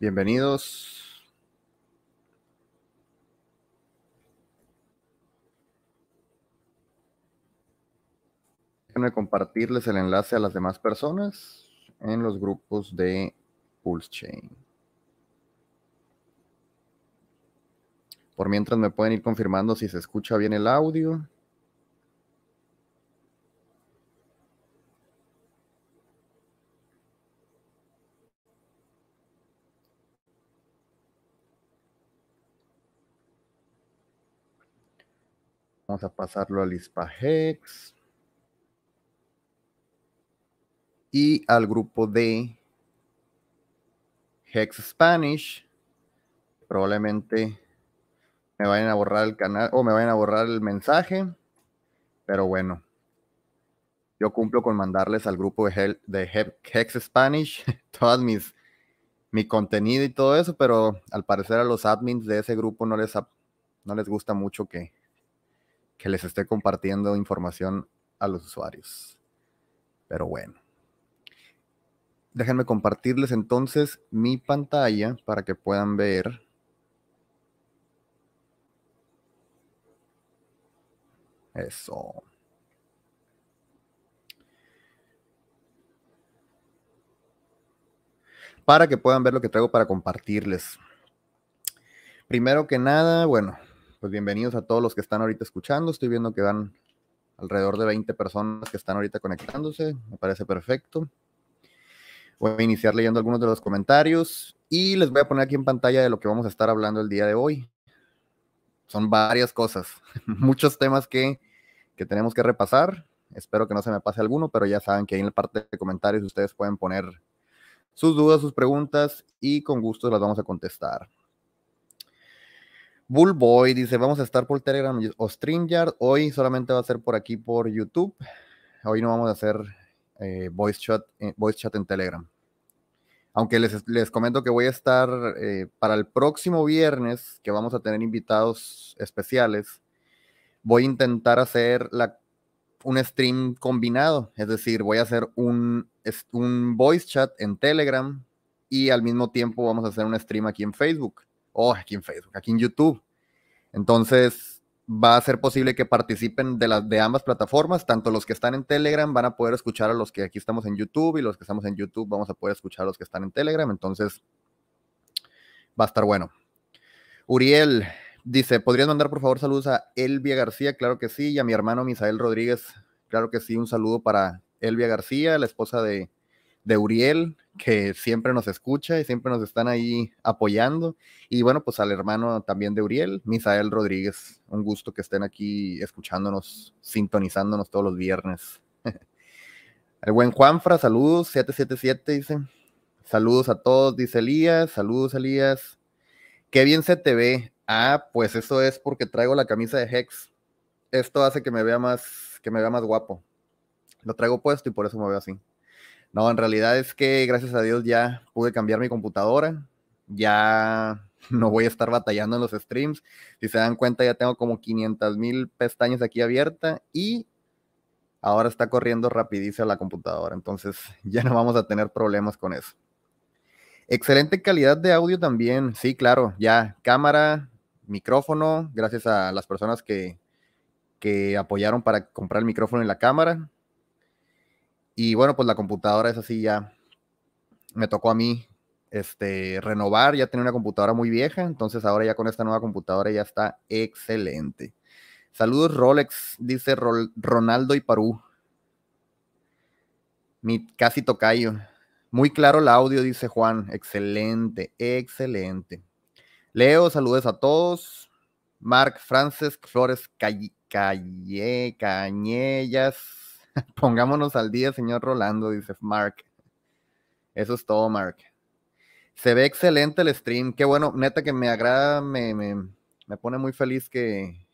Bienvenidos. Déjenme compartirles el enlace a las demás personas en los grupos de Pulse Chain. Por mientras me pueden ir confirmando si se escucha bien el audio. Vamos a pasarlo al ISPAHEX. Y al grupo de Hex Spanish. Probablemente me vayan a borrar el canal o me vayan a borrar el mensaje. Pero bueno, yo cumplo con mandarles al grupo de, de Hex Spanish todas mis mi contenido y todo eso, pero al parecer a los admins de ese grupo no les, no les gusta mucho que, que les esté compartiendo información a los usuarios. Pero bueno. Déjenme compartirles entonces mi pantalla para que puedan ver. Eso. Para que puedan ver lo que traigo para compartirles. Primero que nada, bueno, pues bienvenidos a todos los que están ahorita escuchando. Estoy viendo que dan alrededor de 20 personas que están ahorita conectándose. Me parece perfecto. Voy a iniciar leyendo algunos de los comentarios y les voy a poner aquí en pantalla de lo que vamos a estar hablando el día de hoy. Son varias cosas, muchos temas que, que tenemos que repasar. Espero que no se me pase alguno, pero ya saben que ahí en la parte de comentarios ustedes pueden poner sus dudas, sus preguntas y con gusto las vamos a contestar. Bullboy dice, vamos a estar por Telegram o StreamYard. Hoy solamente va a ser por aquí por YouTube. Hoy no vamos a hacer eh, voice, chat, eh, voice chat en Telegram. Aunque les, les comento que voy a estar eh, para el próximo viernes, que vamos a tener invitados especiales, voy a intentar hacer la, un stream combinado. Es decir, voy a hacer un, un voice chat en Telegram y al mismo tiempo vamos a hacer un stream aquí en Facebook oh, aquí en Facebook, aquí en YouTube. Entonces, va a ser posible que participen de, de ambas plataformas, tanto los que están en Telegram van a poder escuchar a los que aquí estamos en YouTube y los que estamos en YouTube vamos a poder escuchar a los que están en Telegram. Entonces, va a estar bueno. Uriel dice, ¿podrías mandar por favor saludos a Elvia García? Claro que sí, y a mi hermano Misael Rodríguez. Claro que sí, un saludo para Elvia García, la esposa de, de Uriel, que siempre nos escucha y siempre nos están ahí apoyando. Y bueno, pues al hermano también de Uriel, Misael Rodríguez. Un gusto que estén aquí escuchándonos, sintonizándonos todos los viernes. El buen Juanfra, saludos, 777 dice. Saludos a todos, dice Elías. Saludos, Elías. Qué bien se te ve. Ah, pues eso es porque traigo la camisa de Hex. Esto hace que me vea más, que me vea más guapo. Lo traigo puesto y por eso me veo así. No, en realidad es que gracias a Dios ya pude cambiar mi computadora. Ya no voy a estar batallando en los streams. Si se dan cuenta, ya tengo como 500 mil pestañas aquí abiertas y ahora está corriendo rapidísimo la computadora. Entonces ya no vamos a tener problemas con eso. Excelente calidad de audio también. Sí, claro, ya cámara, micrófono, gracias a las personas que, que apoyaron para comprar el micrófono y la cámara. Y bueno, pues la computadora es así ya. Me tocó a mí este, renovar, ya tenía una computadora muy vieja, entonces ahora ya con esta nueva computadora ya está excelente. Saludos Rolex, dice Ronaldo y Parú. Mi casi tocayo. Muy claro el audio, dice Juan. Excelente, excelente. Leo, saludos a todos. Mark Frances Flores Calle, Cañellas, Pongámonos al día, señor Rolando, dice Mark. Eso es todo, Mark. Se ve excelente el stream. Qué bueno, neta que me agrada, me, me, pone muy feliz que,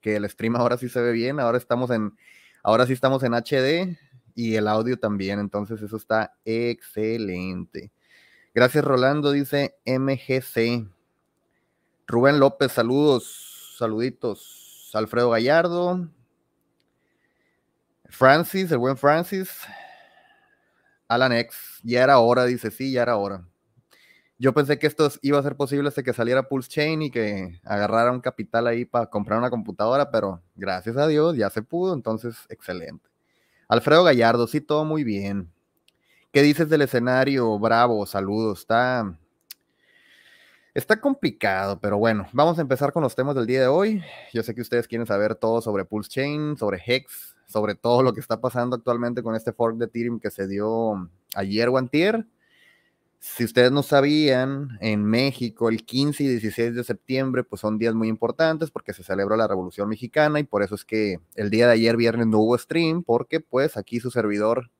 que, el stream ahora sí se ve bien. Ahora estamos en, ahora sí estamos en HD y el audio también. Entonces, eso está excelente. Gracias, Rolando, dice MGC. Rubén López, saludos, saluditos. Alfredo Gallardo, Francis, el buen Francis. Alan X, ya era hora, dice, sí, ya era hora. yo pensé que esto iba a ser posible hasta que saliera Pulse Chain y que agarrara un capital ahí para comprar una computadora, pero gracias a Dios ya se pudo, entonces excelente. Alfredo Gallardo, sí, todo muy bien. ¿Qué dices del escenario? Bravo, saludos. Está, está complicado, pero bueno, vamos a empezar con los temas del día de hoy. Yo sé que ustedes quieren saber todo sobre Pulse Chain, sobre Hex, sobre todo lo que está pasando actualmente con este fork de Ethereum que se dio ayer o antier. Si ustedes no sabían, en México el 15 y 16 de septiembre pues son días muy importantes porque se celebra la Revolución Mexicana y por eso es que el día de ayer viernes no hubo stream porque pues aquí su servidor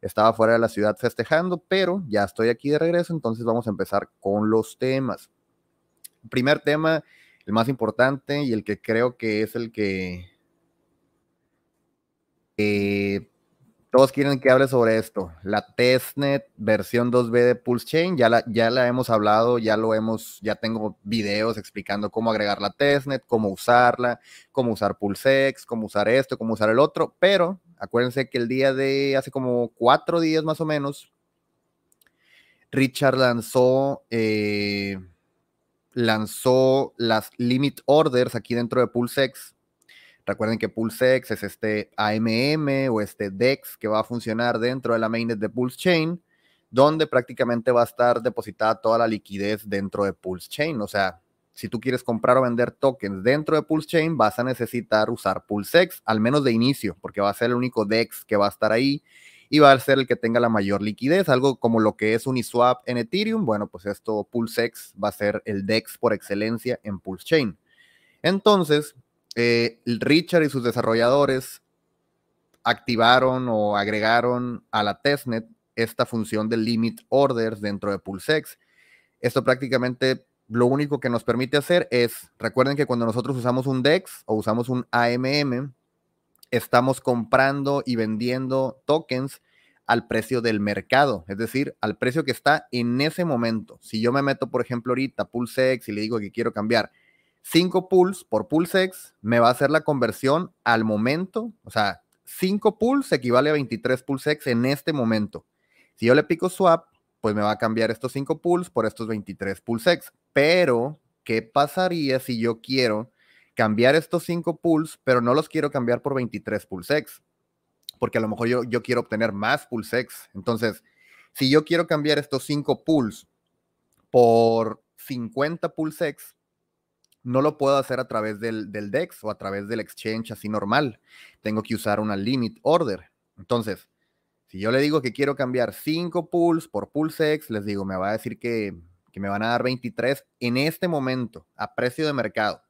estaba fuera de la ciudad festejando, pero ya estoy aquí de regreso, entonces vamos a empezar con los temas. primer tema, el más importante y el que creo que es el que eh, todos quieren que hable sobre esto. La testnet versión 2B de Pulse Chain, ya la, ya la hemos hablado, ya lo hemos, ya tengo videos explicando cómo agregar la testnet, cómo usarla, cómo usar PulseX, cómo usar esto, cómo usar el otro, pero acuérdense que el día de hace como cuatro días más o menos, Richard lanzó, eh, lanzó las limit orders aquí dentro de PulseX Recuerden que PulseX es este AMM o este DEX que va a funcionar dentro de la mainnet de Pulse Chain, donde prácticamente va a estar depositada toda la liquidez dentro de Pulse Chain. O sea, si tú quieres comprar o vender tokens dentro de Pulse Chain, vas a necesitar usar PulseX, al menos de inicio, porque va a ser el único DEX que va a estar ahí y va a ser el que tenga la mayor liquidez, algo como lo que es Uniswap en Ethereum. Bueno, pues esto PulseX va a ser el DEX por excelencia en Pulse Chain. Entonces, eh, Richard y sus desarrolladores activaron o agregaron a la testnet esta función de limit orders dentro de PulseX. Esto prácticamente lo único que nos permite hacer es, recuerden que cuando nosotros usamos un DEX o usamos un AMM, estamos comprando y vendiendo tokens al precio del mercado, es decir, al precio que está en ese momento. Si yo me meto, por ejemplo, ahorita PulseX y le digo que quiero cambiar 5 pools por PulseX me va a hacer la conversión al momento, o sea, 5 pools equivale a 23 PulseX en este momento. Si yo le pico swap, pues me va a cambiar estos 5 pools por estos 23 PulseX. Pero, ¿qué pasaría si yo quiero cambiar estos 5 pools, pero no los quiero cambiar por 23 PulseX? Porque a lo mejor yo, yo quiero obtener más PulseX. Entonces, si yo quiero cambiar estos 5 pools por 50 PulseX, no lo puedo hacer a través del, DEX o a través del exchange así normal. Tengo que usar una limit order. Entonces, si yo le digo que quiero cambiar 5 pools por PulseX, les digo, me va a decir que, que me van a dar 23 en este momento, a precio de mercado.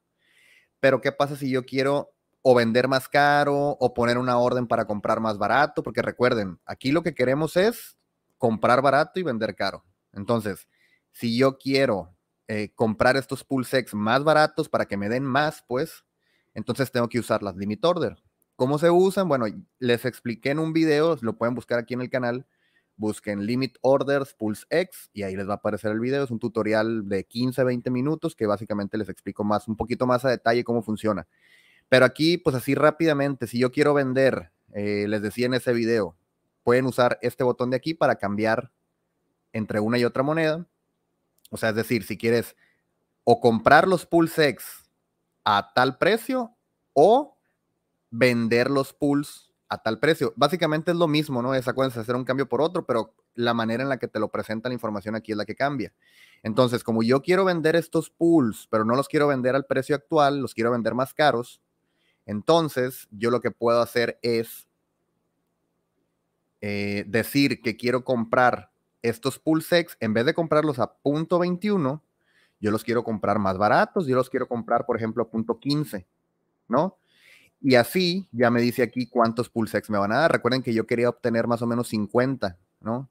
Pero, ¿qué pasa si yo quiero o vender más caro o poner una orden para comprar más barato? Porque recuerden, aquí lo que queremos es comprar barato y vender caro. Entonces, si yo quiero eh, comprar estos PulseX más baratos para que me den más, pues, entonces tengo que usar las limit order. ¿Cómo se usan? Bueno, les expliqué en un video, lo pueden buscar aquí en el canal. Busquen Limit Orders PulseX y ahí les va a aparecer el video. Es un tutorial de 15, 20 minutos que básicamente les explico más, un poquito más a detalle cómo funciona. Pero aquí, pues así rápidamente, si yo quiero vender, eh, les decía en ese video, pueden usar este botón de aquí para cambiar entre una y otra moneda. O sea, es decir, si quieres o comprar los PulseX a tal precio o vender los pools a tal precio. Básicamente es lo mismo, ¿no? Es acuérdense hacer un cambio por otro, pero la manera en la que te lo presentan la información aquí es la que cambia. Entonces, como yo quiero vender estos pools, pero no los quiero vender al precio actual, los quiero vender más caros, entonces yo lo que puedo hacer es eh, decir que quiero comprar estos PulseX, en vez de comprarlos a punto 21, yo los quiero comprar más baratos, yo los quiero comprar, por ejemplo, a punto 15, ¿no? Y así ya me dice aquí cuántos PulseX me van a dar. Recuerden que yo quería obtener más o menos 50, ¿no?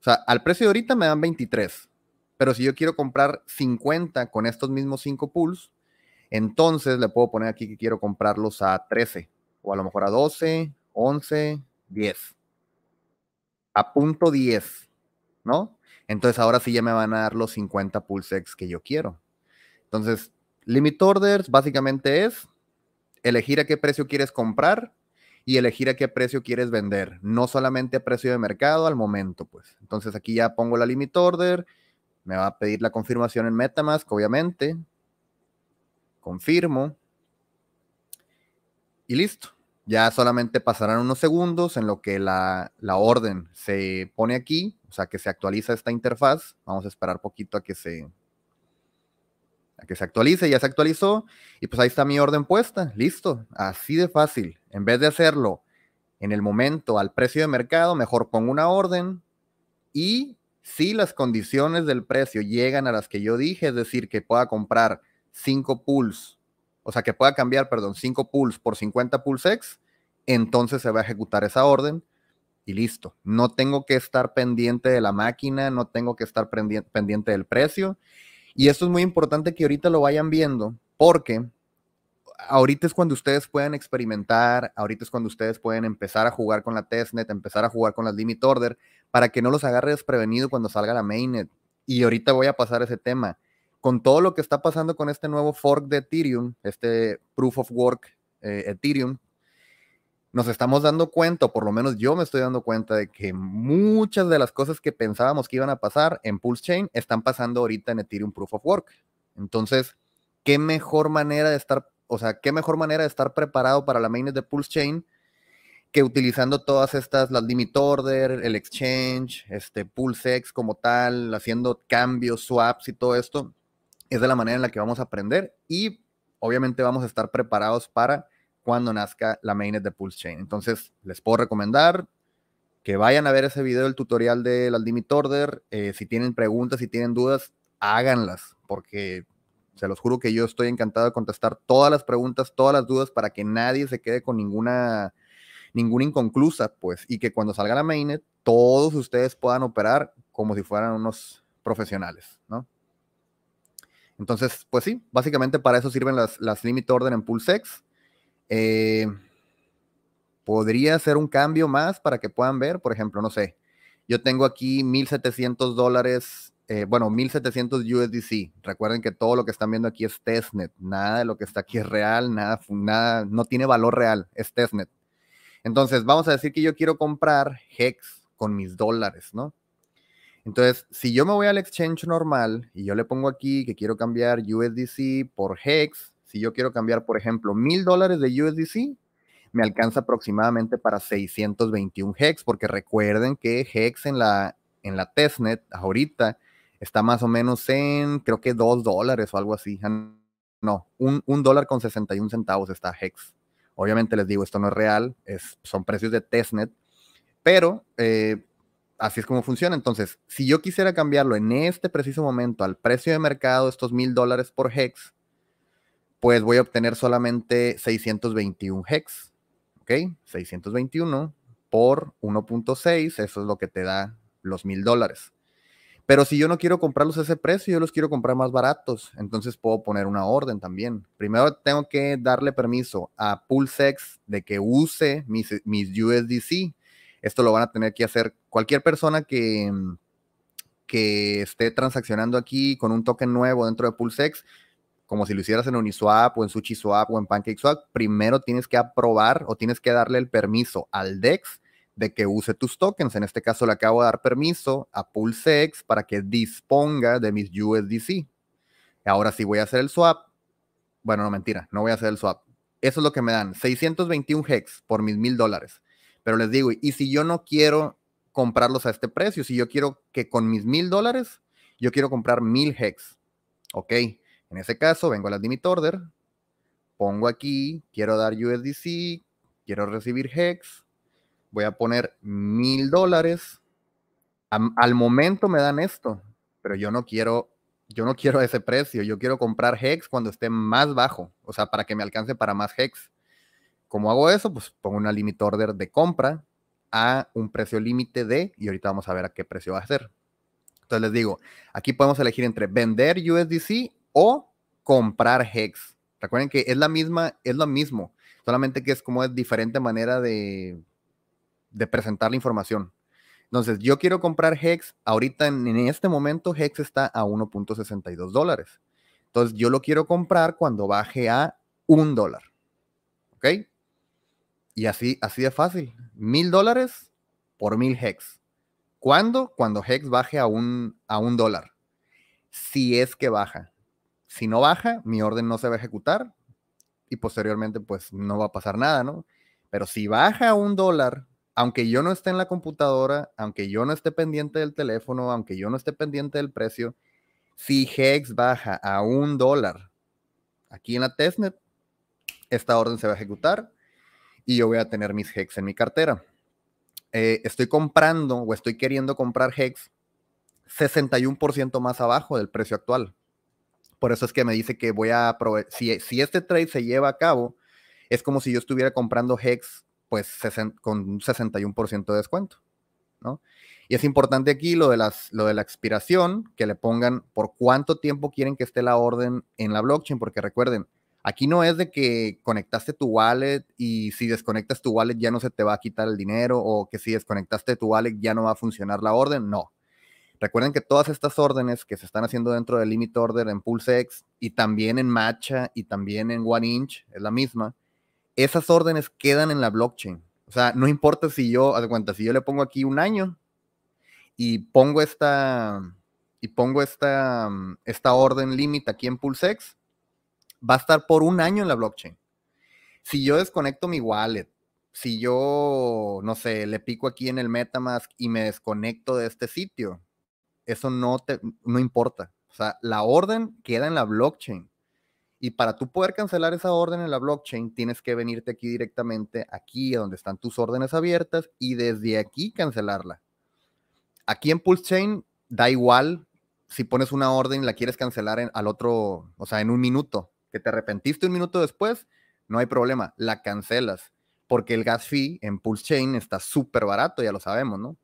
O sea, al precio de ahorita me dan 23, pero si yo quiero comprar 50 con estos mismos 5 pools, entonces le puedo poner aquí que quiero comprarlos a 13 o a lo mejor a 12, 11, 10. A punto 10. ¿No? Entonces ahora sí ya me van a dar los 50 PulseX que yo quiero. Entonces, limit orders básicamente es elegir a qué precio quieres comprar y elegir a qué precio quieres vender, no solamente a precio de mercado al momento, pues. Entonces aquí ya pongo la limit order, Me va a pedir la confirmación en Metamask, obviamente. Confirmo. Y listo. Ya solamente pasarán unos segundos en lo que la, la, orden se pone aquí, sea, que se actualiza esta interfaz. Vamos a esperar poquito a que se, a que se actualice. Ya se actualizó y pues ahí está mi orden puesta. Listo. Así de fácil. En vez de hacerlo en el momento al precio de mercado, mejor pongo una orden y si las condiciones del precio llegan a las que yo dije, es decir, que pueda comprar 5 pools, o sea, que pueda cambiar, perdón, 5 pools por 50 pools X, entonces se va a ejecutar esa orden y listo. No tengo que estar pendiente de la máquina, no tengo que estar pendiente del precio. Y esto es muy importante que ahorita lo vayan viendo porque ahorita es cuando ustedes pueden experimentar, ahorita es cuando ustedes pueden empezar a jugar con la testnet, empezar a jugar con las limit order, para que no los agarre desprevenido cuando salga la mainnet. Y ahorita voy a pasar ese tema. Con todo lo que está pasando con este nuevo fork de Ethereum, este proof of work eh, Ethereum, nos estamos dando cuenta, o por lo menos yo me estoy dando cuenta de que muchas de las cosas que pensábamos que iban a pasar en Pulse Chain están pasando ahorita en Ethereum Proof of Work. Entonces, ¿qué mejor manera de estar o sea, qué mejor manera de estar preparado para la mainnet de Pulse Chain que utilizando todas estas, las limit order, el exchange, este PulseX como tal, haciendo cambios, swaps y todo esto, es de la manera en la que vamos a aprender y obviamente vamos a estar preparados para cuando nazca la mainnet de Pulse Chain. Entonces, les puedo recomendar que vayan a ver ese video del tutorial de las limit order. Eh, si tienen preguntas, si tienen dudas, háganlas, porque se los juro que yo estoy encantado de contestar todas las preguntas, todas las dudas para que nadie se quede con ninguna, ninguna inconclusa, pues, y que cuando salga la mainnet, todos ustedes puedan operar como si fueran unos profesionales, ¿no? Entonces, pues sí, básicamente para eso sirven las, las limit order en PulseX. Eh, podría ser un cambio más para que puedan ver, por ejemplo, no sé, yo tengo aquí 1.700 dólares eh, bueno, 1700 USDC. Recuerden que todo lo que están viendo aquí es testnet. Nada de lo que está aquí es real, nada, nada, no tiene valor real, es testnet. Entonces, vamos a decir que yo quiero comprar Hex con mis dólares, ¿no? Entonces, si yo me voy al exchange normal y yo le pongo aquí que quiero cambiar USDC por Hex, si yo quiero cambiar, por ejemplo, mil dólares de USDC, me alcanza aproximadamente para 621 Hex, porque recuerden que Hex en la, en la testnet ahorita está más o menos en, creo que dos dólares o algo así. Ah, no, un, dólar con 61 centavos está Hex. Obviamente les digo, esto no es real, es, son precios de testnet, pero eh, así es como funciona. Entonces, si yo quisiera cambiarlo en este preciso momento al precio de mercado, estos mil dólares por Hex, pues voy a obtener solamente 621 Hex. ¿Ok? 621 por 1.6, eso es lo que te da los mil dólares. Pero si yo no quiero comprarlos a ese precio, yo los quiero comprar más baratos, entonces puedo poner una orden también. Primero tengo que darle permiso a PulseX de que use mis, mis USDC. Esto lo van a tener que hacer cualquier persona que, que esté transaccionando aquí con un token nuevo dentro de PulseX, como si lo hicieras en Uniswap o en SushiSwap o en PancakeSwap, primero tienes que aprobar o tienes que darle el permiso al DEX de que use tus tokens. En este caso le acabo de dar permiso a PulseX para que disponga de mis USDC. Ahora sí voy a hacer el swap. Bueno, no mentira, no voy a hacer el swap. Eso es lo que me dan, 621 hex por mis mil dólares. Pero les digo, y si yo no quiero comprarlos a este precio, si yo quiero que con mis mil dólares, yo quiero comprar mil hex. Ok, en ese caso vengo a la limit order, pongo aquí, quiero dar USDC, quiero recibir hex, voy a poner mil dólares. Al momento me dan esto, pero yo no quiero, yo no quiero ese precio. Yo quiero comprar Hex cuando esté más bajo, o sea, para que me alcance para más Hex. ¿Cómo hago eso? Pues pongo una limit order de compra a un precio límite de, y ahorita vamos a ver a qué precio va a ser. Entonces les digo, aquí podemos elegir entre vender USDC o comprar Hex. Recuerden que es la misma, es lo mismo, solamente que es como es diferente manera de, de presentar la información. Entonces, yo quiero comprar Hex, ahorita en, este momento Hex está a 1.62 dólares. Entonces, yo lo quiero comprar cuando baje a un dólar. ¿Ok? Y así, así de fácil. Mil dólares por mil Hex. ¿Cuándo? Cuando Hex baje a un, a un dólar. si es que baja. Si no baja, mi orden no se va a ejecutar y posteriormente pues no va a pasar nada, ¿no? Pero si baja un dólar, aunque yo no esté en la computadora, aunque yo no esté pendiente del teléfono, aunque yo no esté pendiente del precio, si HEX baja a un dólar aquí en la testnet, esta orden se va a ejecutar y yo voy a tener mis HEX en mi cartera. Eh, estoy comprando o estoy queriendo comprar HEX 61% más abajo del precio actual. Por eso es que me dice que voy a si, si este trade se lleva a cabo, es como si yo estuviera comprando HEX pues con un 61% de descuento, ¿no? Y es importante aquí lo de, las, lo de la expiración, que le pongan por cuánto tiempo quieren que esté la orden en la blockchain, porque recuerden, aquí no es de que conectaste tu wallet y si desconectas tu wallet ya no se te va a quitar el dinero o que si desconectaste tu wallet ya no va a funcionar la orden, no. Recuerden que todas estas órdenes que se están haciendo dentro del Limit Order en PulseX y también en Matcha y también en One Inch, es la misma, esas órdenes quedan en la blockchain. O sea, no importa si yo, haz cuenta, si yo le pongo aquí un año y pongo esta, y pongo esta, esta orden límite aquí en PulseX, va a estar por un año en la blockchain. Si yo desconecto mi wallet, si yo, no sé, le pico aquí en el MetaMask y me desconecto de este sitio, eso no, te, no importa. O sea, la orden queda en la blockchain. Y para tú poder cancelar esa orden en la blockchain, tienes que venirte aquí directamente, aquí donde están tus órdenes abiertas, y desde aquí cancelarla. Aquí en Pulse Chain da igual si pones una orden y la quieres cancelar al otro, o sea, en un minuto, que te arrepentiste un minuto después, no hay problema, la cancelas, porque el gas fee en Pulse Chain está súper barato, ya lo sabemos, ¿no?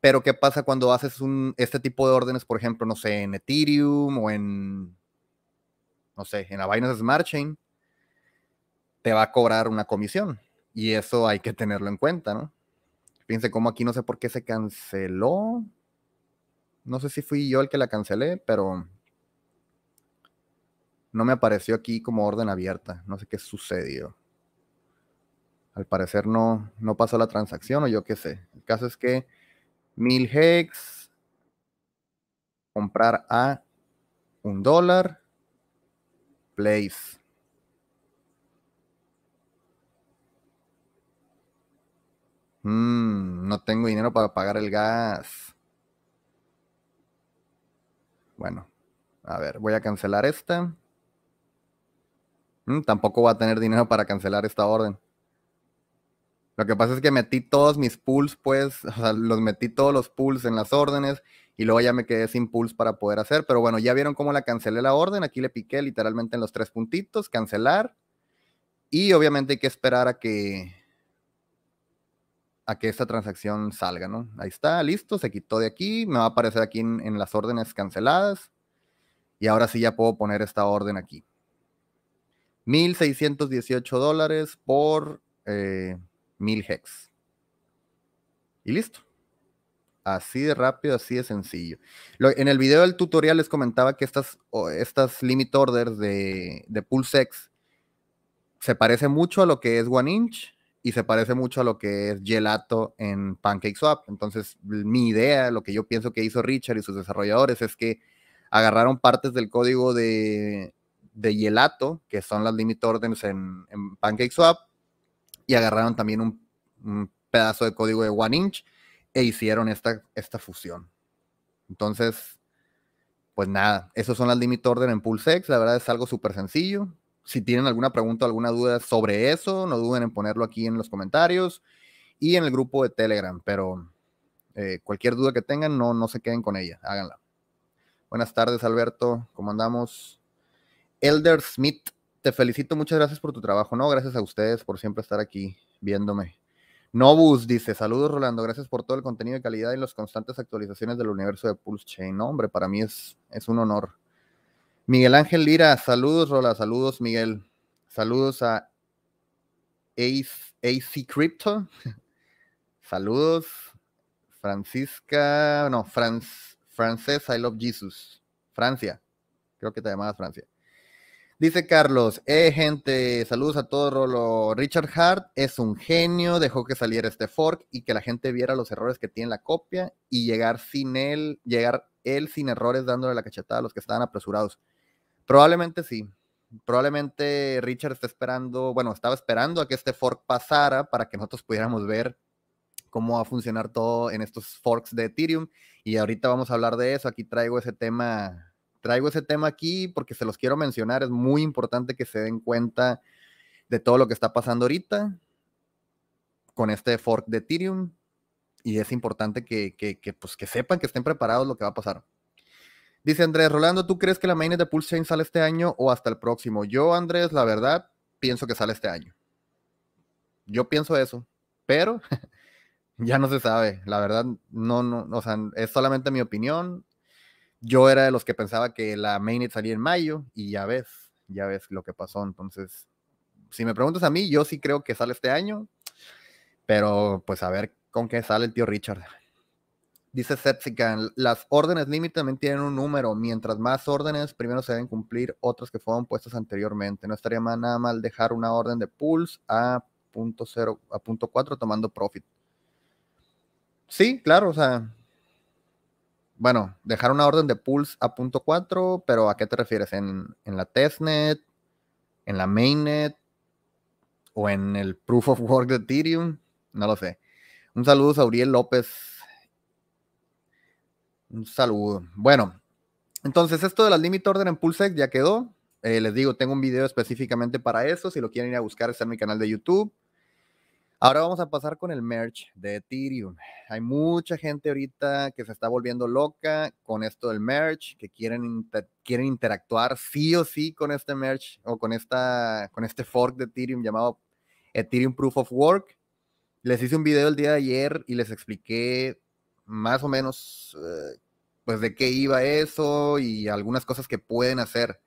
Pero ¿qué pasa cuando haces un, este tipo de órdenes, por ejemplo, no sé, en Ethereum o en no sé, en la Binance Smart Chain, te va a cobrar una comisión. Y eso hay que tenerlo en cuenta, ¿no? Fíjense cómo aquí no sé por qué se canceló. No sé si fui yo el que la cancelé, pero no me apareció aquí como orden abierta. No sé qué sucedió. Al parecer no, no pasó la transacción o yo qué sé. El caso es que mil hex, comprar a un dólar Place. Mm, no tengo dinero para pagar el gas. Bueno, a ver, voy a cancelar esta. Mm, tampoco voy a tener dinero para cancelar esta orden. Lo que pasa es que metí todos mis pools, pues, o sea, los metí todos los pools en las órdenes y luego ya me quedé sin pulse para poder hacer. Pero bueno, ya vieron cómo la cancelé la orden. Aquí le piqué literalmente en los tres puntitos, cancelar. Y obviamente hay que esperar a que a que esta transacción salga, ¿no? Ahí está, listo, se quitó de aquí, me va a aparecer aquí en, las órdenes canceladas. Y ahora sí ya puedo poner esta orden aquí. 1.618 dólares por eh, 1000 hex. Y listo. Así de rápido, así de sencillo. en el video del tutorial les comentaba que estas, estas limit orders de, de PulseX se parece mucho a lo que es One Inch y se parece mucho a lo que es Gelato en PancakeSwap. Entonces, mi idea, lo que yo pienso que hizo Richard y sus desarrolladores es que agarraron partes del código de, de Gelato, que son las limit orders en, en PancakeSwap, y agarraron también un, pedazo de código de One Inch e hicieron esta, esta fusión. Entonces, pues nada, esos son las limit order en PulseX. La verdad es algo súper sencillo. Si tienen alguna pregunta, alguna duda sobre eso, no duden en ponerlo aquí en los comentarios y en el grupo de Telegram. Pero eh, cualquier duda que tengan, no, no se queden con ella, háganla. Buenas tardes, Alberto. ¿Cómo andamos? Elder Smith, te felicito, muchas gracias por tu trabajo, ¿no? Gracias a ustedes por siempre estar aquí viéndome. Nobus dice, saludos Rolando, gracias por todo el contenido de calidad y las constantes actualizaciones del universo de Pulse Chain. No, hombre, para mí es, es un honor. Miguel Ángel Lira, saludos Rola, saludos Miguel. Saludos a AC Crypto. saludos. Francisca, no, Franz, Frances, I love Jesus. Francia. Creo que te llamabas Francia. Dice Carlos, eh, gente, saludos a todos, Rolo. Richard Hart es un genio, dejó que saliera este fork y que la gente viera los errores que tiene la copia y llegar sin él, llegar él sin errores dándole la cachetada a los que estaban apresurados. Probablemente sí. Probablemente Richard está esperando, bueno, estaba esperando a que este fork pasara para que nosotros pudiéramos ver cómo va a funcionar todo en estos forks de Ethereum. Y ahorita vamos a hablar de eso. Aquí traigo ese tema, traigo ese tema aquí porque se los quiero mencionar. Es muy importante que se den cuenta de todo lo que está pasando ahorita con este fork de Ethereum. Y es importante que, pues, que sepan que estén preparados lo que va a pasar. Dice Andrés, Rolando, ¿tú crees que la mainnet de Pulse Chain sale este año o hasta el próximo? Yo, Andrés, la verdad, pienso que sale este año. Yo pienso eso, pero ya no se sabe. La verdad, no, no, o sea, es solamente mi opinión. Yo era de los que pensaba que la mainnet salía en mayo y ya ves, ya ves lo que pasó. Entonces, si me preguntas a mí, yo sí creo que sale este año, pero pues a ver con qué sale el tío Richard. Dice Setzican, las órdenes límite también tienen un número. Mientras más órdenes, primero se deben cumplir otras que fueron puestas anteriormente. No estaría nada mal dejar una orden de pulse a punto cero, a punto 4 tomando profit. Sí, claro, o sea, bueno, dejar una orden de pulse a punto 4, pero ¿a qué te refieres? ¿En, en la testnet? ¿En la mainnet? ¿O en el proof of work de Ethereum? No lo sé. Un saludo a Uriel López. Un saludo. Bueno, entonces esto de las limit order en PulseX ya quedó. Eh, les digo, tengo un video específicamente para eso. Si lo quieren ir a buscar, está en mi canal de YouTube. Ahora vamos a pasar con el merch de Ethereum. Hay mucha gente ahorita que se está volviendo loca con esto del merch, que quieren, quieren interactuar sí o sí con este merch o con, esta, con este fork de Ethereum llamado Ethereum Proof of Work. Les hice un video el día de ayer y les expliqué más o menos eh, pues de qué iba eso y algunas cosas que pueden hacer.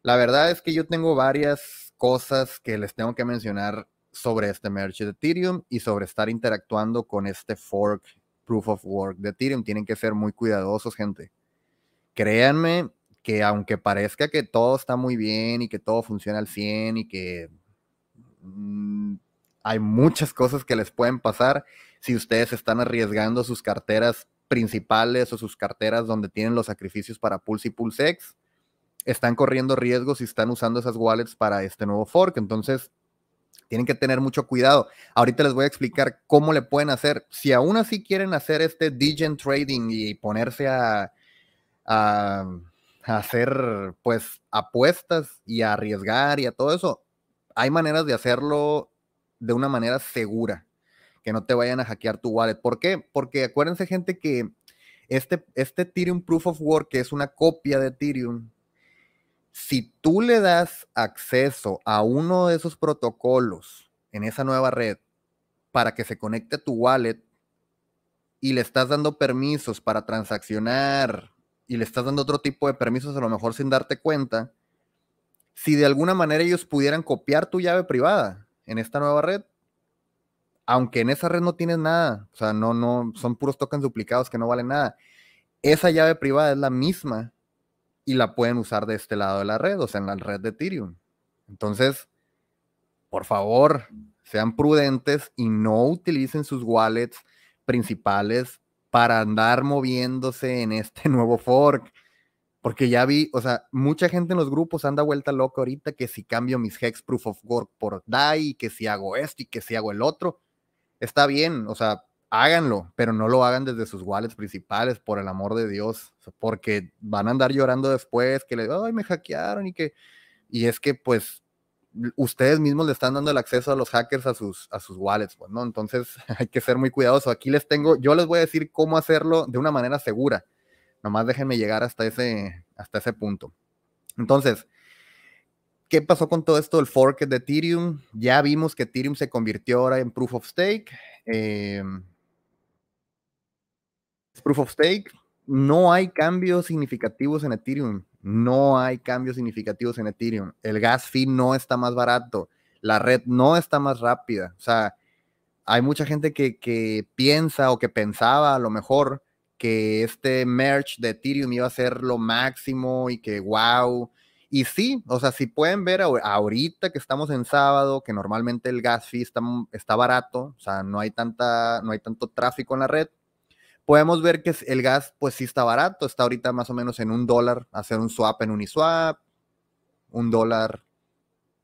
La verdad es que yo tengo varias cosas que les tengo que mencionar sobre este merge de Ethereum y sobre estar interactuando con este fork proof of work de Ethereum. Tienen que ser muy cuidadosos, gente. Créanme que aunque parezca que todo está muy bien y que todo funciona al 100 y que mm, hay muchas cosas que les pueden pasar si ustedes están arriesgando sus carteras principales o sus carteras donde tienen los sacrificios para Pulse y PulseX, están corriendo riesgos y están usando esas wallets para este nuevo fork. Entonces, tienen que tener mucho cuidado. Ahorita les voy a explicar cómo le pueden hacer. Si aún así quieren hacer este Degen Trading y ponerse a, a, hacer pues apuestas y a arriesgar y a todo eso, hay maneras de hacerlo de una manera segura, que no te vayan a hackear tu wallet. ¿Por qué? Porque acuérdense gente que este, este Ethereum Proof of Work, que es una copia de Ethereum, si tú le das acceso a uno de esos protocolos en esa nueva red para que se conecte a tu wallet y le estás dando permisos para transaccionar y le estás dando otro tipo de permisos a lo mejor sin darte cuenta, si de alguna manera ellos pudieran copiar tu llave privada en esta nueva red, aunque en esa red no tienes nada, o sea, no, no, son puros tokens duplicados que no valen nada, esa llave privada es la misma y la pueden usar de este lado de la red, o sea, en la red de Ethereum. Entonces, por favor, sean prudentes y no utilicen sus wallets principales para andar moviéndose en este nuevo fork. Porque ya vi, o sea, mucha gente en los grupos anda vuelta loca ahorita que si cambio mis Hex Proof of Work por DAI, que si hago esto y que si hago el otro. Está bien, o sea, háganlo, pero no lo hagan desde sus wallets principales, por el amor de Dios, porque van a andar llorando después, que le, ay, me hackearon y que, y es que pues ustedes mismos le están dando el acceso a los hackers a sus, a sus wallets, pues, ¿no? Entonces hay que ser muy cuidadosos. Aquí les tengo, yo les voy a decir cómo hacerlo de una manera segura. Nomás déjenme llegar hasta ese, hasta ese punto. Entonces, ¿qué pasó con todo esto del fork de Ethereum? Ya vimos que Ethereum se convirtió ahora en proof of stake. Eh, Proof of Stake, no hay cambios significativos en Ethereum. No hay cambios significativos en Ethereum. El gas fee no está más barato. La red no está más rápida. O sea, hay mucha gente que, piensa o que pensaba a lo mejor que este merge de Ethereum iba a ser lo máximo y que wow. Y sí, o sea, si pueden ver ahorita que estamos en sábado, que normalmente el gas fee está, está barato, o sea, no hay, tanta, no hay tanto tráfico en la red, podemos ver que el gas pues sí está barato, está ahorita más o menos en un dólar, hacer un swap en Uniswap, un dólar,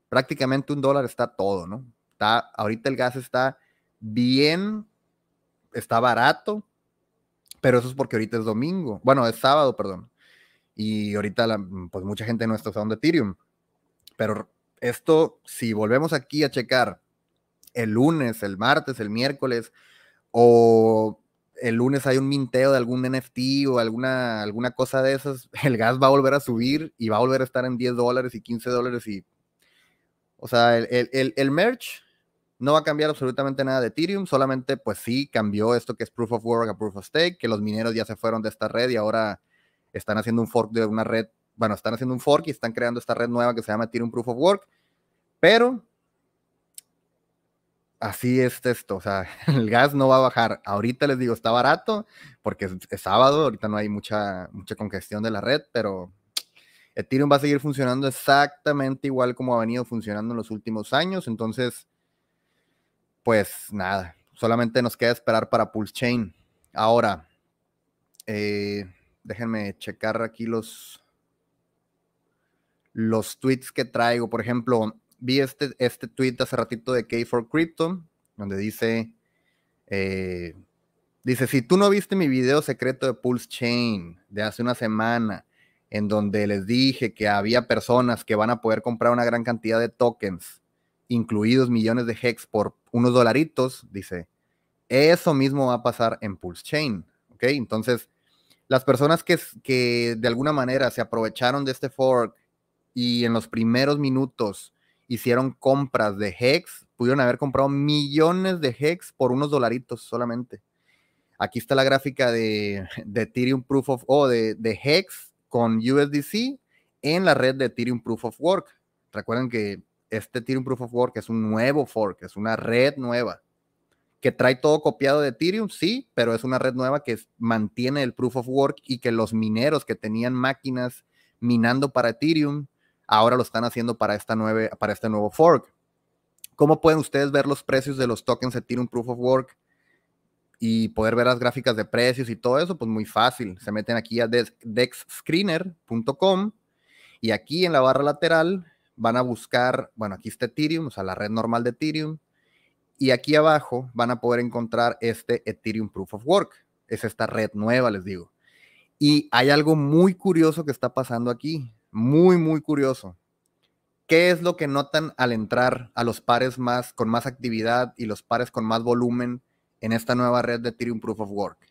prácticamente un dólar está todo, ¿no? Está, ahorita el gas está bien, está barato, pero eso es porque ahorita es domingo, bueno, es sábado, perdón, y ahorita pues mucha gente no está usando Ethereum, pero esto, si volvemos aquí a checar el lunes, el martes, el miércoles, o el lunes hay un minteo de algún NFT o alguna, alguna cosa de esas, el gas va a volver a subir y va a volver a estar en 10 dólares y 15 dólares y... O sea, el, el, el, merch no va a cambiar absolutamente nada de Ethereum, solamente pues sí cambió esto que es Proof of Work a Proof of Stake, que los mineros ya se fueron de esta red y ahora están haciendo un fork de una red, bueno, están haciendo un fork y están creando esta red nueva que se llama Ethereum Proof of Work, pero así es esto, o sea, el gas no va a bajar. Ahorita les digo, está barato porque es, sábado, ahorita no hay mucha, mucha congestión de la red, pero Ethereum va a seguir funcionando exactamente igual como ha venido funcionando en los últimos años, entonces, pues nada, solamente nos queda esperar para Pulse Chain. Ahora, eh, déjenme checar aquí los, los tweets que traigo, por ejemplo, vi este, este tweet hace ratito de K4 Crypto, donde dice, eh, dice, si tú no viste mi video secreto de Pulse Chain de hace una semana, en donde les dije que había personas que van a poder comprar una gran cantidad de tokens, incluidos millones de hex por unos dolaritos, dice, eso mismo va a pasar en Pulse Chain, ¿ok? Entonces, las personas que, que de alguna manera se aprovecharon de este fork y en los primeros minutos hicieron compras de Hex, pudieron haber comprado millones de Hex por unos dolaritos solamente. Aquí está la gráfica de, Ethereum Proof of, o de, de Hex con USDC en la red de Ethereum Proof of Work. Recuerden que este Ethereum Proof of Work es un nuevo fork, es una red nueva que trae todo copiado de Ethereum, sí, pero es una red nueva que mantiene el Proof of Work y que los mineros que tenían máquinas minando para Ethereum ahora lo están haciendo para, esta nueve, para este nuevo fork. ¿Cómo pueden ustedes ver los precios de los tokens de Ethereum Proof of Work y poder ver las gráficas de precios y todo eso? Pues muy fácil. Se meten aquí a dexscreener.com y aquí en la barra lateral van a buscar, bueno, aquí está Ethereum, o sea, la red normal de Ethereum. Y aquí abajo van a poder encontrar este Ethereum Proof of Work. Es esta red nueva, les digo. Y hay algo muy curioso que está pasando aquí muy, muy curioso. ¿Qué es lo que notan al entrar a los pares más con más actividad y los pares con más volumen en esta nueva red de Ethereum Proof of Work?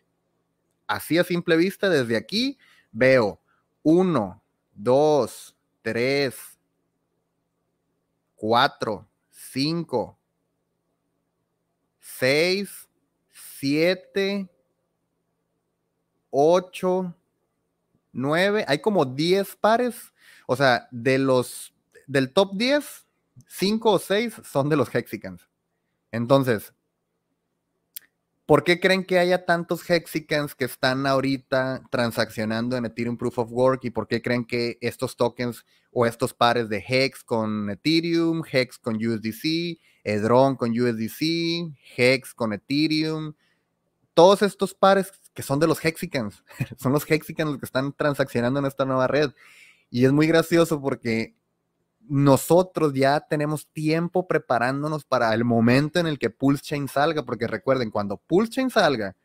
Así a simple vista, desde aquí veo 1, 2, 3, 4, 5, 6, 7, 8, 9, hay como 10 pares. O sea, de los del top 10, 5 o 6 son de los Hexicans. Entonces, ¿por qué creen que haya tantos Hexicans que están ahorita transaccionando en Ethereum Proof of Work? ¿Y por qué creen que estos tokens o estos pares de Hex con Ethereum, Hex con USDC, Edron con USDC, Hex con Ethereum, todos estos pares que son de los Hexicans, son los Hexicans los que están transaccionando en esta nueva red. Y es muy gracioso porque nosotros ya tenemos tiempo preparándonos para el momento en el que Pulse Chain salga, porque recuerden, cuando Pulse Chain salga,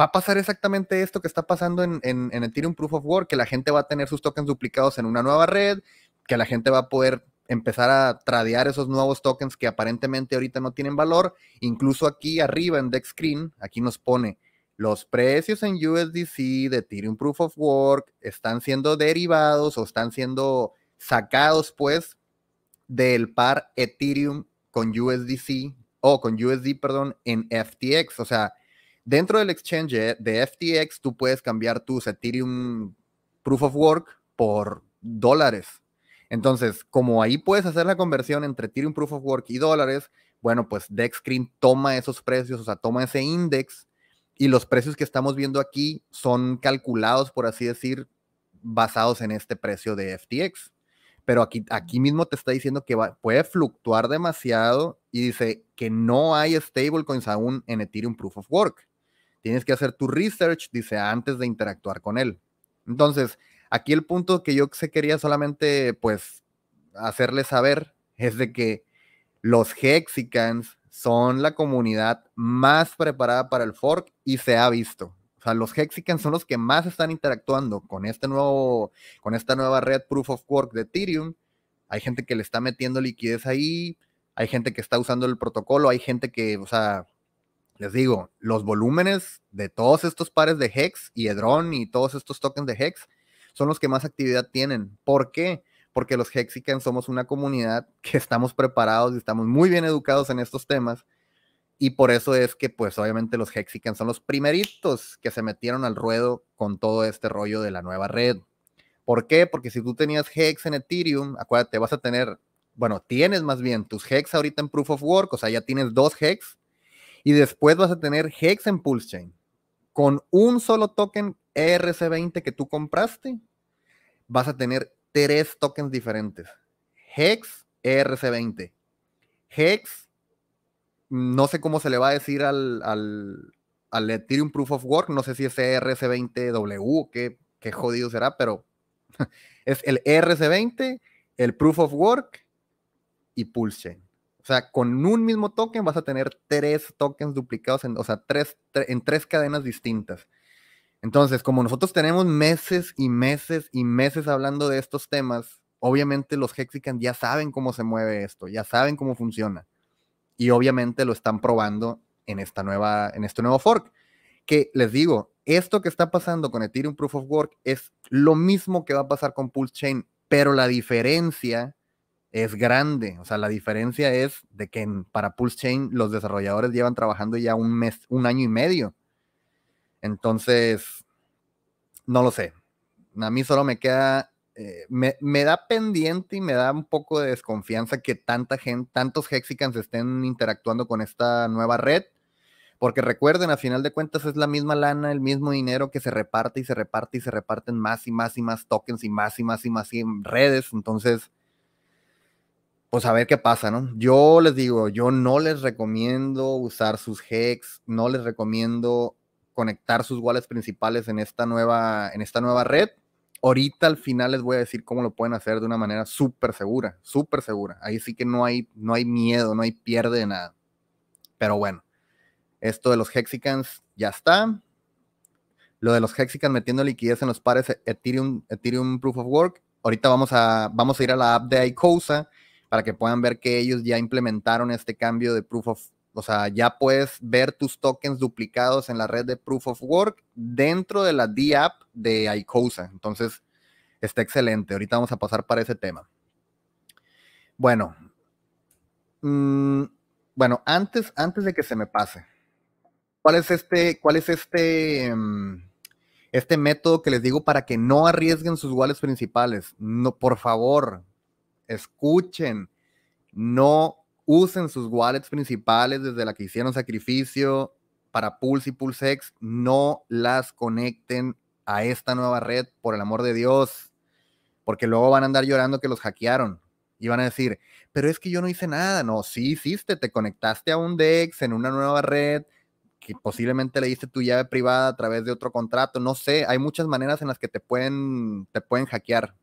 va a pasar exactamente esto que está pasando en, en, en Ethereum Proof of Work, que la gente va a tener sus tokens duplicados en una nueva red, que la gente va a poder empezar a tradear esos nuevos tokens que aparentemente ahorita no tienen valor. Incluso aquí arriba en Dex Screen, aquí nos pone los precios en USDC de Ethereum Proof of Work están siendo derivados o están siendo sacados pues del par Ethereum con USDC o con USD, perdón, en FTX. O sea, dentro del exchange de FTX tú puedes cambiar tus Ethereum Proof of Work por dólares entonces, como ahí puedes hacer la conversión entre Ethereum Proof of Work y dólares, bueno, pues Dexscreen toma esos precios, o sea, toma ese index y los precios que estamos viendo aquí son calculados, por así decir, basados en este precio de FTX. Pero aquí, aquí mismo te está diciendo que puede fluctuar demasiado y dice que no hay stablecoins aún en Ethereum Proof of Work. Tienes que hacer tu research, dice, antes de interactuar con él. Entonces, aquí el punto que yo se quería solamente, pues, hacerles saber es de que los Hexicans son la comunidad más preparada para el fork y se ha visto. O sea, los Hexicans son los que más están interactuando con este nuevo, con esta nueva red Proof of Work de Ethereum. Hay gente que le está metiendo liquidez ahí, hay gente que está usando el protocolo, hay gente que, o sea, les digo, los volúmenes de todos estos pares de Hex y Edron y todos estos tokens de Hex son los que más actividad tienen. ¿Por qué? Porque los Hexicans somos una comunidad que estamos preparados y estamos muy bien educados en estos temas. Y por eso es que, pues, obviamente los Hexicans son los primeritos que se metieron al ruedo con todo este rollo de la nueva red. ¿Por qué? Porque si tú tenías Hex en Ethereum, acuérdate, vas a tener, bueno, tienes más bien tus Hex ahorita en Proof of Work, o sea, ya tienes dos Hex y después vas a tener Hex en Pulse Chain. Con un solo token ERC20 que tú compraste, vas a tener tres tokens diferentes. Hex ERC20. Hex, no sé cómo se le va a decir al, al, Ethereum Proof of Work, no sé si es ERC20W, qué, qué jodido será, pero es el ERC20, el Proof of Work y Pulse Chain. O sea, con un mismo token vas a tener tres tokens duplicados, en, o sea, tres, en tres cadenas distintas. Entonces, como nosotros tenemos meses y meses y meses hablando de estos temas, obviamente los Hexicans ya saben cómo se mueve esto, ya saben cómo funciona. Y obviamente lo están probando en, esta nueva, en este nuevo fork. Que les digo, esto que está pasando con Ethereum Proof of Work es lo mismo que va a pasar con Pulse Chain, pero la diferencia es grande. O sea, la diferencia es de que para Pulse Chain los desarrolladores llevan trabajando ya un mes, un año y medio. Entonces, no lo sé. A mí solo me queda, eh, me, me, da pendiente y me da un poco de desconfianza que tanta gente, tantos Hexicans estén interactuando con esta nueva red. Porque recuerden, a final de cuentas es la misma lana, el mismo dinero que se reparte y se reparte y se reparten más y más y más tokens y más y más y más y redes. Entonces, pues a ver qué pasa, ¿no? Yo les digo, yo no les recomiendo usar sus hex, no les recomiendo conectar sus wallets principales en esta nueva, en esta nueva red. Ahorita al final les voy a decir cómo lo pueden hacer de una manera súper segura, súper segura. Ahí sí que no hay, no hay miedo, no hay pierde de nada. Pero bueno, esto de los Hexicans ya está. Lo de los Hexicans metiendo liquidez en los pares Ethereum, Ethereum Proof of Work. Ahorita vamos a, vamos a ir a la app de iCosa para que puedan ver que ellos ya implementaron este cambio de proof of, o sea, ya puedes ver tus tokens duplicados en la red de proof of work dentro de la D-App de ICOSA. Entonces, está excelente. Ahorita vamos a pasar para ese tema. Bueno, mm, bueno, antes, antes de que se me pase, ¿cuál es este, cuál es este, mm, este método que les digo para que no arriesguen sus wallets principales? No, por favor, escuchen, no usen sus wallets principales desde la que hicieron sacrificio para Pulse y PulseX, no las conecten a esta nueva red, por el amor de Dios, porque luego van a andar llorando que los hackearon y van a decir, pero es que yo no hice nada. No, sí hiciste, te conectaste a un DEX en una nueva red, que posiblemente le diste tu llave privada a través de otro contrato, no sé, hay muchas maneras en las que te pueden, te pueden hackear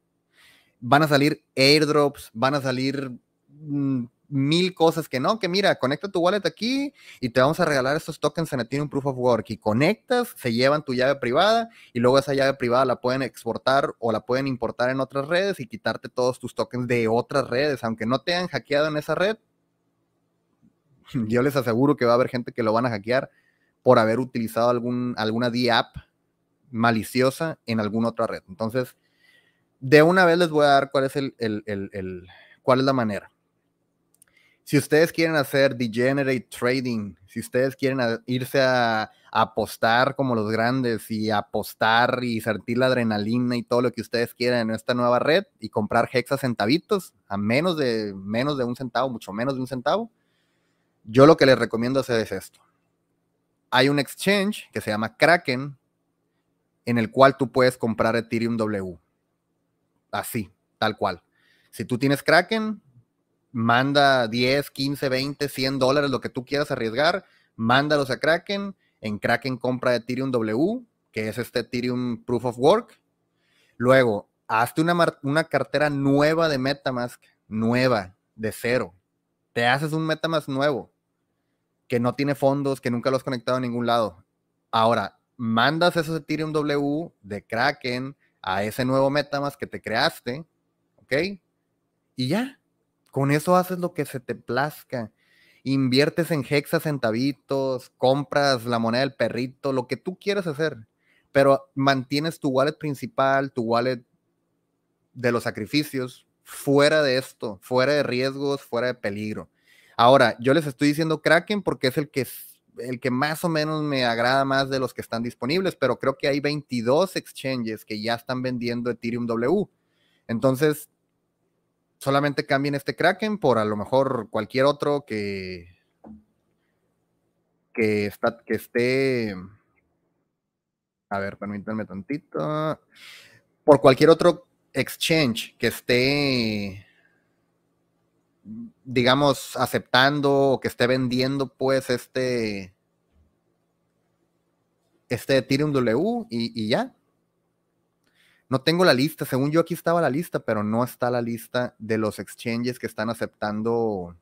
van a salir airdrops, van a salir mm, mil cosas que no, que mira, conecta tu wallet aquí y te vamos a regalar estos tokens en Ethereum Proof of Work y conectas, se llevan tu llave privada y luego esa llave privada la pueden exportar o la pueden importar en otras redes y quitarte todos tus tokens de otras redes, aunque no te hayan hackeado en esa red. Yo les aseguro que va a haber gente que lo van a hackear por haber utilizado algún, alguna D-App maliciosa en alguna otra red. Entonces, de una vez les voy a dar cuál es, el, cuál es la manera. Si ustedes quieren hacer degenerate trading, si ustedes quieren irse a, apostar como los grandes y apostar y sentir la adrenalina y todo lo que ustedes quieran en esta nueva red y comprar hexa centavitos a menos de, menos de un centavo, mucho menos de un centavo, yo lo que les recomiendo hacer es esto. Hay un exchange que se llama Kraken en el cual tú puedes comprar Ethereum W así, tal cual. Si tú tienes Kraken, manda 10, 15, 20, 100 dólares, lo que tú quieras arriesgar, mándalos a Kraken. en Kraken compra Ethereum W, que es este Ethereum Proof of Work. Luego, hazte una, una cartera nueva de Metamask, nueva, de cero. Te haces un Metamask nuevo, que no tiene fondos, que nunca lo has conectado a ningún lado. Ahora, mandas esos Ethereum W de Kraken a ese nuevo Metamask que te creaste, ¿ok? Y ya, con eso haces lo que se te plazca. Inviertes en hexa centavitos, compras la moneda del perrito, lo que tú quieras hacer, pero mantienes tu wallet principal, tu wallet de los sacrificios, fuera de esto, fuera de riesgos, fuera de peligro. Ahora, yo les estoy diciendo Kraken porque es el que, el que más o menos me agrada más de los que están disponibles, pero creo que hay 22 exchanges que ya están vendiendo Ethereum W. Entonces, solamente cambien este Kraken por a lo mejor cualquier otro que, que, está, que esté... A ver, permítanme tantito. Por cualquier otro exchange que esté, digamos, aceptando o que esté vendiendo, pues, este, este Ethereum W y, ya. No tengo la lista, según yo aquí estaba la lista, pero no está la lista de los exchanges que están aceptando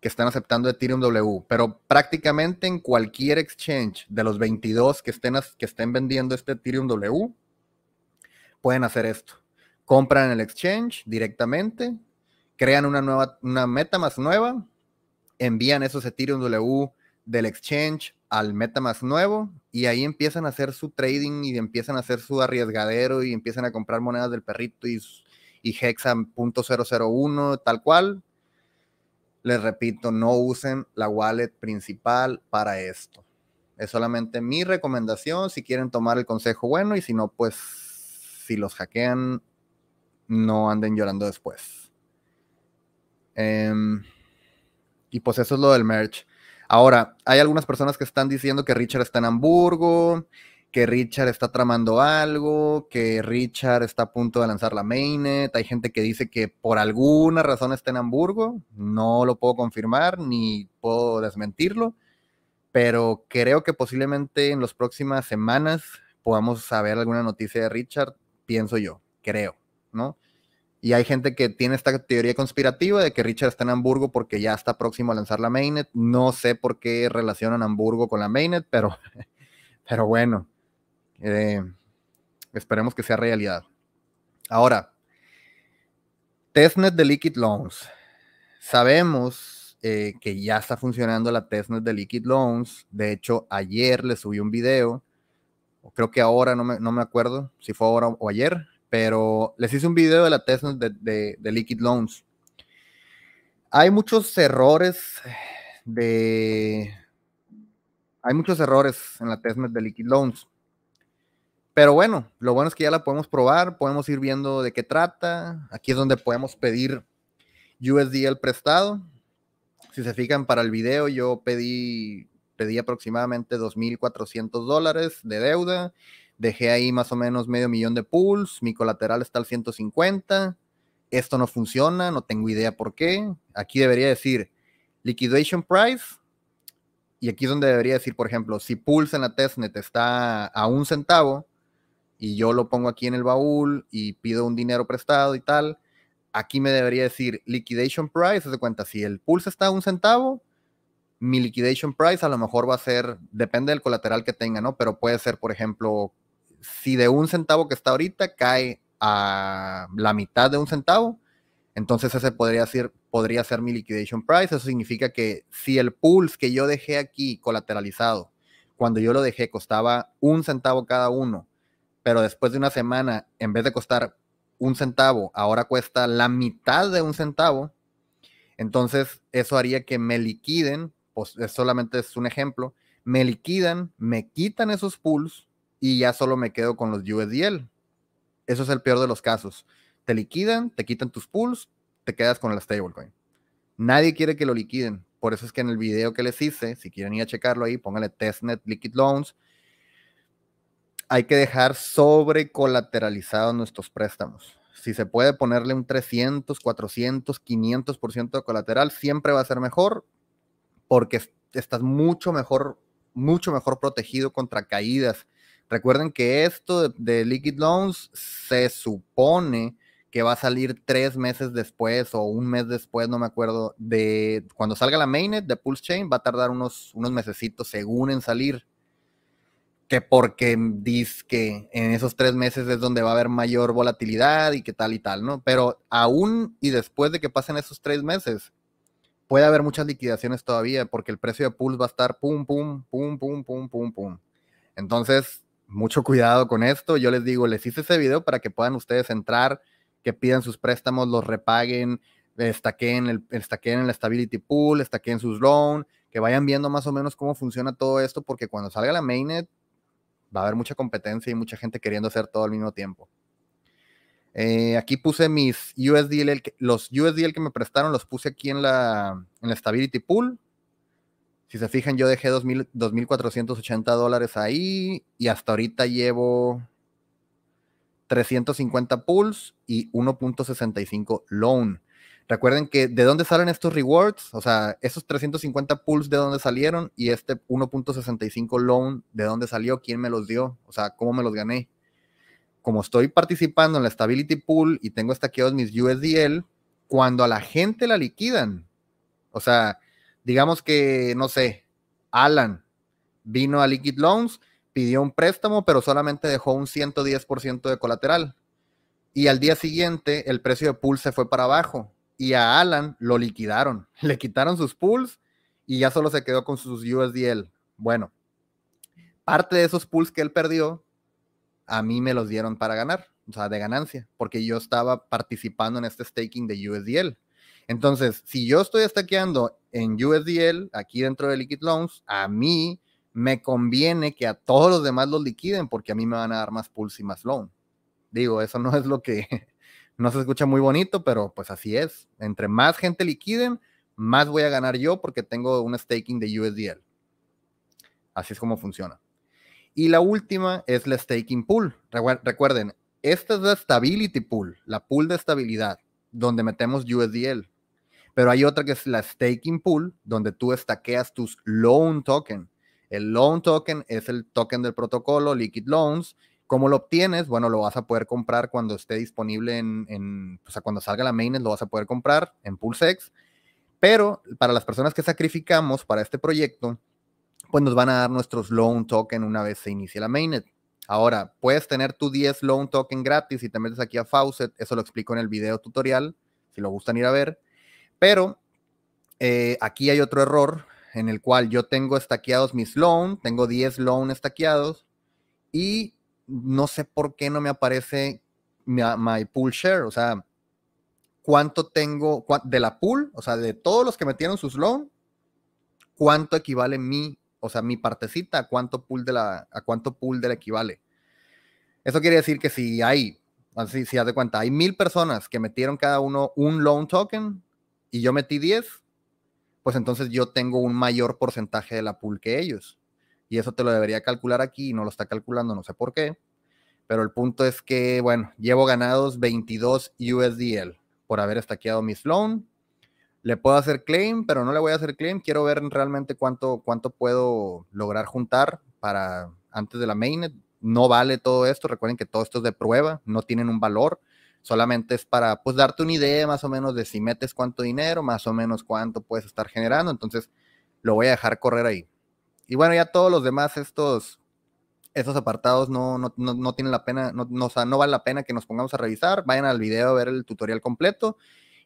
que están aceptando Ethereum W, pero prácticamente en cualquier exchange de los 22 que estén, que estén vendiendo este Ethereum W, pueden hacer esto. Compran el exchange directamente, crean una nueva, una MetaMask nueva, envían esos Ethereum W del exchange al MetaMask nuevo y ahí empiezan a hacer su trading y empiezan a hacer su arriesgadero y empiezan a comprar monedas del perrito y, y Hexa .001 tal cual. Les repito, no usen la wallet principal para esto. Es solamente mi recomendación si quieren tomar el consejo bueno y si no, pues si los hackean, no anden llorando después. Em, y pues eso es lo del merch. Ahora, hay algunas personas que están diciendo que Richard está en Hamburgo, que Richard está tramando algo, que Richard está a punto de lanzar la mainnet. Hay gente que dice que por alguna razón está en Hamburgo. No lo puedo confirmar ni puedo desmentirlo, pero creo que posiblemente en las próximas semanas podamos saber alguna noticia de Richard pienso yo, creo, ¿no? Y hay gente que tiene esta teoría conspirativa de que Richard está en Hamburgo porque ya está próximo a lanzar la mainnet. No sé por qué relacionan Hamburgo con la mainnet, pero, pero bueno, eh, esperemos que sea realidad. Ahora, testnet de Liquid Loans. Sabemos eh, que ya está funcionando la testnet de Liquid Loans. De hecho, ayer le subí un video creo que ahora, no me, no me acuerdo si fue ahora o ayer, pero les hice un video de la testnet de, de, Liquid Loans. Hay muchos errores de... Hay muchos errores en la testnet de Liquid Loans. Pero bueno, lo bueno es que ya la podemos probar, podemos ir viendo de qué trata. Aquí es donde podemos pedir USDL prestado. Si se fijan para el video, yo pedí pedí aproximadamente 2.400 dólares de deuda, dejé ahí más o menos medio millón de pools, mi colateral está al 150, esto no funciona, no tengo idea por qué, aquí debería decir liquidation price, y aquí es donde debería decir, por ejemplo, si pools en la testnet está a un centavo, y yo lo pongo aquí en el baúl y pido un dinero prestado y tal, aquí me debería decir liquidation price, se cuenta, si el pulse está a un centavo, mi liquidation price a lo mejor va a ser, depende del colateral que tenga, ¿no? Pero puede ser, por ejemplo, si de un centavo que está ahorita cae a la mitad de un centavo, entonces ese podría ser, podría ser mi liquidation price. Eso significa que si el pools que yo dejé aquí colateralizado, cuando yo lo dejé costaba un centavo cada uno, pero después de una semana, en vez de costar un centavo, ahora cuesta la mitad de un centavo, entonces eso haría que me liquiden pues solamente es un ejemplo, me liquidan, me quitan esos pools y ya solo me quedo con los USDL. Eso es el peor de los casos. Te liquidan, te quitan tus pools, te quedas con la stablecoin. Nadie quiere que lo liquiden. Por eso es que en el video que les hice, si quieren ir a checarlo ahí, pónganle testnet liquid loans. Hay que dejar sobre colateralizados nuestros préstamos. Si se puede ponerle un 300, 400, 500% de colateral, siempre va a ser mejor porque estás mucho mejor mucho mejor protegido contra caídas. Recuerden que esto de, Liquid Loans se supone que va a salir tres meses después o un mes después, no me acuerdo, de cuando salga la mainnet de Pulse Chain, va a tardar unos, unos mesecitos según en salir que porque dice que en esos tres meses es donde va a haber mayor volatilidad y que tal y tal, ¿no? Pero aún y después de que pasen esos tres meses, puede haber muchas liquidaciones todavía porque el precio de Pulse va a estar pum, pum, pum, pum, pum, pum, pum. Entonces, mucho cuidado con esto. Yo les digo, les hice ese video para que puedan ustedes entrar, que pidan sus préstamos, los repaguen, estaqueen el, estaqueen el Stability Pool, estaqueen sus loans, que vayan viendo más o menos cómo funciona todo esto, porque cuando salga la mainnet, va a haber mucha competencia y mucha gente queriendo hacer todo al mismo tiempo. Eh, aquí puse mis USDL, los USDL que me prestaron, los puse aquí en la, en la Stability Pool. Si se fijan, yo dejé 2.480 dólares ahí y hasta ahorita llevo 350 pools y 1.65 loan. Recuerden que de dónde salen estos rewards, o sea, esos 350 pools de dónde salieron y este 1.65 loan de dónde salió, quién me los dio, o sea, cómo me los gané. Como estoy participando en la Stability Pool y tengo estaqueados mis USDL, cuando a la gente la liquidan, o sea, digamos que, no sé, Alan vino a Liquid Loans, pidió un préstamo, pero solamente dejó un 110% de colateral. Y al día siguiente el precio de pool se fue para abajo y a Alan lo liquidaron. Le quitaron sus pools y ya solo se quedó con sus USDL. Bueno, parte de esos pools que él perdió, a mí me los dieron para ganar, o sea, de ganancia, porque yo estaba participando en este staking de USDL. Entonces, si yo estoy stakeando en USDL aquí dentro de Liquid Loans, a mí me conviene que a todos los demás los liquiden porque a mí me van a dar más pools y más loan. Digo, eso no es lo que no se escucha muy bonito, pero pues así es. Entre más gente liquiden, más voy a ganar yo porque tengo un staking de USDL. Así es como funciona. Y la última es la staking pool. Recuerden, esta es la stability pool, la pool de estabilidad, donde metemos USDL. Pero hay otra que es la staking pool, donde tú estaqueas tus loan token. El loan token es el token del protocolo Liquid Loans ¿Cómo lo obtienes? Bueno, lo vas a poder comprar cuando esté disponible en, o sea, cuando salga la mainnet lo vas a poder comprar en PulseX. Pero para las personas que sacrificamos para este proyecto, pues nos van a dar nuestros loan token una vez se inicie la mainnet. Ahora, puedes tener tu 10 loan token gratis y te metes aquí a Faucet, eso lo explico en el video tutorial, si lo gustan ir a ver. Pero eh, aquí hay otro error en el cual yo tengo estaqueados mis loan, tengo 10 loan estaqueados y no sé por qué no me aparece my, pool share, o sea, cuánto tengo de la pool, o sea, de todos los que metieron sus loan, cuánto equivale mi, o sea, mi partecita, a cuánto pool de la, a cuánto pool equivale. Eso quiere decir que si hay, así, si haz de cuenta, hay mil personas que metieron cada uno un loan token y yo metí 10, pues entonces yo tengo un mayor porcentaje de la pool que ellos y eso te lo debería calcular aquí y no lo está calculando, no sé por qué. Pero el punto es que, bueno, llevo ganados 22 USDL por haber estaqueado mis loan. Le puedo hacer claim, pero no le voy a hacer claim. Quiero ver realmente cuánto, cuánto puedo lograr juntar para antes de la mainnet. No vale todo esto. Recuerden que todo esto es de prueba, no tienen un valor. Solamente es para pues darte una idea más o menos de si metes cuánto dinero, más o menos cuánto puedes estar generando. Entonces lo voy a dejar correr ahí. Y bueno, ya todos los demás, estos, estos apartados no, no, no, tienen la pena, no, no, no vale la pena que nos pongamos a revisar. Vayan al video a ver el tutorial completo.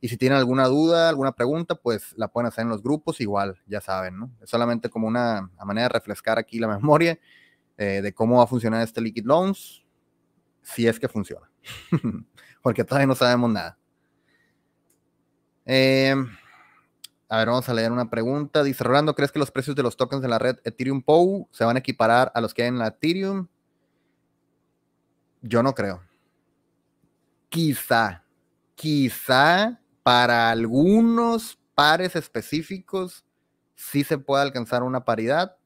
Y si tienen alguna duda, alguna pregunta, pues la pueden hacer en los grupos, igual, ya saben, ¿no? Es solamente como una manera de refrescar aquí la memoria eh, de cómo va a funcionar este Liquid Loans, si es que funciona. Porque todavía no sabemos nada. Eh, a ver, vamos a leer una pregunta. Dice Rolando, ¿crees que los precios de los tokens de la red Ethereum POW se van a equiparar a los que hay en la Ethereum? Yo no creo. Quizá, quizá para algunos pares específicos sí se pueda alcanzar una paridad,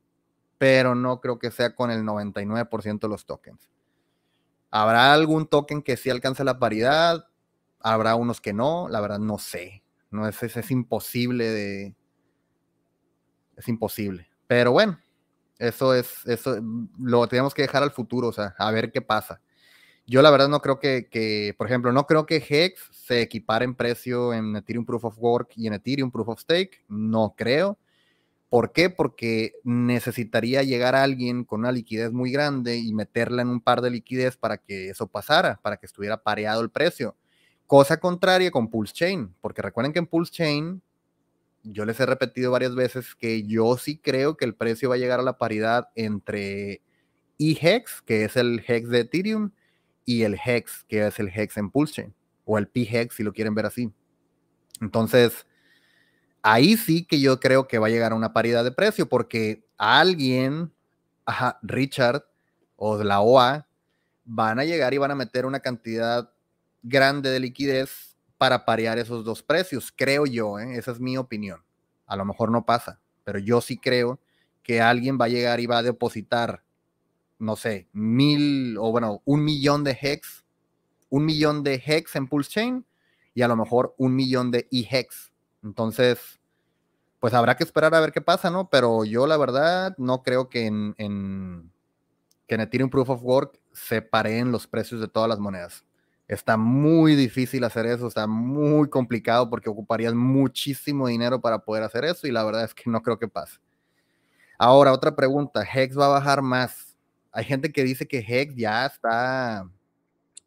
pero no creo que sea con el 99% de los tokens. ¿Habrá algún token que sí alcance la paridad? ¿Habrá unos que no? La verdad no sé. No es, imposible de. Es imposible. Pero bueno, Eso es, eso lo tenemos que dejar al futuro, o sea, a ver qué pasa. Yo la verdad no creo que, que, por ejemplo, no creo que Hex se equipare en precio en Ethereum Proof of Work y en Ethereum Proof of Stake. No creo. ¿Por qué? Porque necesitaría llegar a alguien con una liquidez muy grande y meterla en un par de liquidez para que eso pasara, para que estuviera pareado el precio. Cosa contraria con Pulse Chain, porque recuerden que en Pulse Chain yo les he repetido varias veces que yo sí creo que el precio va a llegar a la paridad entre eHex, que es el hex de Ethereum, y el hex, que es el hex en Pulse o el p-hex, si lo quieren ver así. Entonces, ahí sí que yo creo que va a llegar a una paridad de precio, porque alguien, ajá, Richard o la OA, van a llegar y van a meter una cantidad grande de liquidez para parear esos dos precios, creo yo, ¿eh? esa es mi opinión. A lo mejor no pasa, pero yo sí creo que alguien va a llegar y va a depositar, no sé, mil o bueno, un millón de hex, un millón de hex en Pulse Chain y a lo mejor un millón de e-hex. Entonces, pues habrá que esperar a ver qué pasa, ¿no? Pero yo la verdad no creo que en, que en Ethereum Proof of Work se pareen los precios de todas las monedas. Está muy difícil hacer eso, está muy complicado porque ocuparías muchísimo dinero para poder hacer eso y la verdad es que no creo que pase. Ahora, otra pregunta, ¿Hex va a bajar más? Hay gente que dice que Hex ya está,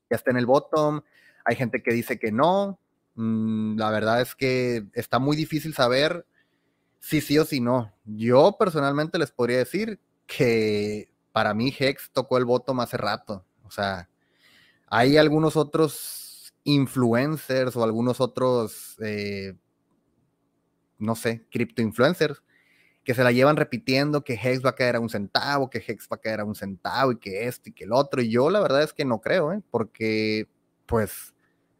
ya está en el bottom, hay gente que dice que no. Mm, la verdad es que está muy difícil saber si sí o si no. Yo personalmente les podría decir que para mí Hex tocó el bottom hace rato. O sea, hay algunos otros influencers o algunos otros, eh, no sé, cripto influencers que se la llevan repitiendo que Hex va a caer a un centavo, que Hex va a caer a un centavo y que esto y que el otro. Y yo la verdad es que no creo, ¿eh? porque pues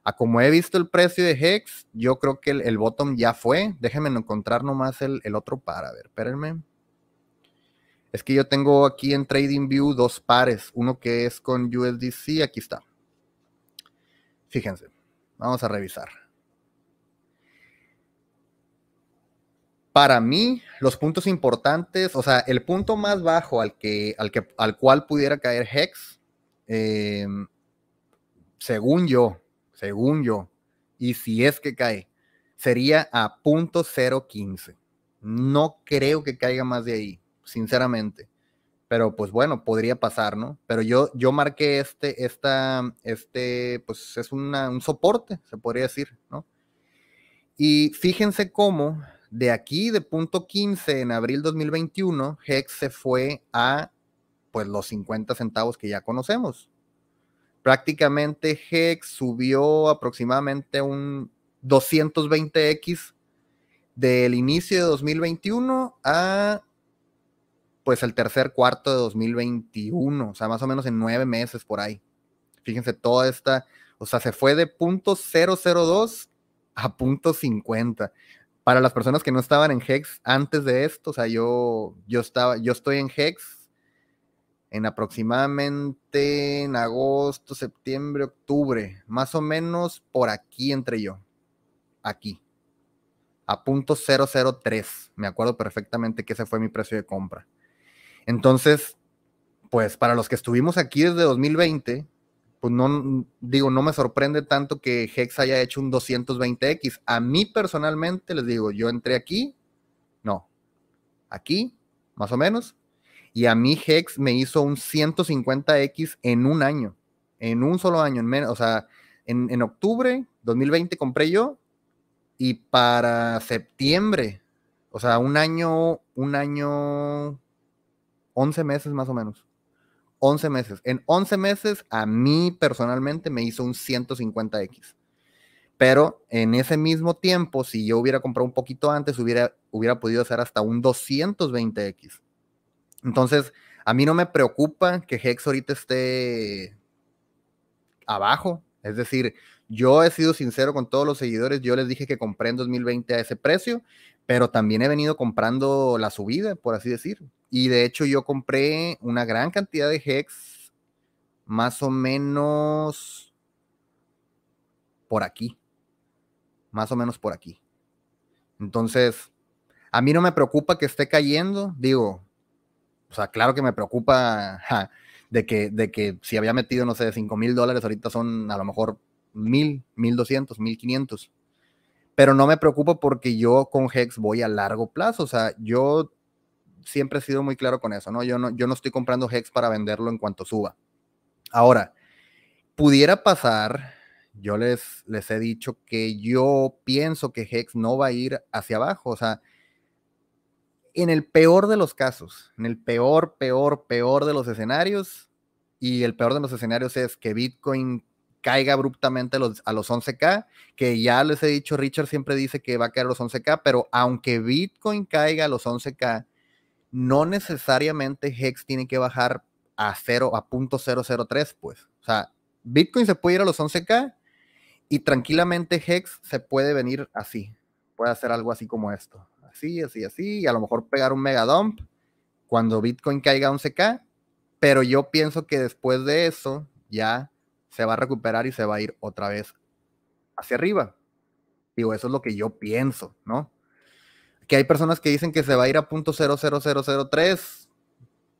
a como he visto el precio de Hex, yo creo que el, bottom ya fue. Déjenme encontrar nomás el, el otro par. A ver, espérenme. Es que yo tengo aquí en TradingView dos pares. Uno que es con USDC, aquí está. Fíjense, vamos a revisar. Para mí, los puntos importantes, o sea, el punto más bajo al, que, al, que, al cual pudiera caer Hex, eh, según yo, según yo, y si es que cae, sería a punto 0.15. No creo que caiga más de ahí, sinceramente pero pues bueno, podría pasar, ¿no? Pero yo, yo marqué este, esta, este, pues es un soporte, se podría decir, ¿no? Y fíjense cómo de aquí, de punto 15 en abril 2021, Hex se fue a, pues, los 50 centavos que ya conocemos. Prácticamente Hex subió aproximadamente un 220x del inicio de 2021 a pues el tercer cuarto de 2021, o sea, más o menos en nueve meses por ahí. Fíjense, toda esta, o sea, se fue de punto 002 a punto 50. Para las personas que no estaban en Hex antes de esto, o sea, yo, yo, estaba, yo estoy en Hex en aproximadamente en agosto, septiembre, octubre, más o menos por aquí entre yo, aquí, a punto 003. Me acuerdo perfectamente que ese fue mi precio de compra. Entonces, pues para los que estuvimos aquí desde 2020, pues no, digo, no me sorprende tanto que Hex haya hecho un 220X. A mí personalmente, les digo, yo entré aquí, no, aquí, más o menos, y a mí Hex me hizo un 150X en un año, en un solo año, en menos, o sea, en, en octubre 2020 compré yo, y para septiembre, o sea, un año, un año 11 meses más o menos. 11 meses. En 11 meses, a mí personalmente me hizo un 150X. Pero en ese mismo tiempo, si yo hubiera comprado un poquito antes, hubiera, hubiera podido hacer hasta un 220X. Entonces, a mí no me preocupa que Hex ahorita esté abajo. Es decir, yo he sido sincero con todos los seguidores. Yo les dije que compré en 2020 a ese precio, pero también he venido comprando la subida, por así decir. Y de hecho yo compré una gran cantidad de Hex, más o menos por aquí. Más o menos por aquí. Entonces, a mí no me preocupa que esté cayendo. Digo, O sea, claro que me preocupa de, que, de que si había metido, no sé, 5 mil dólares, ahorita son a lo mejor mil, mil doscientos, mil quinientos. Pero no me preocupa porque yo con Hex voy a largo plazo. O sea, yo siempre he sido muy claro con eso, ¿no? Yo no, yo no estoy comprando Hex para venderlo en cuanto suba. Ahora, pudiera pasar, yo les, les he dicho que yo pienso que Hex no va a ir hacia abajo. O sea, en el peor de los casos, en el peor, peor, peor de los escenarios, y el peor de los escenarios es que Bitcoin caiga abruptamente a los, a los 11K, que ya les he dicho, Richard siempre dice que va a caer a los 11K, pero aunque Bitcoin caiga a los 11K, no necesariamente Hex tiene que bajar a 0, a punto .003, pues. O sea, Bitcoin se puede ir a los 11K y tranquilamente Hex se puede venir así. Puede hacer algo así como esto así, así, así, y a lo mejor pegar un mega dump cuando Bitcoin caiga a 11K, pero yo pienso que después de eso ya se va a recuperar y se va a ir otra vez hacia arriba. Digo, eso es lo que yo pienso, ¿no? Que hay personas que dicen que se va a ir a punto .00003,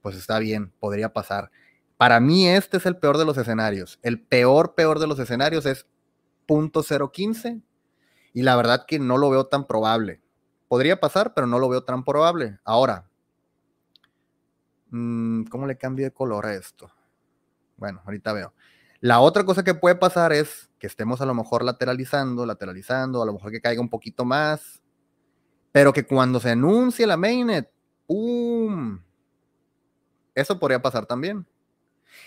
pues está bien, podría pasar. Para mí este es el peor de los escenarios. El peor, peor de los escenarios es punto .015 y la verdad que no lo veo tan probable. Podría pasar, pero no lo veo tan probable. Ahora, mm, ¿cómo le cambio de color a esto? Bueno, ahorita veo. La otra cosa que puede pasar es que estemos a lo mejor lateralizando, lateralizando, a lo mejor que caiga un poquito más, pero que cuando se anuncie la mainnet, ¡pum! Eso podría pasar también.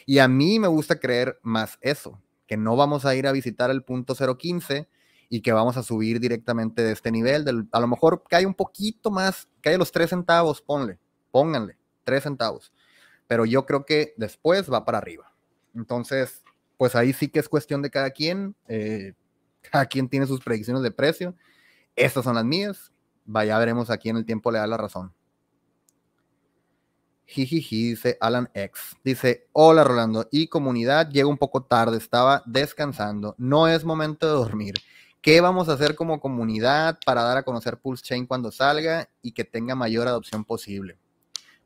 Y a mí me gusta creer más eso, que no vamos a ir a visitar el punto 015 y que vamos a subir directamente de este nivel. Del, a lo mejor cae un poquito más, cae los tres centavos, ponle, pónganle, tres centavos. Pero yo creo que después va para arriba. Entonces, pues ahí sí que es cuestión de cada quien. Eh, cada quien tiene sus predicciones de precio. Estas son las mías. Vaya, veremos aquí en el tiempo le da la razón. Jijiji, dice Alan X. Dice, hola Rolando, y comunidad, llego un poco tarde, estaba descansando. No es momento de dormir. ¿Qué vamos a hacer como comunidad para dar a conocer Pulse Chain cuando salga y que tenga mayor adopción posible?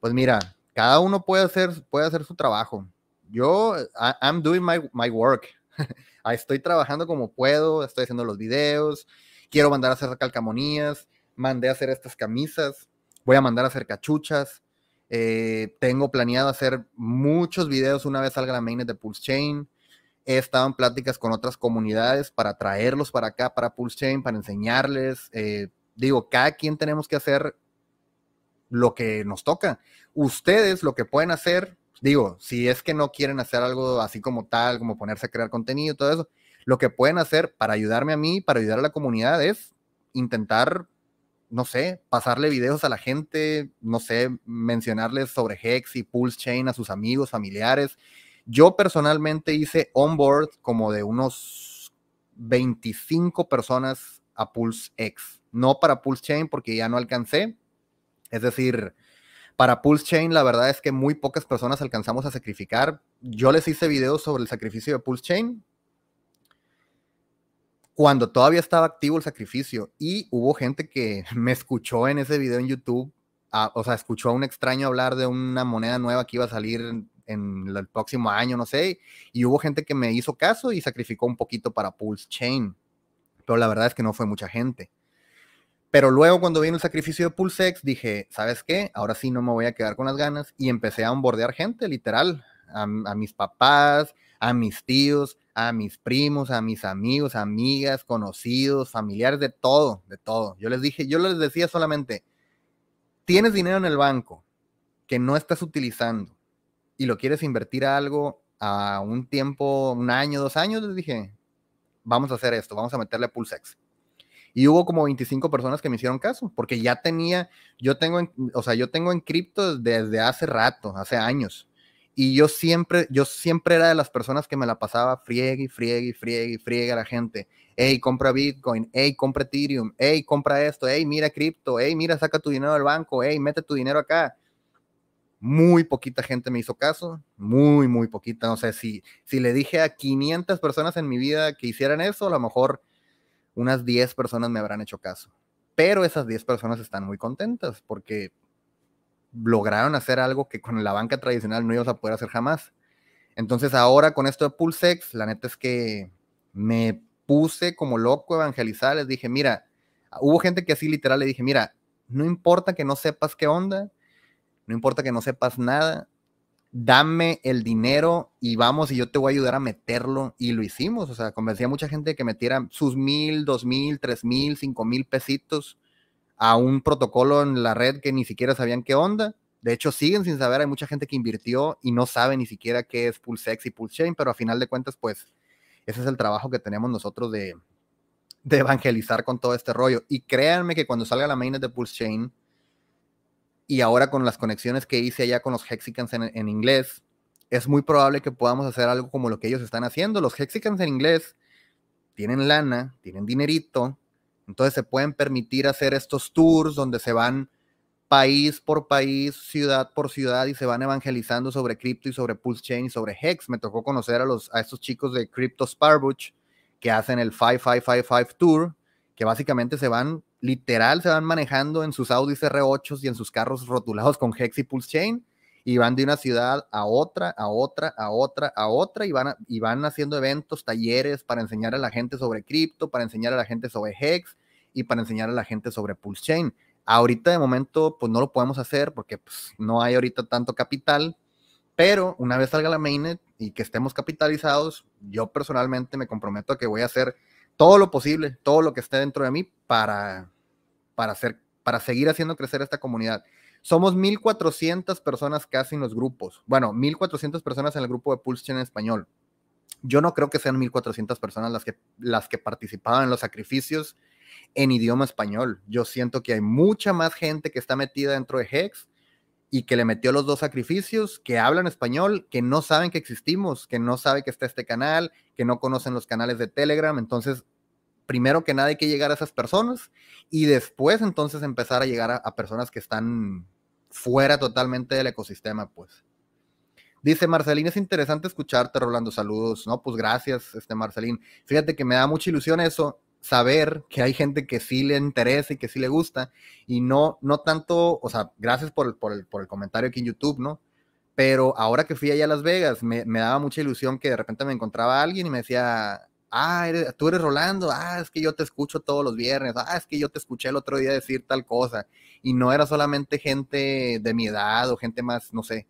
Pues mira, cada uno puede hacer, puede hacer su trabajo. Yo, I'm doing my, my work. estoy trabajando como puedo, estoy haciendo los videos, quiero mandar a hacer calcamonías, mandé a hacer estas camisas, voy a mandar a hacer cachuchas. Eh, tengo planeado hacer muchos videos una vez salga la mainnet de Pulse Chain he estado en pláticas con otras comunidades para traerlos para acá, para Pulse Chain, para enseñarles. Eh, digo, cada quien tenemos que hacer lo que nos toca. Ustedes lo que pueden hacer, digo, si es que no quieren hacer algo así como tal, como ponerse a crear contenido, todo eso, lo que pueden hacer para ayudarme a mí, para ayudar a la comunidad es intentar, no sé, pasarle videos a la gente, no sé, mencionarles sobre Hex y Pulse Chain a sus amigos, familiares, yo personalmente hice onboard como de unos 25 personas a Pulse X, no para Pulse Chain porque ya no alcancé. Es decir, para Pulse Chain la verdad es que muy pocas personas alcanzamos a sacrificar. Yo les hice videos sobre el sacrificio de Pulse Chain cuando todavía estaba activo el sacrificio y hubo gente que me escuchó en ese video en YouTube, o sea, escuchó a un extraño hablar de una moneda nueva que iba a salir en el próximo año, no sé, y hubo gente que me hizo caso y sacrificó un poquito para Pulse Chain, pero la verdad es que no fue mucha gente. Pero luego cuando vino el sacrificio de PulseX, dije, ¿sabes qué? Ahora sí no me voy a quedar con las ganas y empecé a onboardear gente, literal, a, a mis papás, a mis tíos, a mis primos, a mis amigos, amigas, conocidos, familiares, de todo, de todo. Yo les dije, yo les decía solamente, tienes dinero en el banco que no estás utilizando y lo quieres invertir a algo a un tiempo, un año, dos años, les dije, vamos a hacer esto, vamos a meterle Pulsex. Y hubo como 25 personas que me hicieron caso, porque ya tenía, yo tengo, en, o sea, yo tengo en cripto desde hace rato, hace años. Y yo siempre, yo siempre era de las personas que me la pasaba friegue, friegue, friegue, friegue a la gente. Hey, compra Bitcoin, hey, compra Ethereum, hey, compra esto, hey, mira cripto, hey, mira, saca tu dinero del banco, hey, mete tu dinero acá muy poquita gente me hizo caso, muy, muy poquita. No sé, si, si le dije a 500 personas en mi vida que hicieran eso, a lo mejor unas 10 personas me habrán hecho caso. Pero esas 10 personas están muy contentas porque lograron hacer algo que con la banca tradicional no ibas a poder hacer jamás. Entonces ahora con esto de Pulsex, la neta es que me puse como loco evangelizar, les dije, mira, hubo gente que así literal le dije, mira, no importa que no sepas qué onda, no importa que no sepas nada, dame el dinero y vamos y yo te voy a ayudar a meterlo. Y lo hicimos, o sea, convencí a mucha gente que metiera sus mil, dos mil, tres mil, cinco mil pesitos a un protocolo en la red que ni siquiera sabían qué onda. De hecho, siguen sin saber, hay mucha gente que invirtió y no sabe ni siquiera qué es PulseX y PulseChain, pero a final de cuentas, pues, ese es el trabajo que tenemos nosotros de, de evangelizar con todo este rollo. Y créanme que cuando salga la mainnet de PulseChain, y ahora con las conexiones que hice allá con los Hexicans en, inglés, es muy probable que podamos hacer algo como lo que ellos están haciendo. Los Hexicans en inglés tienen lana, tienen dinerito, entonces se pueden permitir hacer estos tours donde se van país por país, ciudad por ciudad y se van evangelizando sobre cripto y sobre Pulse Chain y sobre Hex. Me tocó conocer a, los, a estos chicos de Crypto Sparbuch que hacen el 5555 Tour, que básicamente se van literal se van manejando en sus Audi R8 y en sus carros rotulados con Hex y Pulse Chain y van de una ciudad a otra, a otra, a otra, a otra y van, y van haciendo eventos, talleres para enseñar a la gente sobre cripto, para enseñar a la gente sobre Hex y para enseñar a la gente sobre Pulse Chain. Ahorita de momento pues no lo podemos hacer porque pues, no hay ahorita tanto capital, pero una vez salga la mainnet y que estemos capitalizados, yo personalmente me comprometo a que voy a hacer todo lo posible, todo lo que esté dentro de mí para, para, hacer, para seguir haciendo crecer esta comunidad. Somos 1.400 personas casi en los grupos. Bueno, 1.400 personas en el grupo de Pulse en español. Yo no creo que sean 1.400 personas las que, las que participaban en los sacrificios en idioma español. Yo siento que hay mucha más gente que está metida dentro de Hex y que le metió los dos sacrificios, que hablan español, que no saben que existimos, que no saben que está este canal, que no conocen los canales de Telegram. Entonces, primero que nada hay que llegar a esas personas y después entonces empezar a llegar a, personas que están fuera totalmente del ecosistema, pues. Dice Marcelín, es interesante escucharte, Rolando. Saludos. No, pues gracias, este Marcelín. Fíjate que me da mucha ilusión eso saber que hay gente que sí le interesa y que sí le gusta y no, no tanto, o sea, gracias por el, por el, comentario aquí en YouTube, ¿no? Pero ahora que fui allá a Las Vegas, me, me, daba mucha ilusión que de repente me encontraba alguien y me decía, ah, tú eres Rolando, ah, es que yo te escucho todos los viernes, ah, es que yo te escuché el otro día decir tal cosa. Y no era solamente gente de mi edad o gente más, no sé,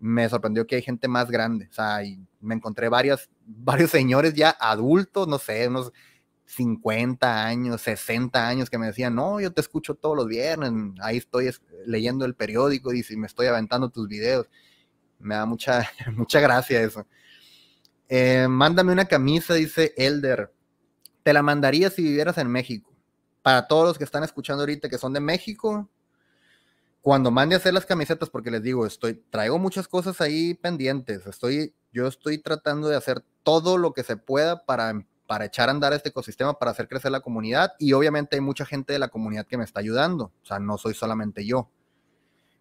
me sorprendió que hay gente más grande, o sea, y me encontré varias, varios señores ya adultos, no sé, unos 50 años, 60 años que me decían, no, yo te escucho todos los viernes, ahí estoy leyendo el periódico y me estoy aventando tus videos. Me da mucha, mucha gracia eso. Eh, mándame una camisa, dice Elder. Te la mandaría si vivieras en México. Para todos los que están escuchando ahorita que son de México, cuando mande a hacer las camisetas, porque les digo, estoy, traigo muchas cosas ahí pendientes. Estoy, yo estoy tratando de hacer todo lo que se pueda para para echar a andar este ecosistema, para hacer crecer la comunidad. Y obviamente hay mucha gente de la comunidad que me está ayudando. O sea, no soy solamente yo.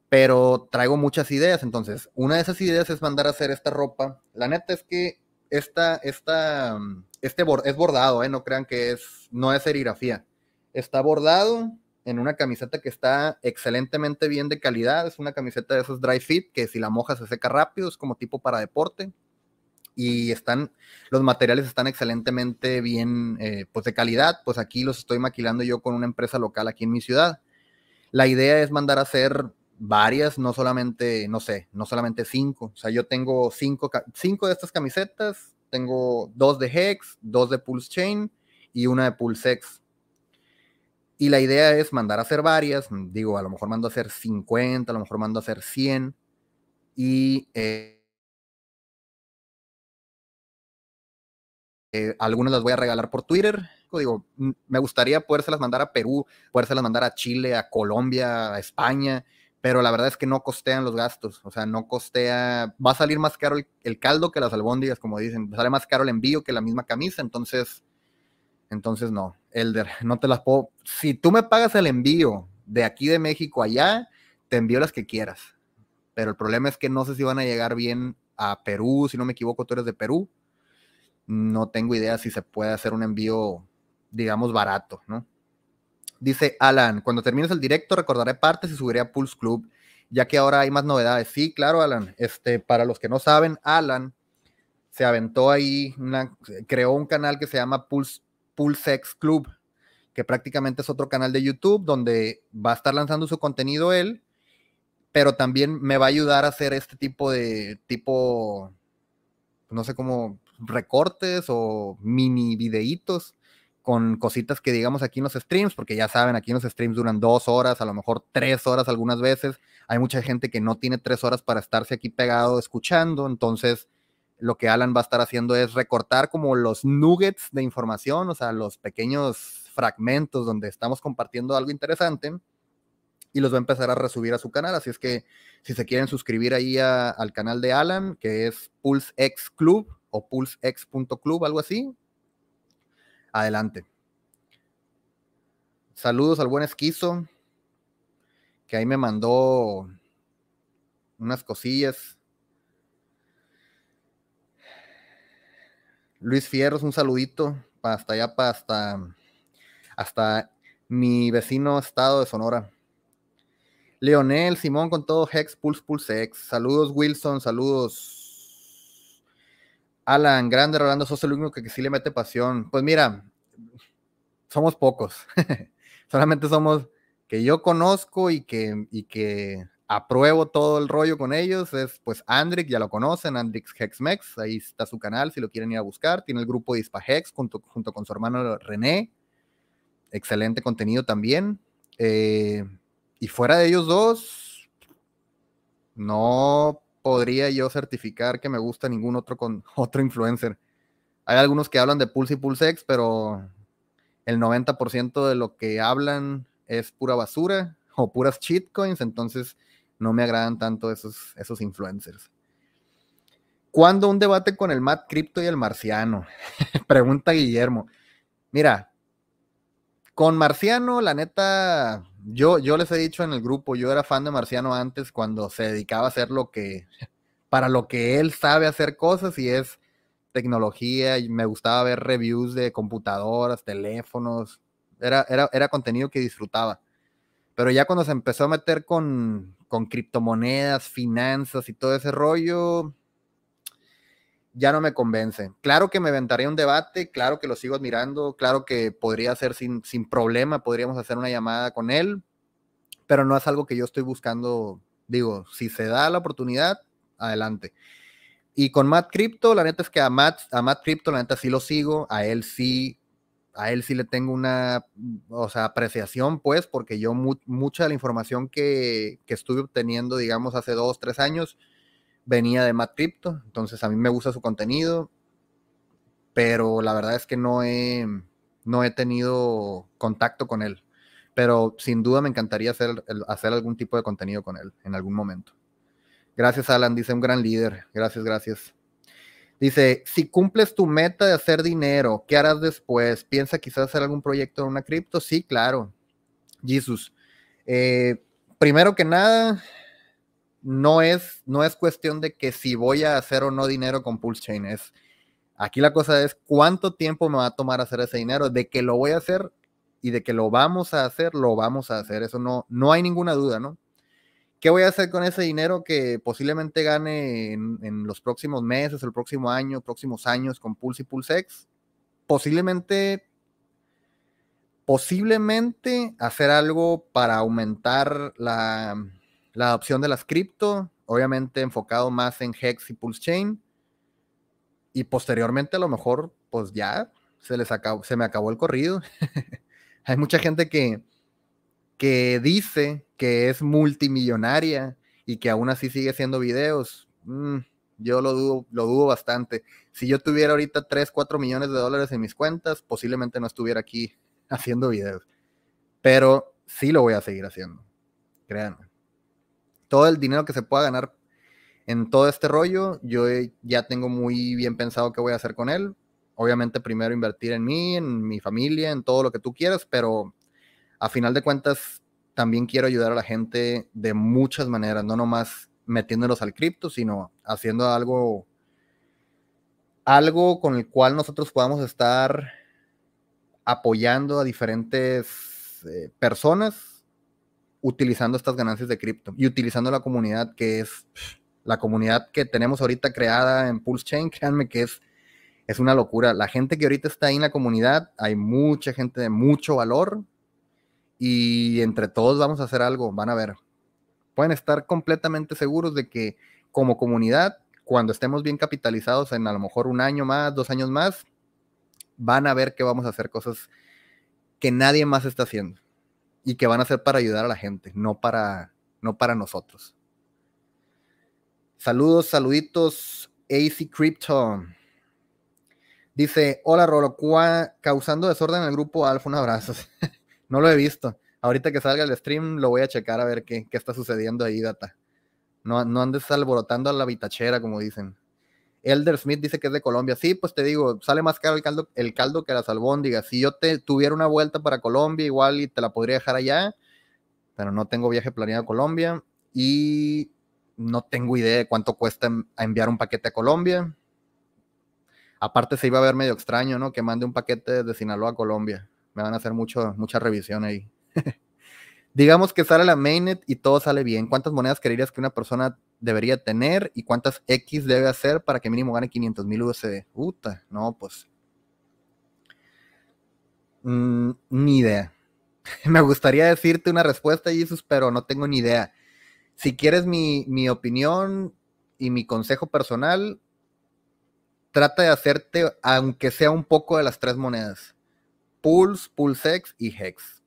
Pero traigo muchas ideas. Entonces, una de esas ideas es mandar a hacer esta ropa. La neta es que esta, esta, este es bordado, ¿eh? no crean que es, no es serigrafía. Está bordado en una camiseta que está excelentemente bien de calidad. Es una camiseta de esos dry fit que si la moja se seca rápido, es como tipo para deporte y están, los materiales están excelentemente bien, eh, pues de calidad, pues aquí los estoy maquilando yo con una empresa local aquí en mi ciudad. La idea es mandar a hacer varias, no solamente, no sé, no solamente cinco, o sea, yo tengo cinco, cinco de estas camisetas, tengo dos de Hex, dos de Pulse Chain y una de Pulsex. Y la idea es mandar a hacer varias, digo, a lo mejor mando a hacer 50, a lo mejor mando a hacer 100 y... Eh, Eh, algunas las voy a regalar por Twitter. Digo, me gustaría podérselas mandar a Perú, podérselas mandar a Chile, a Colombia, a España, pero la verdad es que no costean los gastos. O sea, no costea. Va a salir más caro el, caldo que las albóndigas, como dicen. Sale más caro el envío que la misma camisa. Entonces, entonces no. Elder, no te las puedo. Si tú me pagas el envío de aquí de México allá, te envío las que quieras. Pero el problema es que no sé si van a llegar bien a Perú. Si no me equivoco, tú eres de Perú no tengo idea si se puede hacer un envío, digamos, barato, ¿no? Dice Alan, cuando termines el directo recordaré partes y subiré a Pulse Club. ya que ahora hay más novedades. Sí, claro, Alan. Este, para los que no saben, Alan se aventó ahí, creó un canal que se llama Pulse, Pulsex Club, que prácticamente es otro canal de YouTube donde va a estar lanzando su contenido él, pero también me va a ayudar a hacer este tipo de, tipo, no sé cómo, recortes o mini videitos con cositas que digamos aquí en los streams, porque ya saben, aquí en los streams duran dos horas, a lo mejor tres horas algunas veces. Hay mucha gente que no tiene tres horas para estarse aquí pegado escuchando, entonces lo que Alan va a estar haciendo es recortar como los nuggets de información, o sea, los pequeños fragmentos donde estamos compartiendo algo interesante y los va a empezar a resubir a su canal. Así es que si se quieren suscribir ahí al canal de Alan, que es PulseX Club o pulsex.club, algo así, adelante. Saludos al buen esquizo, que ahí me mandó unas cosillas. Luis Fierros, un saludito para hasta allá, para hasta, hasta mi vecino estado de Sonora. Leonel, Simón con todo, Hex, Pulse, Pulse X. Saludos, Wilson, saludos. Alan, grande Rolando, sos el único que, sí le mete pasión. Pues mira, somos pocos. Solamente somos que yo conozco y que, y que apruebo todo el rollo con ellos. Es pues Andrix, ya lo conocen, Andrix Hexmex, ahí está su canal si lo quieren ir a buscar. Tiene el grupo de Hex junto, junto con su hermano René. Excelente contenido también. Eh, y fuera de ellos dos, no podría yo certificar que me gusta ningún otro con otro influencer. Hay algunos que hablan de Pulse y Pulsex, pero el 90% de lo que hablan es pura basura o puras coins, entonces no me agradan tanto esos, esos influencers. ¿Cuándo un debate con el Matt Crypto y el Marciano? Pregunta Guillermo. Mira, con Marciano, la neta, yo, yo les he dicho en el grupo, yo era fan de Marciano antes cuando se dedicaba a hacer lo que, para lo que él sabe hacer cosas y es tecnología y me gustaba ver reviews de computadoras, teléfonos, era, era, era contenido que disfrutaba. Pero ya cuando se empezó a meter con, con criptomonedas, finanzas y todo ese rollo, ya no me convence. Claro que me aventaría un debate, claro que lo sigo admirando, claro que podría ser sin, sin problema, podríamos hacer una llamada con él, pero no es algo que yo estoy buscando. Digo, si se da la oportunidad, adelante. Y con Matt Crypto, la neta es que a Matt, a Matt Crypto, la neta sí lo sigo, a él sí, a él sí le tengo una, o sea, apreciación, pues, porque yo mucha de la información que, que estuve obteniendo, digamos, hace dos, tres años, venía de Matt Crypto, entonces a mí me gusta su contenido, pero la verdad es que no he, no he tenido contacto con él. Pero sin duda me encantaría hacer, hacer algún tipo de contenido con él en algún momento. Gracias, Alan, dice un gran líder. Gracias, gracias. Dice, si cumples tu meta de hacer dinero, ¿qué harás después? ¿Piensa quizás hacer algún proyecto en una cripto? Sí, claro. Jesus. Eh, primero que nada, no es, no es cuestión de que si voy a hacer o no dinero con Pulse Chain, es aquí la cosa es cuánto tiempo me va a tomar hacer ese dinero, de que lo voy a hacer y de que lo vamos a hacer, lo vamos a hacer, eso no, no hay ninguna duda, ¿no? ¿Qué voy a hacer con ese dinero que posiblemente gane en, los próximos meses, el próximo año, próximos años con Pulse y PulseX? Posiblemente, posiblemente hacer algo para aumentar la, la adopción de las cripto, obviamente enfocado más en Hex y Pulse Chain. Y posteriormente a lo mejor, pues ya se les se me acabó el corrido. Hay mucha gente que, que dice que es multimillonaria y que aún así sigue haciendo videos. Mm, yo lo dudo, lo dudo bastante. Si yo tuviera ahorita 3, 4 millones de dólares en mis cuentas, posiblemente no estuviera aquí haciendo videos. Pero sí lo voy a seguir haciendo. Créanme todo el dinero que se pueda ganar en todo este rollo, yo ya tengo muy bien pensado qué voy a hacer con él. Obviamente primero invertir en mí, en mi familia, en todo lo que tú quieras, pero a final de cuentas también quiero ayudar a la gente de muchas maneras, no nomás metiéndolos al cripto, sino haciendo algo algo con el cual nosotros podamos estar apoyando a diferentes eh, personas utilizando estas ganancias de cripto y utilizando la comunidad que es la comunidad que tenemos ahorita creada en Pulse Chain, créanme que es, es una locura. La gente que ahorita está ahí en la comunidad, hay mucha gente de mucho valor y entre todos vamos a hacer algo, van a ver. Pueden estar completamente seguros de que como comunidad, cuando estemos bien capitalizados en a lo mejor un año más, dos años más, van a ver que vamos a hacer cosas que nadie más está haciendo y que van a ser para ayudar a la gente, no para, no para nosotros. Saludos, saluditos, AC Crypto. Dice, hola Rolo, causando desorden en el grupo Alfa, un abrazo. no lo he visto. Ahorita que salga el stream lo voy a checar a ver qué, qué está sucediendo ahí, data. No, no andes alborotando a la bitachera, como dicen. Elder Smith dice que es de Colombia. Sí, pues te digo, sale más caro el caldo, el caldo que las albóndigas. Si yo te tuviera una vuelta para Colombia, igual y te la podría dejar allá, pero no tengo viaje planeado a Colombia y no tengo idea de cuánto cuesta enviar un paquete a Colombia. Aparte se iba a ver medio extraño, ¿no? Que mande un paquete de Sinaloa a Colombia. Me van a hacer mucho, mucha revisión ahí. Digamos que sale la mainnet y todo sale bien. ¿Cuántas monedas creerías que una persona debería tener y cuántas X debe hacer para que mínimo gane 500 mil USD? Puta, no, pues. Mm, ni idea. Me gustaría decirte una respuesta, Jesus, pero no tengo ni idea. Si quieres mi, mi opinión y mi consejo personal, trata de hacerte, aunque sea un poco de las tres monedas. Pulse, PulseX y Hex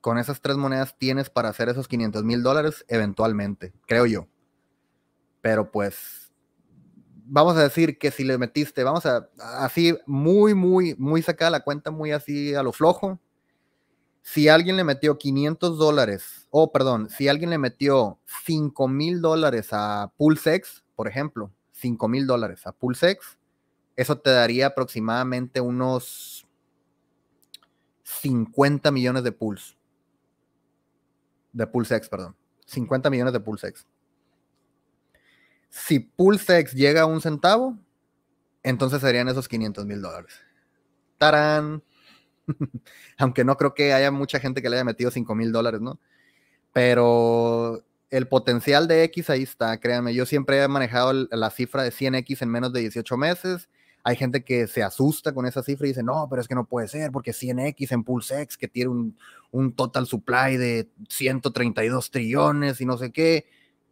con esas tres monedas tienes para hacer esos 500 mil dólares eventualmente, creo yo. Pero pues, vamos a decir que si le metiste, vamos a, así, muy, muy, muy sacada la cuenta, muy así a lo flojo. Si alguien le metió 500 dólares, o perdón, si alguien le metió 5 mil dólares a PulseX, por ejemplo, 5 mil dólares a PulseX, eso te daría aproximadamente unos 50 millones de Pulse de PulseX, perdón. 50 millones de PulseX. Si PulseX llega a un centavo, entonces serían esos 500 mil dólares. ¡Tarán! Aunque no creo que haya mucha gente que le haya metido 5 mil dólares, ¿no? Pero el potencial de X ahí está, créanme. Yo siempre he manejado la cifra de 100X en menos de 18 meses hay gente que se asusta con esa cifra y dice, no, pero es que no puede ser, porque 100X en PulseX, que tiene un, total supply de 132 trillones y no sé qué,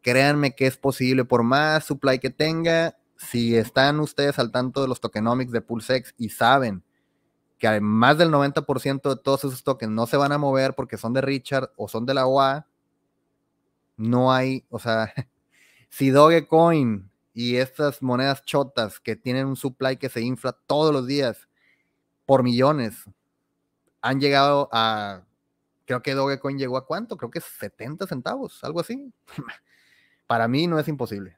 créanme que es posible, por más supply que tenga, si están ustedes al tanto de los tokenomics de PulseX y saben que más del 90% de todos esos tokens no se van a mover porque son de Richard o son de la OA, no hay, o sea, si Dogecoin y estas monedas chotas que tienen un supply que se infla todos los días por millones, han llegado a, creo que Dogecoin llegó a cuánto, creo que 70 centavos, algo así. Para mí no es imposible,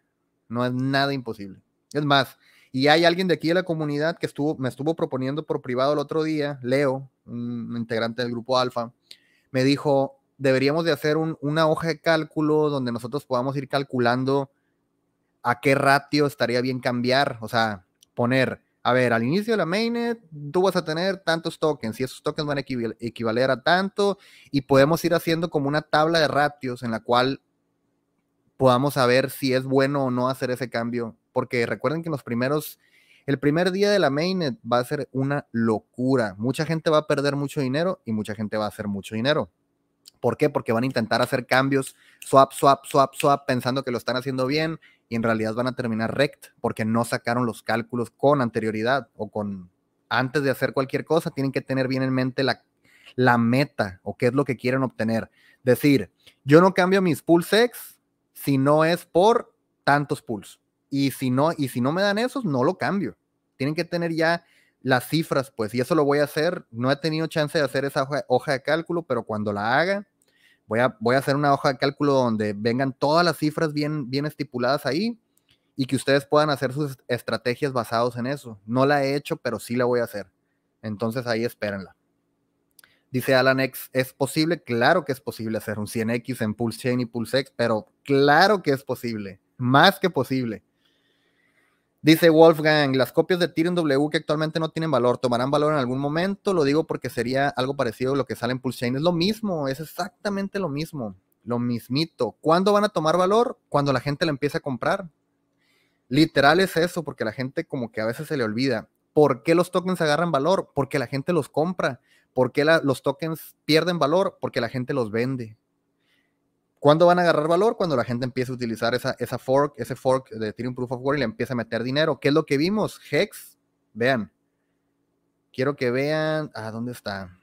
no es nada imposible. Es más, y hay alguien de aquí de la comunidad que me estuvo proponiendo por privado el otro día, Leo, un integrante del grupo Alfa, me dijo, deberíamos de hacer una hoja de cálculo donde nosotros podamos ir calculando a qué ratio estaría bien cambiar, o sea, poner, a ver, al inicio de la mainnet tú vas a tener tantos tokens y esos tokens van a equivaler a tanto y podemos ir haciendo como una tabla de ratios en la cual podamos saber si es bueno o no hacer ese cambio, porque recuerden que los primeros, el primer día de la mainnet va a ser una locura, mucha gente va a perder mucho dinero y mucha gente va a hacer mucho dinero. ¿Por qué? Porque van a intentar hacer cambios, swap, swap, swap, swap, pensando que lo están haciendo bien y en realidad van a terminar rect porque no sacaron los cálculos con anterioridad o con antes de hacer cualquier cosa, tienen que tener bien en mente la, la meta o qué es lo que quieren obtener. Decir, yo no cambio mis pulsex si no es por tantos pools. Y si no, y si no me dan esos, no lo cambio. Tienen que tener ya las cifras, pues, y eso lo voy a hacer. No he tenido chance de hacer esa hoja, de cálculo, pero cuando la haga, voy a, voy a hacer una hoja de cálculo donde vengan todas las cifras bien, bien estipuladas ahí y que ustedes puedan hacer sus estrategias basados en eso. No la he hecho, pero sí la voy a hacer. Entonces ahí espérenla. Dice Alan X, ¿es posible? Claro que es posible hacer un 100X en Pulse Chain y PulseX, pero claro que es posible, más que posible. Dice Wolfgang, las copias de Ethereum W que actualmente no tienen valor, ¿tomarán valor en algún momento? Lo digo porque sería algo parecido a lo que sale en Pulse Chain. Es lo mismo, es exactamente lo mismo, lo mismito. ¿Cuándo van a tomar valor? Cuando la gente la empiece a comprar. Literal es eso, porque la gente como que a veces se le olvida. ¿Por qué los tokens agarran valor? Porque la gente los compra. ¿Por qué los tokens pierden valor? Porque la gente los vende. ¿Cuándo van a agarrar valor? Cuando la gente empiece a utilizar esa, esa fork, ese fork de Ethereum Proof of Work y le empieza a meter dinero. ¿Qué es lo que vimos? Hex, vean. Quiero que vean. ¿A ah, dónde está?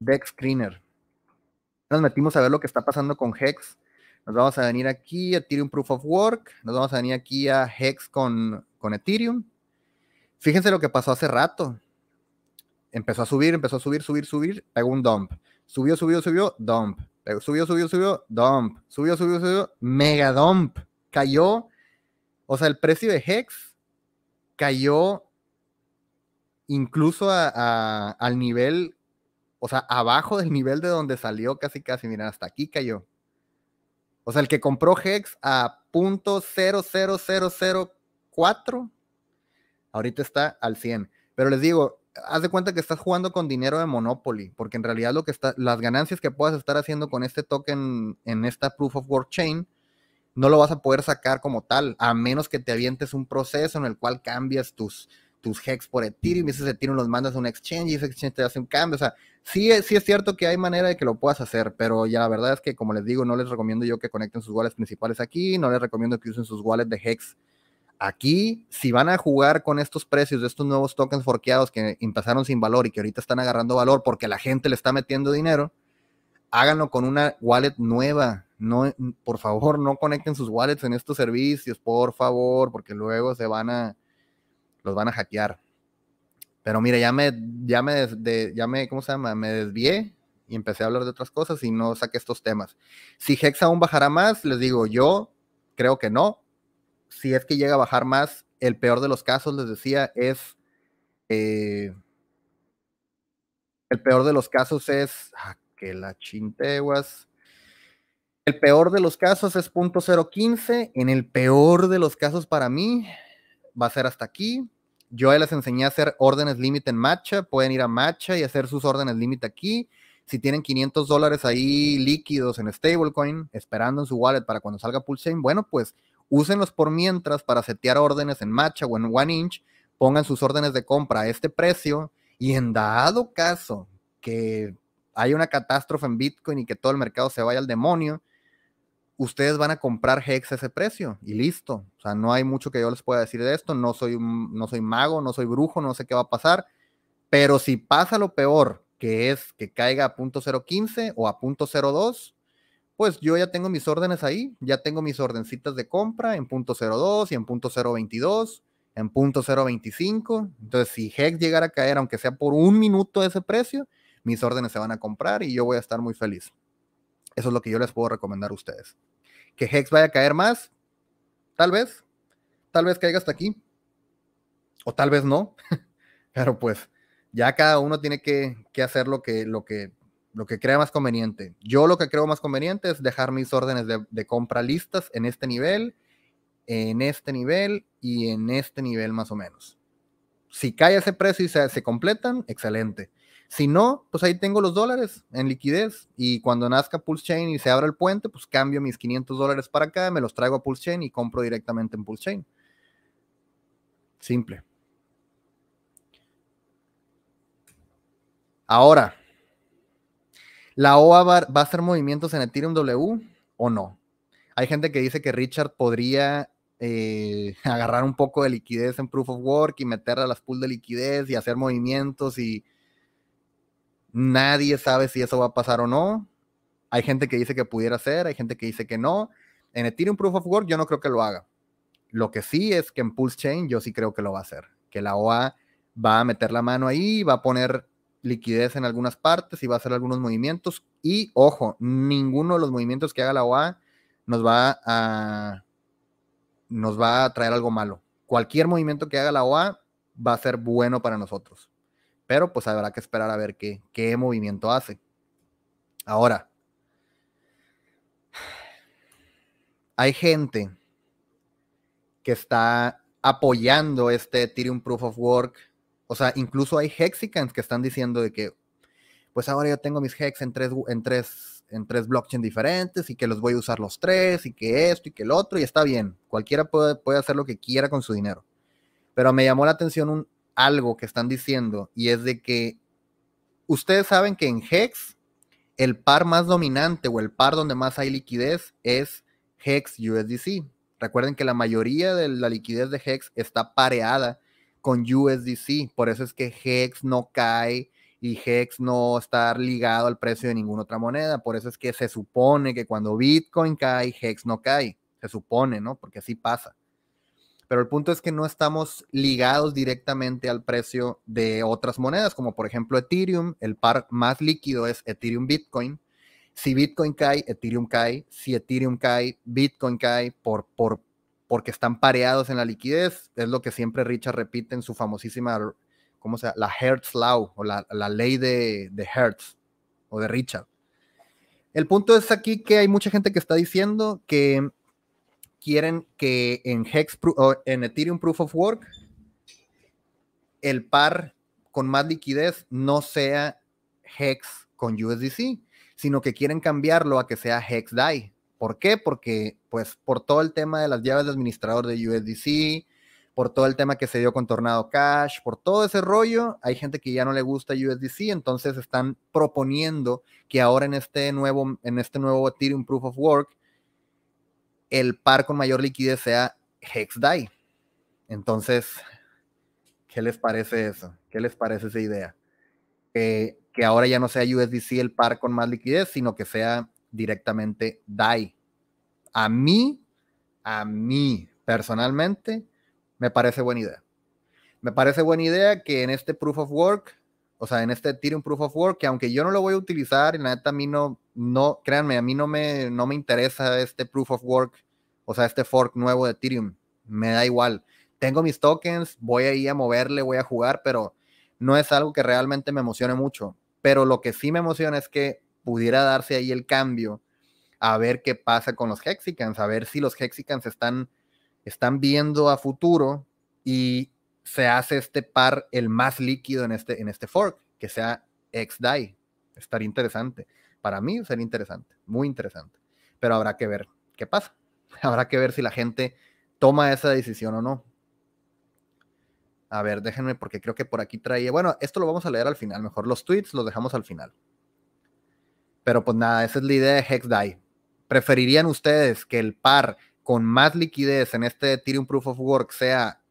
Dex Screener. Nos metimos a ver lo que está pasando con Hex. Nos vamos a venir aquí a Ethereum Proof of Work. Nos vamos a venir aquí a Hex con, con Ethereum. Fíjense lo que pasó hace rato. Empezó a subir, empezó a subir, subir, subir. Pegó un dump Subió, subió, subió, dump. Subió, subió, subió, dump. Subió, subió, subió, mega dump. Cayó. O sea, el precio de Hex cayó incluso al nivel, o sea, abajo del nivel de donde salió casi, casi. Miren, hasta aquí cayó. O sea, el que compró Hex a .00004, ahorita está al 100. Pero les digo, haz de cuenta que estás jugando con dinero de Monopoly, porque en realidad lo que está, las ganancias que puedas estar haciendo con este token en esta Proof of Work Chain, no lo vas a poder sacar como tal, a menos que te avientes un proceso en el cual cambias tus, tus hex por Ethereum y ese Ethereum los mandas a un exchange y ese exchange te hace un cambio. O sea, sí, sí es cierto que hay manera de que lo puedas hacer, pero ya la verdad es que, como les digo, no les recomiendo yo que conecten sus wallets principales aquí, no les recomiendo que usen sus wallets de hex Aquí, si van a jugar con estos precios de estos nuevos tokens forqueados que empezaron sin valor y que ahorita están agarrando valor porque la gente le está metiendo dinero, háganlo con una wallet nueva. No, por favor, no conecten sus wallets en estos servicios, por favor, porque luego se van a, los van a hackear. Pero mire, ya me, ya me, ya me, ¿cómo se llama? Me desvié y empecé a hablar de otras cosas y no saqué estos temas. Si Hex aún bajará más, les digo, yo creo que no, si es que llega a bajar más, el peor de los casos, les decía, es... Eh, el peor de los casos es... Ah, que la chinteguas. El peor de los casos es punto .015. En el peor de los casos para mí va a ser hasta aquí. Yo les enseñé a hacer órdenes límite en Matcha. Pueden ir a Matcha y hacer sus órdenes límite aquí. Si tienen 500 dólares ahí líquidos en stablecoin, esperando en su wallet para cuando salga Pulsein, bueno, pues úsenlos por mientras para setear órdenes en Matcha o en One Inch, pongan sus órdenes de compra a este precio y en dado caso que haya una catástrofe en Bitcoin y que todo el mercado se vaya al demonio, ustedes van a comprar Hex a ese precio y listo. O sea, no hay mucho que yo les pueda decir de esto. No soy, no soy mago, no soy brujo, no sé qué va a pasar. Pero si pasa lo peor, que es que caiga a punto .015 o a punto .02, pues yo ya tengo mis órdenes ahí, ya tengo mis ordencitas de compra en punto 02 y en punto 022, en punto 025. Entonces, si Hex llegara a caer, aunque sea por un minuto ese precio, mis órdenes se van a comprar y yo voy a estar muy feliz. Eso es lo que yo les puedo recomendar a ustedes. Que Hex vaya a caer más, tal vez, tal vez caiga hasta aquí, o tal vez no, pero pues ya cada uno tiene que, que hacer lo que, lo que lo que crea más conveniente. Yo lo que creo más conveniente es dejar mis órdenes de, compra listas en este nivel, en este nivel y en este nivel más o menos. Si cae ese precio y se, se completan, excelente. Si no, pues ahí tengo los dólares en liquidez y cuando nazca Pulse Chain y se abra el puente, pues cambio mis 500 dólares para acá, me los traigo a Pulse Chain y compro directamente en Pulse Chain. Simple. Ahora, ¿La OA va, a hacer movimientos en Ethereum W o no? Hay gente que dice que Richard podría eh, agarrar un poco de liquidez en Proof of Work y meterla a las pools de liquidez y hacer movimientos y nadie sabe si eso va a pasar o no. Hay gente que dice que pudiera ser, hay gente que dice que no. En Ethereum Proof of Work yo no creo que lo haga. Lo que sí es que en Pulse Chain yo sí creo que lo va a hacer. Que la OA va a meter la mano ahí, va a poner liquidez en algunas partes y va a hacer algunos movimientos. Y ojo, ninguno de los movimientos que haga la OA nos va a, nos va a traer algo malo. Cualquier movimiento que haga la OA va a ser bueno para nosotros. Pero pues habrá que esperar a ver qué, qué movimiento hace. Ahora, hay gente que está apoyando este Ethereum Proof of Work. O sea, incluso hay hexicans que están diciendo de que, pues ahora yo tengo mis hex en tres, en tres, en tres blockchains diferentes y que los voy a usar los tres y que esto y que el otro y está bien. Cualquiera puede, puede hacer lo que quiera con su dinero. Pero me llamó la atención un, algo que están diciendo y es de que ustedes saben que en Hex el par más dominante o el par donde más hay liquidez es Hex USDC. Recuerden que la mayoría de la liquidez de Hex está pareada con USDC, por eso es que Hex no cae y Hex no está ligado al precio de ninguna otra moneda, por eso es que se supone que cuando Bitcoin cae, Hex no cae, se supone, ¿no? Porque así pasa. Pero el punto es que no estamos ligados directamente al precio de otras monedas, como por ejemplo Ethereum, el par más líquido es Ethereum Bitcoin, si Bitcoin cae, Ethereum cae. Si Ethereum cae, Bitcoin cae por, por, porque están pareados en la liquidez. Es lo que siempre Richard repite en su famosísima, ¿cómo se llama? La Hertz Law o la, ley de, Hertz o de Richard. El punto es aquí que hay mucha gente que está diciendo que quieren que en, Hex, en Ethereum Proof of Work el par con más liquidez no sea Hex con USDC, sino que quieren cambiarlo a que sea HexDAI. ¿Por qué? Porque, pues, por todo el tema de las llaves de administrador de USDC, por todo el tema que se dio con Tornado Cash, por todo ese rollo, hay gente que ya no le gusta USDC, entonces están proponiendo que ahora en este nuevo, en este nuevo Ethereum Proof of Work, el par con mayor liquidez sea HexDAI. Entonces, ¿qué les parece eso? ¿Qué les parece esa idea? Eh, que ahora ya no sea USDC el par con más liquidez, sino que sea directamente DAI. A mí, a mí personalmente, me parece buena idea. Me parece buena idea que en este Proof of Work, o sea, en este Ethereum Proof of Work, que aunque yo no lo voy a utilizar, y la neta a mí no, no, créanme, a mí no me, no me interesa este Proof of Work, o sea, este fork nuevo de Ethereum, me da igual. Tengo mis tokens, voy a ir a moverle, voy a jugar, pero no es algo que realmente me emocione mucho pero lo que sí me emociona es que pudiera darse ahí el cambio a ver qué pasa con los Hexicans, a ver si los Hexicans están, están viendo a futuro y se hace este par el más líquido en este, en este fork, que sea XDAI. Estaría interesante. Para mí sería interesante, muy interesante. Pero habrá que ver qué pasa. Habrá que ver si la gente toma esa decisión o no. A ver, déjenme porque creo que por aquí traía. Bueno, esto lo vamos a leer al final. Mejor los tweets los dejamos al final. Pero pues nada, esa es la idea de HexDAI. ¿Preferirían ustedes que el par con más liquidez en este Ethereum Proof of Work sea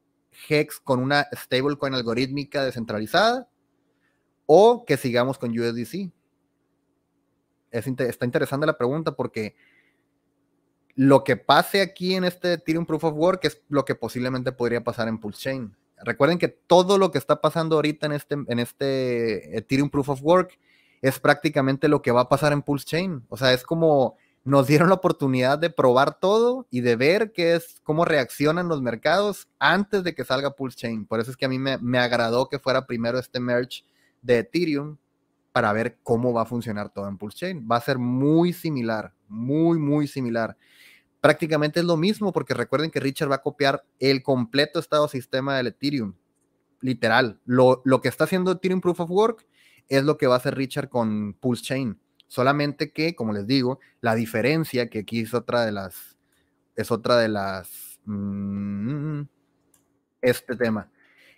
Hex con una stablecoin algorítmica descentralizada? ¿O que sigamos con USDC? Es, está interesante la pregunta porque lo que pase aquí en este Ethereum Proof of Work es lo que posiblemente podría pasar en Pulse Chain. Recuerden que todo lo que está pasando ahorita en este, en este Ethereum Proof of Work es prácticamente lo que va a pasar en Pulse Chain. O sea, es como nos dieron la oportunidad de probar todo y de ver qué es, cómo reaccionan los mercados antes de que salga Pulse Chain. Por eso es que a mí me, me agradó que fuera primero este merge de Ethereum para ver cómo va a funcionar todo en Pulse Chain. Va a ser muy similar, muy, muy similar prácticamente es lo mismo, porque recuerden que Richard va a copiar el completo estado sistema del Ethereum. Literal. Lo, que está haciendo Ethereum Proof of Work es lo que va a hacer Richard con Pulse Chain. Solamente que, como les digo, la diferencia, que aquí es otra de las, es otra de las, mm, este tema.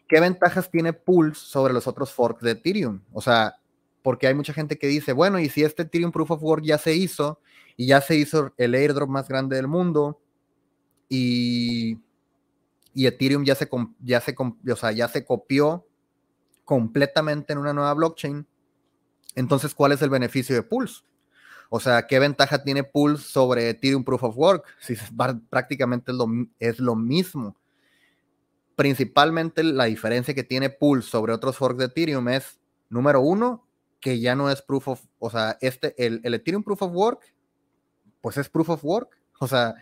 ¿Qué ventajas tiene Pulse sobre los otros forks de Ethereum? O sea, porque hay mucha gente que dice, bueno, y si este Ethereum Proof of Work ya se hizo, y ya se hizo el airdrop más grande del mundo y, y Ethereum ya se, ya, se, o sea, ya se copió completamente en una nueva blockchain. Entonces, ¿cuál es el beneficio de Pulse? O sea, ¿qué ventaja tiene Pulse sobre Ethereum Proof of Work? Si prácticamente es lo, es lo mismo. Principalmente la diferencia que tiene Pulse sobre otros forks de Ethereum es, número uno, que ya no es proof of, o sea, este, el, el Ethereum Proof of Work pues es proof of work. O sea,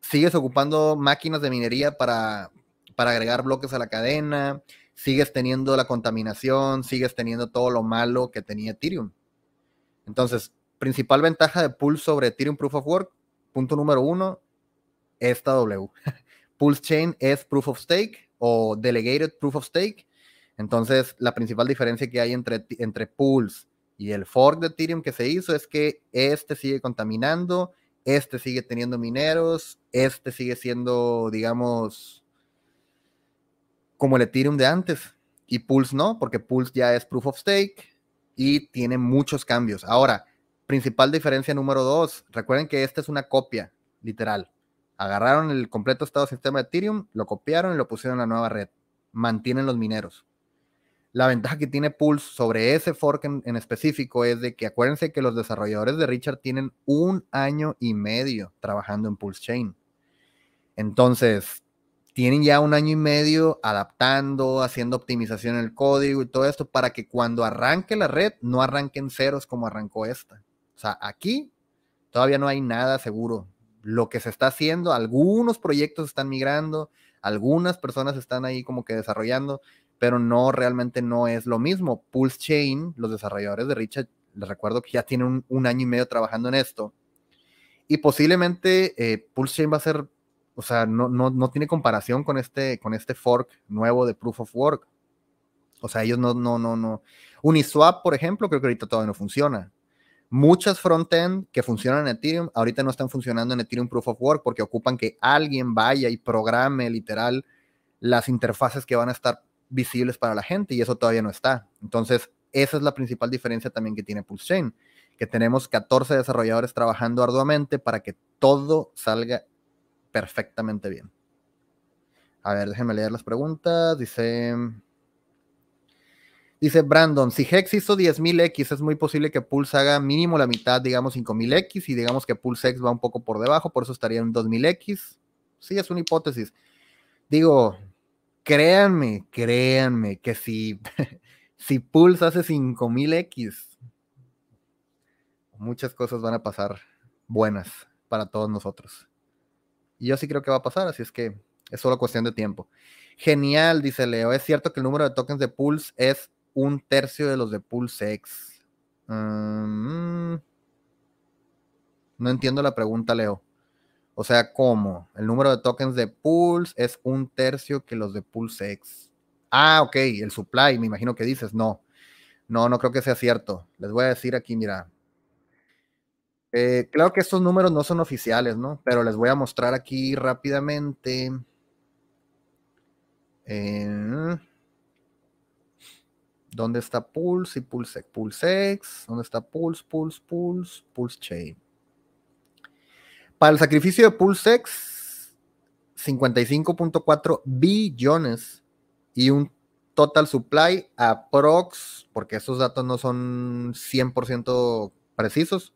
sigues ocupando máquinas de minería para, para agregar bloques a la cadena, sigues teniendo la contaminación, sigues teniendo todo lo malo que tenía Ethereum. Entonces, principal ventaja de Pulse sobre Ethereum Proof of Work, punto número uno, esta W. Pulse Chain es Proof of Stake o Delegated Proof of Stake. Entonces, la principal diferencia que hay entre, entre Pulse y el fork de Ethereum que se hizo es que este sigue contaminando, este sigue teniendo mineros, este sigue siendo, digamos, como el Ethereum de antes. Y Pulse no, porque Pulse ya es Proof of Stake y tiene muchos cambios. Ahora, principal diferencia número dos, recuerden que esta es una copia, literal. Agarraron el completo estado sistema de Ethereum, lo copiaron y lo pusieron en la nueva red. Mantienen los mineros. La ventaja que tiene Pulse sobre ese fork en, específico es de que acuérdense que los desarrolladores de Richard tienen un año y medio trabajando en Pulse Chain. Entonces, tienen ya un año y medio adaptando, haciendo optimización en el código y todo esto para que cuando arranque la red no arranquen ceros como arrancó esta. O sea, aquí todavía no hay nada seguro. Lo que se está haciendo, algunos proyectos están migrando, algunas personas están ahí como que desarrollando, pero no, realmente no es lo mismo. Pulse Chain, los desarrolladores de Richard, les recuerdo que ya tienen un, año y medio trabajando en esto. Y posiblemente eh, Pulse Chain va a ser, o sea, no, no, no, tiene comparación con este, con este fork nuevo de Proof of Work. O sea, ellos no, no, no, no. Uniswap, por ejemplo, creo que ahorita todavía no funciona. Muchas frontend que funcionan en Ethereum ahorita no están funcionando en Ethereum Proof of Work porque ocupan que alguien vaya y programe literal las interfaces que van a estar visibles para la gente y eso todavía no está. Entonces, esa es la principal diferencia también que tiene Pulse Chain, que tenemos 14 desarrolladores trabajando arduamente para que todo salga perfectamente bien. A ver, déjenme leer las preguntas. Dice, dice Brandon, si Hex hizo 10.000X, es muy posible que Pulse haga mínimo la mitad, digamos 5.000X, y digamos que Pulse X va un poco por debajo, por eso estaría en 2.000X. Sí, es una hipótesis. Digo, créanme, créanme que si, si Pulse hace 5000X, muchas cosas van a pasar buenas para todos nosotros. Y yo sí creo que va a pasar, así es que es solo cuestión de tiempo. Genial, dice Leo. Es cierto que el número de tokens de Pulse es un tercio de los de Pulse X. Mm, no entiendo la pregunta, Leo. O sea, ¿cómo? El número de tokens de Pulse es un tercio que los de Pulse X. Ah, ok, el supply, me imagino que dices, no. No, no creo que sea cierto. Les voy a decir aquí, mira. Eh, claro que estos números no son oficiales, ¿no? Pero les voy a mostrar aquí rápidamente. Eh, ¿Dónde está Pulse y Pulse, Pulse X? ¿Dónde está Pulse, Pulse, Pulse, Pulse Chain? Para el sacrificio de Pulsex, 55.4 billones y un total supply aprox, porque esos datos no son 100% precisos,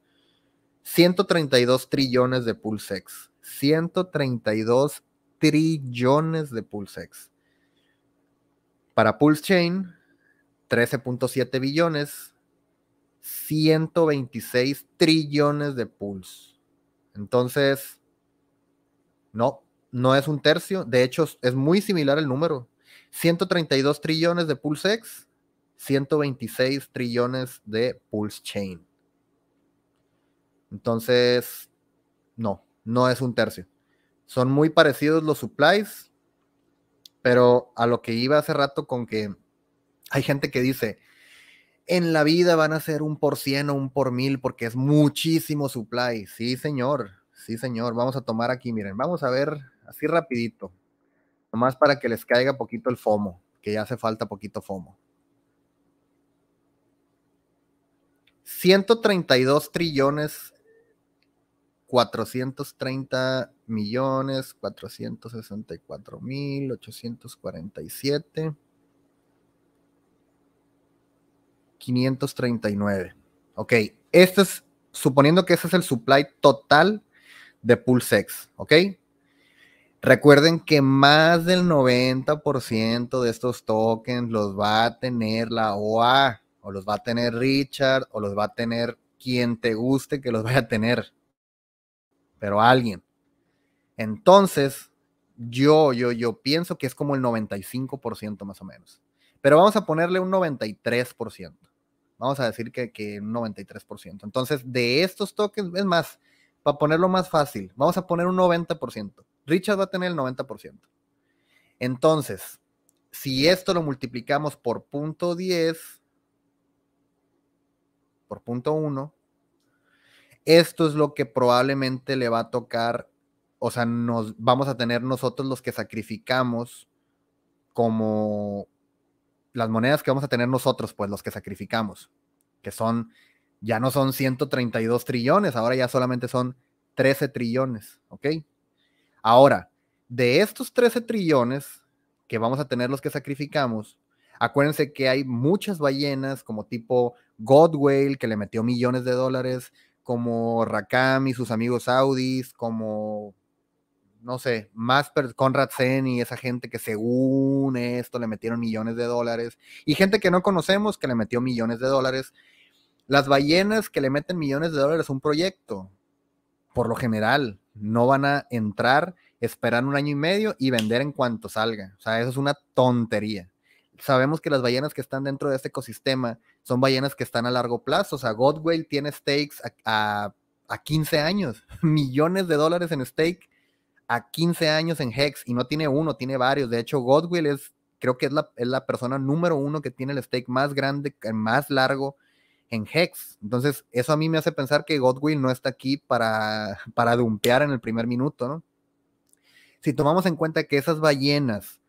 132 trillones de Pulsex. 132 trillones de Pulsex. Para Pulse Chain, 13.7 billones, 126 trillones de Pulse. Entonces, no, no es un tercio. De hecho, es muy similar el número. 132 trillones de PulseX, 126 trillones de Pulse Chain. Entonces, no, no es un tercio. Son muy parecidos los supplies, pero a lo que iba hace rato con que hay gente que dice, en la vida van a ser un por cien o un por mil porque es muchísimo supply. Sí, señor, sí, señor. Vamos a tomar aquí, miren, vamos a ver así rapidito, nomás para que les caiga poquito el FOMO, que ya hace falta poquito FOMO. 132 trillones 430 millones 464 mil 847 539. Ok, este es, suponiendo que ese es el supply total de PulseX, ¿ok? Recuerden que más del 90% de estos tokens los va a tener la OA, o los va a tener Richard, o los va a tener quien te guste que los vaya a tener, pero alguien. Entonces, yo, yo, yo pienso que es como el 95% más o menos. Pero vamos a ponerle un 93%. Vamos a decir que, que un 93%. Entonces, de estos tokens, es más, para ponerlo más fácil, vamos a poner un 90%. Richard va a tener el 90%. Entonces, si esto lo multiplicamos por punto 10, por punto 1, esto es lo que probablemente le va a tocar, o sea, nos vamos a tener nosotros los que sacrificamos como las monedas que vamos a tener nosotros, pues los que sacrificamos, que son, ya no son 132 trillones, ahora ya solamente son 13 trillones, ¿ok? Ahora, de estos 13 trillones que vamos a tener los que sacrificamos, acuérdense que hay muchas ballenas como tipo Godwale, que le metió millones de dólares, como Rakam y sus amigos saudis, como no sé, más Conrad Zen y esa gente que según esto le metieron millones de dólares, y gente que no conocemos que le metió millones de dólares. Las ballenas que le meten millones de dólares a un proyecto, por lo general, no van a entrar, esperar un año y medio y vender en cuanto salga. O sea, eso es una tontería. Sabemos que las ballenas que están dentro de este ecosistema son ballenas que están a largo plazo. O sea, Godwell tiene stakes a, a, a 15 años, millones de dólares en stake a 15 años en Hex y no tiene uno, tiene varios. De hecho, Godwill es, creo que es la, es la persona número uno que tiene el stake más grande, más largo en Hex. Entonces, eso a mí me hace pensar que Godwill no está aquí para, para dumpear en el primer minuto, ¿no? Si tomamos en cuenta que esas ballenas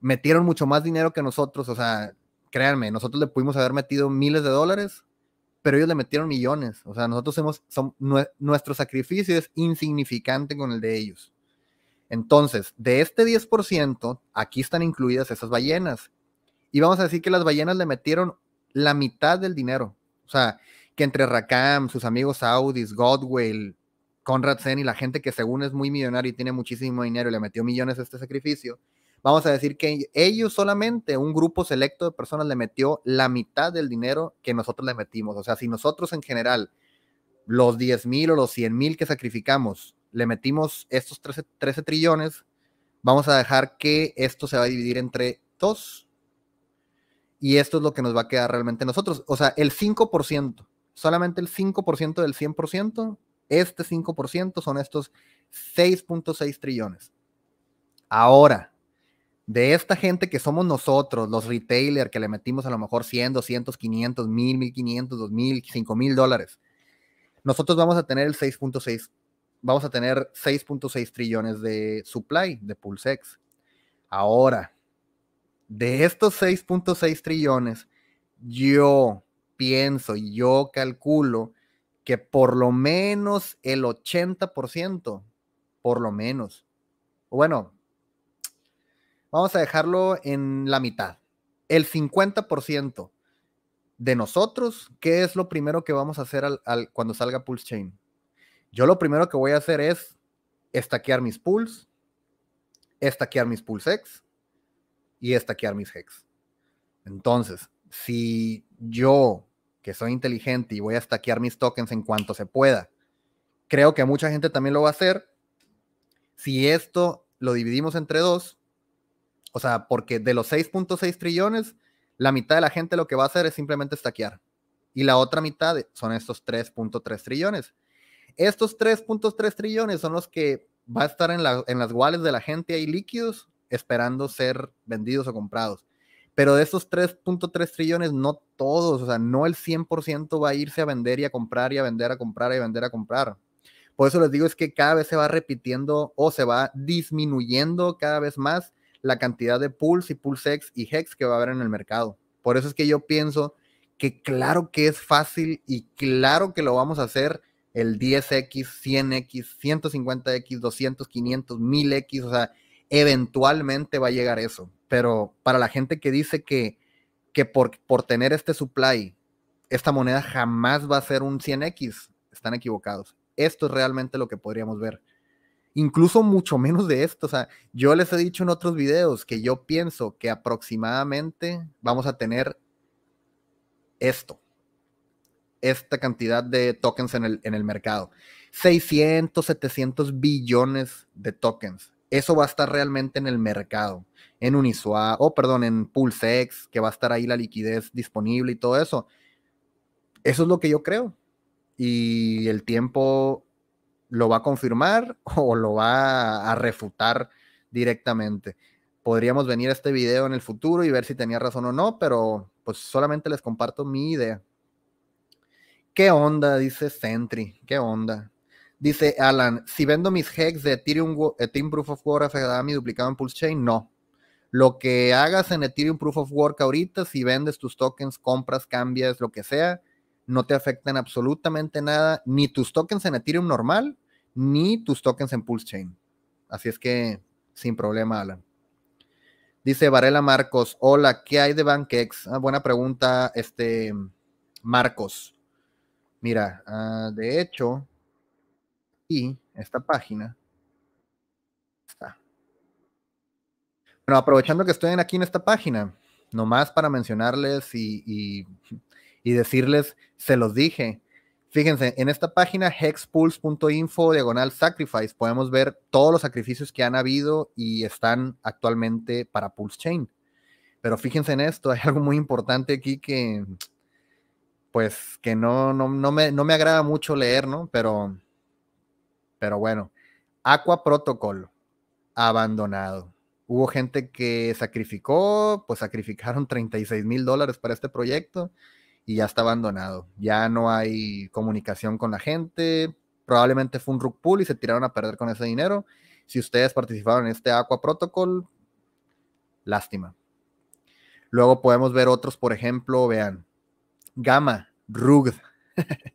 metieron mucho más dinero que nosotros, o sea, créanme, nosotros le pudimos haber metido miles de dólares, pero ellos le metieron millones. O sea, nosotros hemos, son, nuestro sacrificio es insignificante con el de ellos. Entonces, de este 10%, aquí están incluidas esas ballenas. Y vamos a decir que las ballenas le metieron la mitad del dinero. O sea, que entre Rakam, sus amigos Saudis, Godwell, Conrad Sen y la gente que según es muy millonario y tiene muchísimo dinero le metió millones a este sacrificio, vamos a decir que ellos solamente, un grupo selecto de personas le metió la mitad del dinero que nosotros le metimos. O sea, si nosotros en general, los 10 mil o los 100 mil que sacrificamos, le metimos estos 13, trillones, vamos a dejar que esto se va a dividir entre dos. Y esto es lo que nos va a quedar realmente nosotros. O sea, el 5%, solamente el 5% del 100%, este 5% son estos 6.6 trillones. Ahora, de esta gente que somos nosotros, los retailers, que le metimos a lo mejor 100, 200, 500, 1000, 1500, 2000, 5000 dólares, nosotros vamos a tener el 6.6 vamos a tener 6.6 trillones de supply de PulseX. Ahora, de estos 6.6 trillones, yo pienso y yo calculo que por lo menos el 80%, por lo menos, bueno, vamos a dejarlo en la mitad, el 50% de nosotros, ¿qué es lo primero que vamos a hacer al, cuando salga Pulse Chain? Yo lo primero que voy a hacer es estaquear mis pools, estaquear mis X y estaquear mis hex. Entonces, si yo, que soy inteligente y voy a estaquear mis tokens en cuanto se pueda, creo que mucha gente también lo va a hacer. Si esto lo dividimos entre dos, o sea, porque de los 6.6 trillones, la mitad de la gente lo que va a hacer es simplemente estaquear. Y la otra mitad son estos 3.3 trillones. Estos 3.3 trillones son los que va a estar en, las wallets de la gente ahí líquidos esperando ser vendidos o comprados. Pero de esos 3.3 trillones, no todos, o sea, no el 100% va a irse a vender y a comprar y a vender, a comprar y a vender, a comprar. Por eso les digo es que cada vez se va repitiendo o se va disminuyendo cada vez más la cantidad de pools y pulsex y hex que va a haber en el mercado. Por eso es que yo pienso que claro que es fácil y claro que lo vamos a hacer el 10X, 100X, 150X, 200, 500, 1000X, o sea, eventualmente va a llegar eso. Pero para la gente que dice que, que por, por tener este supply, esta moneda jamás va a ser un 100X, están equivocados. Esto es realmente lo que podríamos ver. Incluso mucho menos de esto. O sea, yo les he dicho en otros videos que yo pienso que aproximadamente vamos a tener esto esta cantidad de tokens en el, en el mercado. 600, 700 billones de tokens. Eso va a estar realmente en el mercado, en Uniswap, o perdón, en PulseX, que va a estar ahí la liquidez disponible y todo eso. Eso es lo que yo creo. Y el tiempo lo va a confirmar o lo va a refutar directamente. Podríamos venir a este video en el futuro y ver si tenía razón o no, pero pues solamente les comparto mi idea. ¿Qué onda? Dice Sentry. ¿Qué onda? Dice Alan, si vendo mis hex de Ethereum, Ethereum Proof of Work mi duplicado en Pulse Chain, no. Lo que hagas en Ethereum Proof of Work ahorita, si vendes tus tokens, compras, cambias, lo que sea, no te afectan absolutamente nada, ni tus tokens en Ethereum normal, ni tus tokens en Pulse Chain. Así es que sin problema, Alan. Dice Varela Marcos, hola, ¿qué hay de BankX? Ah, buena pregunta, este Marcos. Mira, ah, de hecho, y esta página está. Bueno, aprovechando que estoy aquí en esta página, nomás para mencionarles y decirles, se los dije, Fíjense, en esta página hexpulse.info diagonal sacrifice podemos ver todos los sacrificios que han habido y están actualmente para Pulse Chain. Pero fíjense en esto, hay algo muy importante aquí que pues que no, no, me, no me agrada mucho leer, ¿no? Pero, pero bueno, Aqua Protocol, abandonado. Hubo gente que sacrificó, pues sacrificaron 36 mil dólares para este proyecto y ya está abandonado. Ya no hay comunicación con la gente. Probablemente fue un rug pull y se tiraron a perder con ese dinero. Si ustedes participaron en este Aqua Protocol, lástima. Luego podemos ver otros, por ejemplo, vean, Gamma, Rug.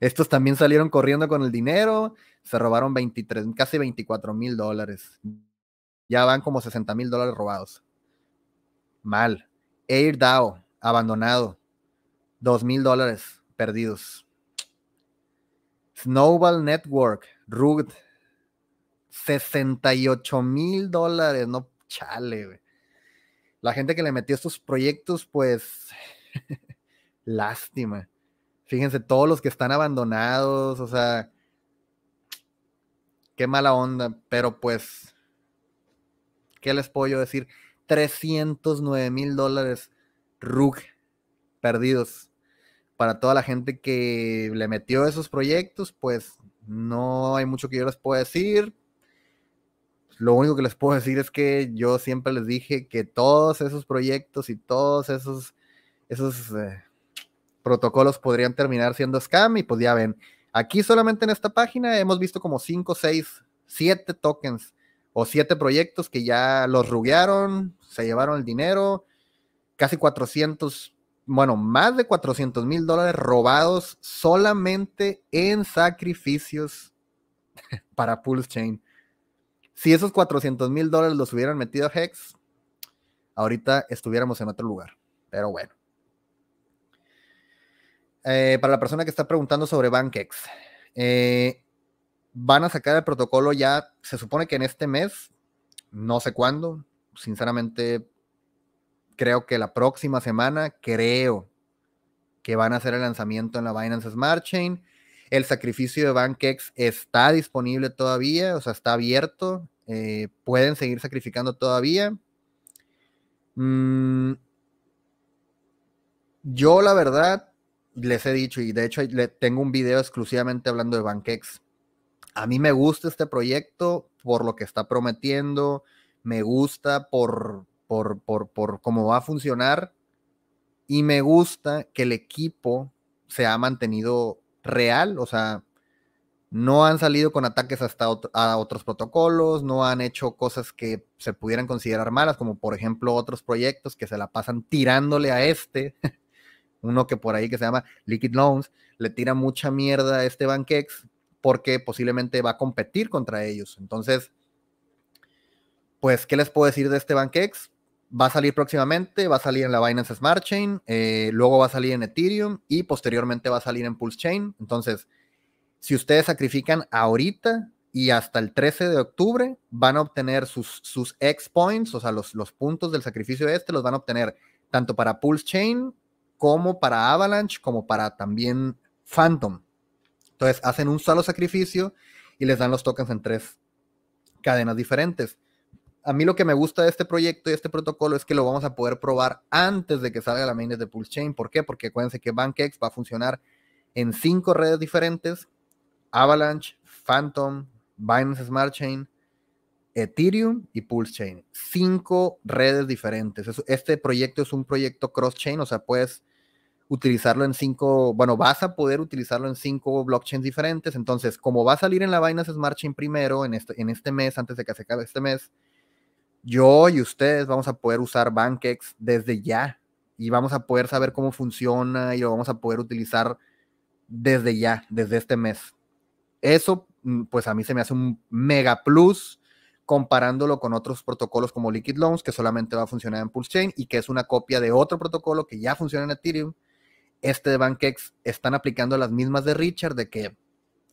Estos también salieron corriendo con el dinero, se robaron 23, casi 24 mil dólares. Ya van como 60 mil dólares robados. Mal. AirDAO, abandonado. Dos mil dólares perdidos. Snowball Network, Rugd, 68 mil dólares, no chale, La gente que le metió estos proyectos, pues, lástima. Fíjense, todos los que están abandonados, o sea, qué mala onda, pero pues, ¿qué les puedo yo decir? 309 mil dólares, RUG, perdidos para toda la gente que le metió esos proyectos, pues no hay mucho que yo les pueda decir. Lo único que les puedo decir es que yo siempre les dije que todos esos proyectos y todos esos, esos eh, protocolos podrían terminar siendo scam y pues ya ven, aquí solamente en esta página hemos visto como 5, 6, 7 tokens o 7 proyectos que ya los ruguearon, se llevaron el dinero, casi 400 bueno, más de 400 mil dólares robados solamente en sacrificios para Pulse Chain. Si esos 400 mil dólares los hubieran metido a Hex, ahorita estuviéramos en otro lugar. Pero bueno. Eh, para la persona que está preguntando sobre BankX, eh, van a sacar el protocolo ya, se supone que en este mes, no sé cuándo, sinceramente creo que la próxima semana, creo que van a hacer el lanzamiento en la Binance Smart Chain. El sacrificio de BankX está disponible todavía, o sea, está abierto. Eh, pueden seguir sacrificando todavía. Mm, yo, la verdad, les he dicho, y de hecho tengo un video exclusivamente hablando de BankX. A mí me gusta este proyecto por lo que está prometiendo, me gusta por, por, por, cómo va a funcionar y me gusta que el equipo se ha mantenido real, o sea, no han salido con ataques hasta a otros protocolos, no han hecho cosas que se pudieran considerar malas, como por ejemplo otros proyectos que se la pasan tirándole a este, uno que por ahí que se llama Liquid Loans, le tira mucha mierda a este Bankex porque posiblemente va a competir contra ellos. Entonces, pues, ¿qué les puedo decir de este Bankex? Va a salir próximamente, va a salir en la Binance Smart Chain, eh, luego va a salir en Ethereum y posteriormente va a salir en Pulse Chain. Entonces, si ustedes sacrifican ahorita y hasta el 13 de octubre, van a obtener sus, sus X points, o sea, los, los puntos del sacrificio este, los van a obtener tanto para Pulse Chain como para Avalanche, como para también Phantom. Entonces, hacen un solo sacrificio y les dan los tokens en tres cadenas diferentes a mí lo que me gusta de este proyecto y este protocolo es que lo vamos a poder probar antes de que salga la mainnet de Pulse Chain. ¿Por qué? Porque acuérdense que BankX va a funcionar en cinco redes diferentes: Avalanche, Phantom, Binance Smart Chain, Ethereum y Pulse Chain. Cinco redes diferentes. Este proyecto es un proyecto cross-chain, o sea, puedes utilizarlo en cinco, bueno, vas a poder utilizarlo en cinco blockchains diferentes. Entonces, como va a salir en la Binance Smart Chain primero en este, en este mes, antes de que se acabe este mes, yo y ustedes vamos a poder usar BankEx desde ya y vamos a poder saber cómo funciona y lo vamos a poder utilizar desde ya, desde este mes. Eso, mm, pues a mí se me hace un mega plus comparándolo con otros protocolos como Liquid Loans, que solamente va a funcionar en Pulse Chain y que es una copia de otro protocolo que ya funciona en Ethereum. Este de BankEx están aplicando las mismas de Richard, de que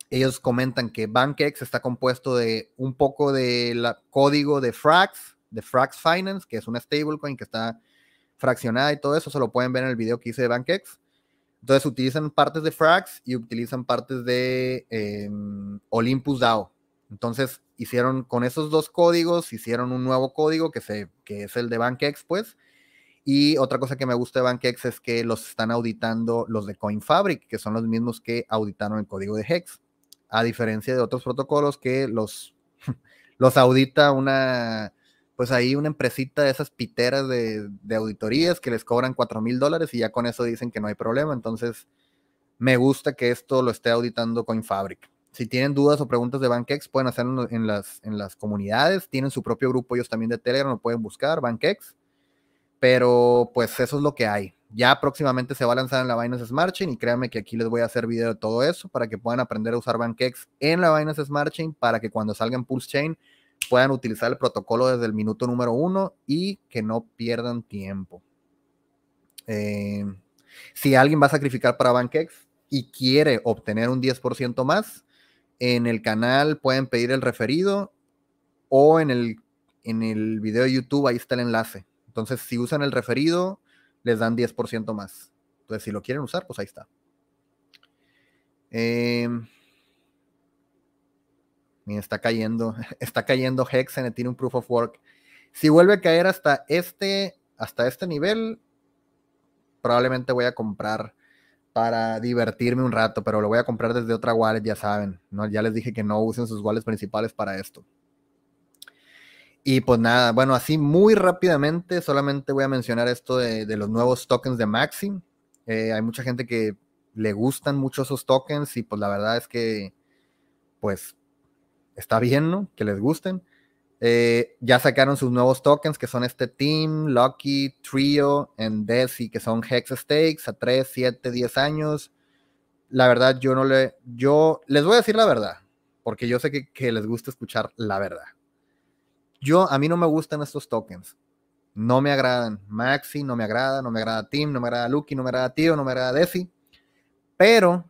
ellos comentan que BankEx está compuesto de un poco de código de Frax, de Frax Finance, que es una stablecoin que está fraccionada y todo eso, se lo pueden ver en el video que hice de BankEx. Entonces utilizan partes de Frax y utilizan partes de em, Olympus DAO. Entonces hicieron con esos dos códigos, hicieron un nuevo código que, se, que es el de BankEx, pues. Y otra cosa que me gusta de BankEx es que los están auditando los de CoinFabric, que son los mismos que auditaron el código de Hex. A diferencia de otros protocolos que los, los audita una, pues ahí una empresita de esas piteras de, auditorías que les cobran 4 mil dólares y ya con eso dicen que no hay problema. Entonces, me gusta que esto lo esté auditando CoinFabric. Si tienen dudas o preguntas de BankEx, pueden hacerlo en las, en comunidades. Tienen su propio grupo ellos también de Telegram, lo pueden buscar, BankEx. Pero pues eso es lo que hay. Ya próximamente se va a lanzar en la Binance Smart Chain y créanme que aquí les voy a hacer video de todo eso para que puedan aprender a usar BankEx en la Binance Smart Chain para que cuando salgan Pulse Chain puedan utilizar el protocolo desde el minuto número uno y que no pierdan tiempo. Eh, si alguien va a sacrificar para BankEx y quiere obtener un 10% más, en el canal pueden pedir el referido o en el, en el video de YouTube, ahí está el enlace. Entonces, si usan el referido, les dan 10% más. Entonces, si lo quieren usar, pues ahí está. Está cayendo, está cayendo Hex en el Ethereum Proof of Work. Si vuelve a caer hasta este, hasta este nivel, probablemente voy a comprar para divertirme un rato, pero lo voy a comprar desde otra wallet, ya saben, ¿no? Ya les dije que no usen sus wallets principales para esto. Y pues nada, bueno, así muy rápidamente, solamente voy a mencionar esto de, los nuevos tokens de Maxim. Eh, hay mucha gente que le gustan mucho esos tokens y pues la verdad es que, pues, está bien, ¿no? Que les gusten. Eh, ya sacaron sus nuevos tokens, que son este Team, Lucky, Trio, and Desi, que son Hex Stakes a 3, 7, 10 años. La verdad, yo no le. Yo les voy a decir la verdad, porque yo sé que, que les gusta escuchar la verdad. Yo, a mí no me gustan estos tokens. No me agradan. Maxi no me agrada, no me agrada Team, no me agrada Lucky, no me agrada Tio, no me agrada Desi. Pero,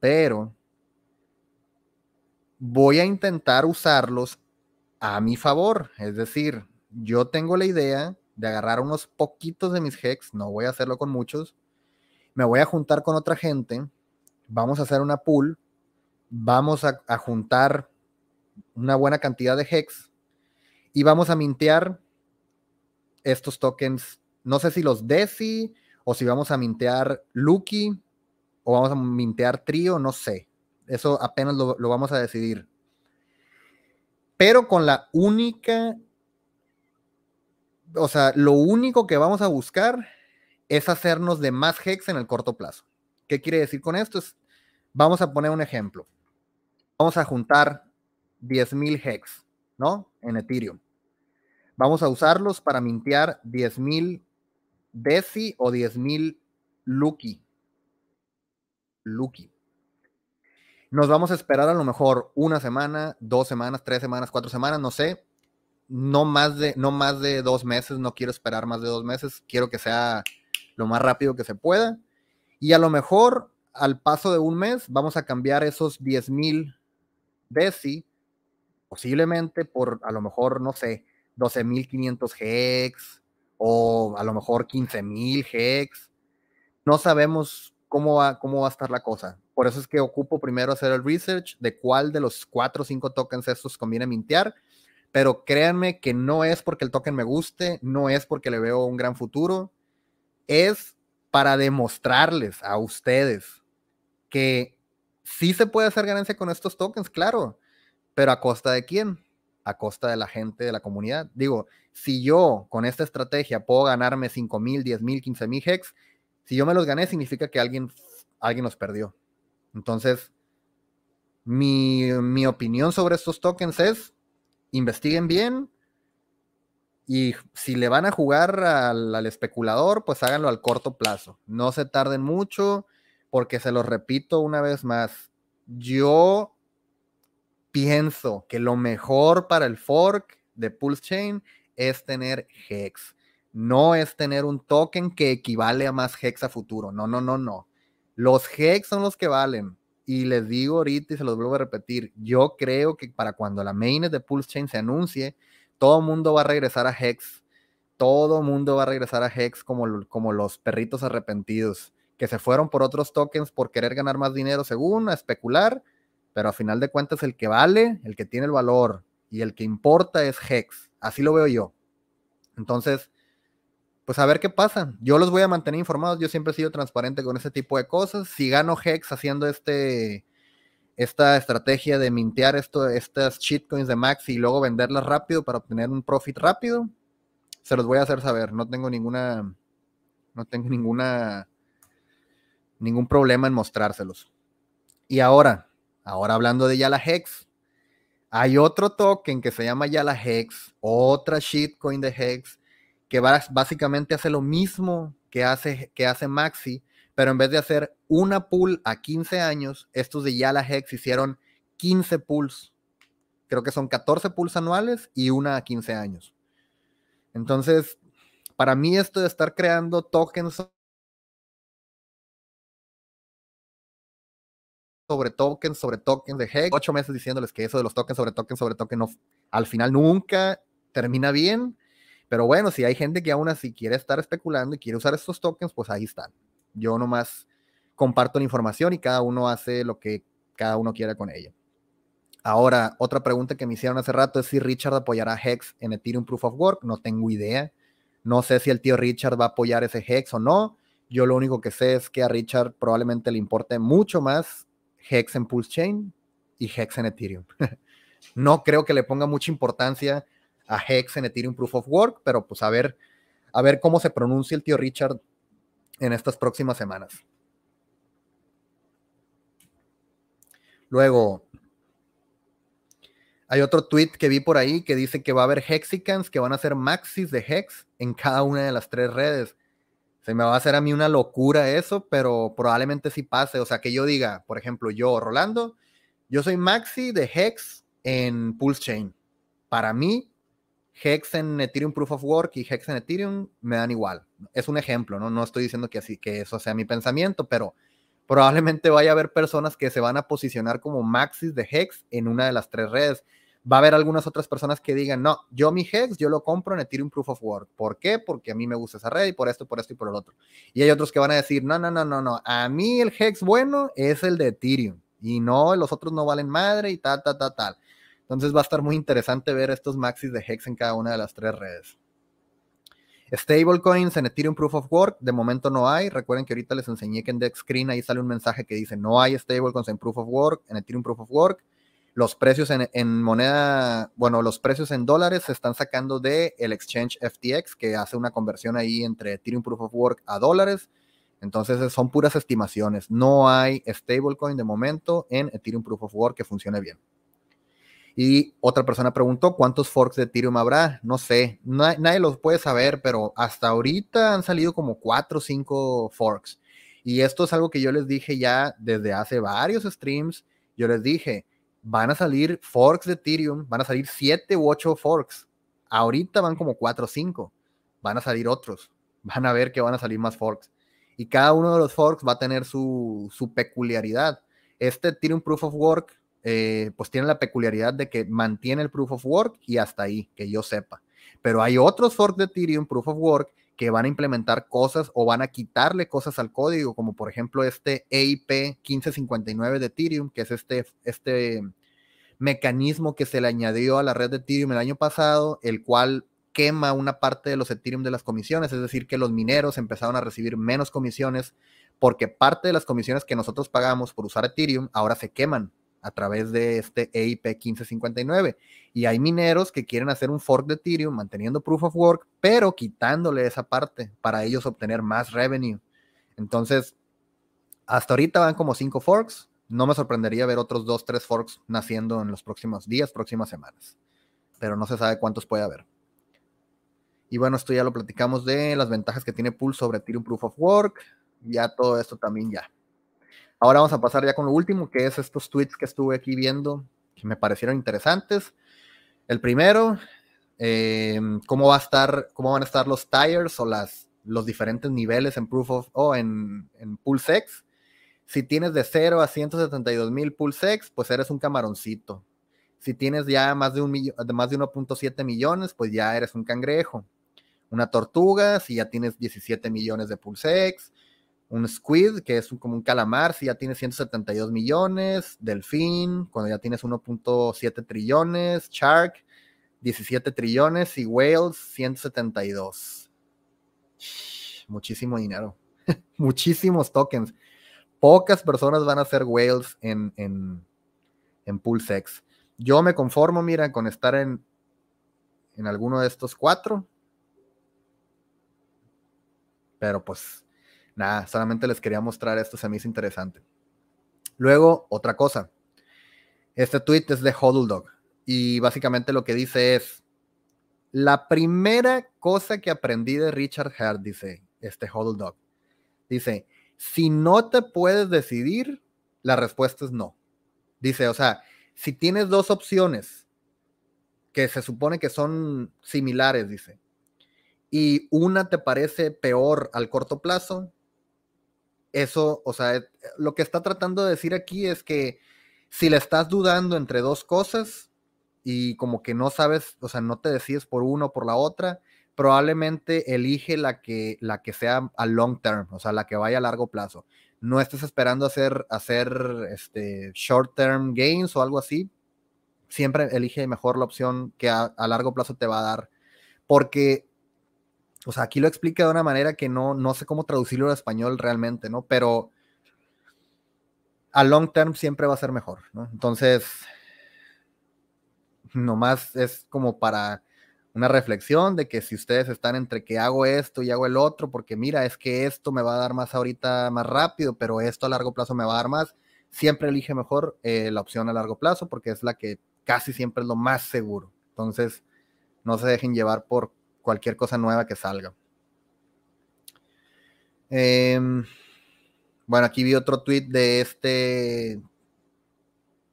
pero, voy a intentar usarlos a mi favor. Es decir, yo tengo la idea de agarrar unos poquitos de mis hex, no voy a hacerlo con muchos, me voy a juntar con otra gente, vamos a hacer una pool, vamos a, juntar una buena cantidad de hex y vamos a mintear estos tokens, no sé si los DESI o si vamos a mintear Lucky o vamos a mintear Trio, no sé. Eso apenas lo vamos a decidir pero con la única, o sea, lo único que vamos a buscar es hacernos de más hex en el corto plazo. ¿Qué quiere decir con esto? Es, vamos a poner un ejemplo. Vamos a juntar 10.000 hex, ¿no? En Ethereum. Vamos a usarlos para mintear 10.000 Desi o 10.000 Lucky. Lucky. Nos vamos a esperar a lo mejor una semana, dos semanas, tres semanas, cuatro semanas, no sé. No más de, no más de dos meses, no quiero esperar más de dos meses. Quiero que sea lo más rápido que se pueda. Y a lo mejor al paso de un mes vamos a cambiar esos 10 mil DESI posiblemente por a lo mejor, no sé, 12.500 hex o a lo mejor 15.000 hex. No sabemos cómo va, cómo va a estar la cosa. Por eso es que ocupo primero hacer el research de cuál de los cuatro o cinco tokens estos conviene mintear. Pero créanme que no es porque el token me guste, no es porque le veo un gran futuro, es para demostrarles a ustedes que sí se puede hacer ganancia con estos tokens, claro. pero a costa de quién? A costa de la gente de la comunidad. Digo, si yo con esta estrategia puedo ganarme 5 mil, 10 mil, 15 mil hex, si yo me los gané, significa que alguien, alguien los perdió. Entonces, mi, mi opinión sobre estos tokens es, investiguen bien, y si le van a jugar al, especulador, pues háganlo al corto plazo. No se tarden mucho, porque se los repito una vez más. Yo pienso que lo mejor para el fork de Pulse Chain es tener Hex. No es tener un token que equivale a más Hex a futuro. No, no, no, no. Los Hex son los que valen. Y les digo ahorita y se los vuelvo a repetir. Yo creo que para cuando la mainnet de Pulse Chain se anuncie, todo mundo va a regresar a Hex. Todo mundo va a regresar a Hex como, como los perritos arrepentidos, que se fueron por otros tokens por querer ganar más dinero, según a especular, pero a final de cuentas el que vale, el que tiene el valor y el que importa es Hex. Así lo veo yo. Entonces, pues a ver qué pasa. Yo los voy a mantener informados. Yo siempre he sido transparente con ese tipo de cosas. Si gano Hex haciendo este, esta estrategia de mintear esto, estas shitcoins de Maxi y luego venderlas rápido para obtener un profit rápido, se los voy a hacer saber. No tengo ninguna, no tengo ninguna, ningún problema en mostrárselos. Y ahora, ahora hablando de Yala Hex, hay otro token que se llama Yala Hex, otra shitcoin de Hex, que básicamente hace lo mismo que hace, que hace Maxi, pero en vez de hacer una pool a 15 años, estos de Yala Hex hicieron 15 pools. Creo que son 14 pools anuales y una a 15 años. Entonces, para mí esto de estar creando tokens sobre tokens, sobre tokens de Hex, ocho meses diciéndoles que eso de los tokens sobre tokens sobre tokens no, al final nunca termina bien. Pero bueno, si hay gente que aún así quiere estar especulando y quiere usar estos tokens, pues ahí están. Yo nomás comparto la información y cada uno hace lo que cada uno quiera con ella. Ahora, otra pregunta que me hicieron hace rato es si Richard apoyará Hex en Ethereum Proof of Work. No tengo idea. No sé si el tío Richard va a apoyar ese Hex o no. Yo lo único que sé es que a Richard probablemente le importe mucho más Hex en Pulse Chain y Hex en Ethereum. no creo que le ponga mucha importancia a Hex en Ethereum Proof of Work, pero pues a ver, a ver cómo se pronuncia el tío Richard en estas próximas semanas. Luego, hay otro tweet que vi por ahí que dice que va a haber Hexicans que van a ser maxis de Hex en cada una de las tres redes. Se me va a hacer a mí una locura eso, pero probablemente sí pase. O sea, que yo diga, por ejemplo, yo, Rolando, yo soy maxi de Hex en Pulse Chain. Para mí, Hex en Ethereum Proof of Work y Hex en Ethereum me dan igual. Es un ejemplo, ¿no? No estoy diciendo que así que eso sea mi pensamiento, pero probablemente vaya a haber personas que se van a posicionar como maxis de Hex en una de las tres redes. Va a haber algunas otras personas que digan, no, yo mi Hex, yo lo compro en Ethereum Proof of Work. ¿Por qué? Porque a mí me gusta esa red y por esto, por esto y por el otro. Y hay otros que van a decir, no, no, no, no, no, a mí el Hex bueno es el de Ethereum y no, los otros no valen madre y tal, tal, tal, tal. Entonces va a estar muy interesante ver estos maxis de Hex en cada una de las tres redes. Stablecoins en Ethereum Proof of Work, de momento no hay. Recuerden que ahorita les enseñé que en Dex Screen ahí sale un mensaje que dice no hay stablecoins en Proof of Work, en Ethereum Proof of Work. Los precios en, moneda, bueno, los precios en dólares se están sacando de el exchange FTX, que hace una conversión ahí entre Ethereum Proof of Work a dólares. Entonces son puras estimaciones. No hay stablecoin de momento en Ethereum Proof of Work que funcione bien. Y otra persona preguntó, ¿cuántos forks de Ethereum habrá? No sé, nadie los puede saber, pero hasta ahorita han salido como cuatro o cinco forks. Y esto es algo que yo les dije ya desde hace varios streams. Yo les dije, van a salir forks de Ethereum, van a salir siete u ocho forks. Ahorita van como cuatro o cinco. Van a salir otros. Van a ver que van a salir más forks. Y cada uno de los forks va a tener su, su peculiaridad. Este Ethereum Proof of Work eh, pues tiene la peculiaridad de que mantiene el proof of work y hasta ahí, que yo sepa. Pero hay otros forks de Ethereum, proof of work, que van a implementar cosas o van a quitarle cosas al código, como por ejemplo este EIP 1559 de Ethereum, que es este, este mecanismo que se le añadió a la red de Ethereum el año pasado, el cual quema una parte de los Ethereum de las comisiones, es decir, que los mineros empezaron a recibir menos comisiones porque parte de las comisiones que nosotros pagamos por usar Ethereum ahora se queman a través de este EIP 1559. Y hay mineros que quieren hacer un fork de Ethereum manteniendo proof of work, pero quitándole esa parte para ellos obtener más revenue. Entonces, hasta ahorita van como cinco forks. No me sorprendería ver otros dos, tres forks naciendo en los próximos días, próximas semanas. Pero no se sabe cuántos puede haber. Y bueno, esto ya lo platicamos de las ventajas que tiene Pool sobre Ethereum Proof of Work. Ya todo esto también ya. Ahora vamos a pasar ya con lo último, que es estos tweets que estuve aquí viendo, que me parecieron interesantes. El primero, eh, cómo va a estar, cómo van a estar los tires o las, los diferentes niveles en Proof of o en, en Pulsex. Si tienes de 0 a 172 mil Pulsex, pues eres un camaroncito. Si tienes ya más de, un más de 1.7 millones, pues ya eres un cangrejo. Una tortuga, si ya tienes 17 millones de Pulsex un squid, que es como un calamar, si ya tienes 172 millones, delfín, cuando ya tienes 1.7 trillones, shark, 17 trillones y whales, 172. Muchísimo dinero, muchísimos tokens. Pocas personas van a hacer whales en, en, en Pulsex. Yo me conformo, mira, con estar en, en alguno de estos cuatro. Pero pues nada, solamente les quería mostrar esto, se me hizo interesante. Luego, otra cosa. Este tweet es de Dog y básicamente lo que dice es, la primera cosa que aprendí de Richard Hart, dice este Dog, dice, si no te puedes decidir, la respuesta es no. Dice, o sea, si tienes dos opciones que se supone que son similares, dice, y una te parece peor al corto plazo, eso, o sea, eh, lo que está tratando de decir aquí es que si le estás dudando entre dos cosas y como que no sabes, o sea, no te decides por uno o por la otra, probablemente elige la que, la que sea a long term, o sea, la que vaya a largo plazo. No estés esperando hacer, hacer este, short term gains o algo así. Siempre elige mejor la opción que a largo plazo te va a dar. Porque o sea, aquí lo explica de una manera que no, no sé cómo traducirlo al español realmente, ¿no? Pero a long term siempre va a ser mejor, ¿no? Entonces, nomás es como para una reflexión de que si ustedes están entre que hago esto y hago el otro, porque mira, es que esto me va a dar más ahorita más rápido, pero esto a largo plazo me va a dar más, siempre elige mejor eh, la opción a largo plazo porque es la que casi siempre es lo más seguro. Entonces, no se dejen llevar por cualquier cosa nueva que salga. Em, bueno, aquí vi otro tweet de este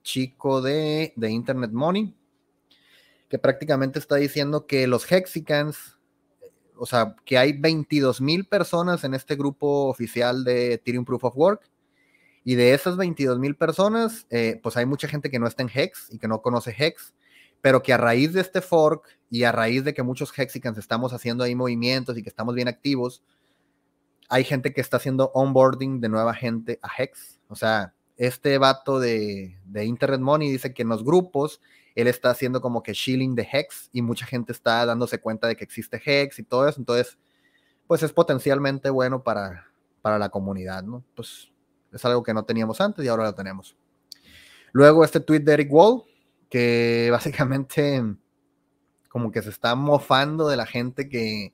chico de, de, Internet Money, que prácticamente está diciendo que los Hexicans, o sea, que hay 22 mil personas en este grupo oficial de Ethereum Proof of Work, y de esas 22 mil personas, eh, pues hay mucha gente que no está en Hex y que no conoce Hex, pero que a raíz de este fork y a raíz de que muchos Hexicans estamos haciendo ahí movimientos y que estamos bien activos, hay gente que está haciendo onboarding de nueva gente a Hex. O sea, este vato de, de Internet Money dice que en los grupos él está haciendo como que shilling de Hex y mucha gente está dándose cuenta de que existe Hex y todo eso. Entonces, pues es potencialmente bueno para, para la comunidad, ¿no? Pues es algo que no teníamos antes y ahora lo tenemos. Luego este tweet de Eric Wall, que básicamente como que se está mofando de la gente que,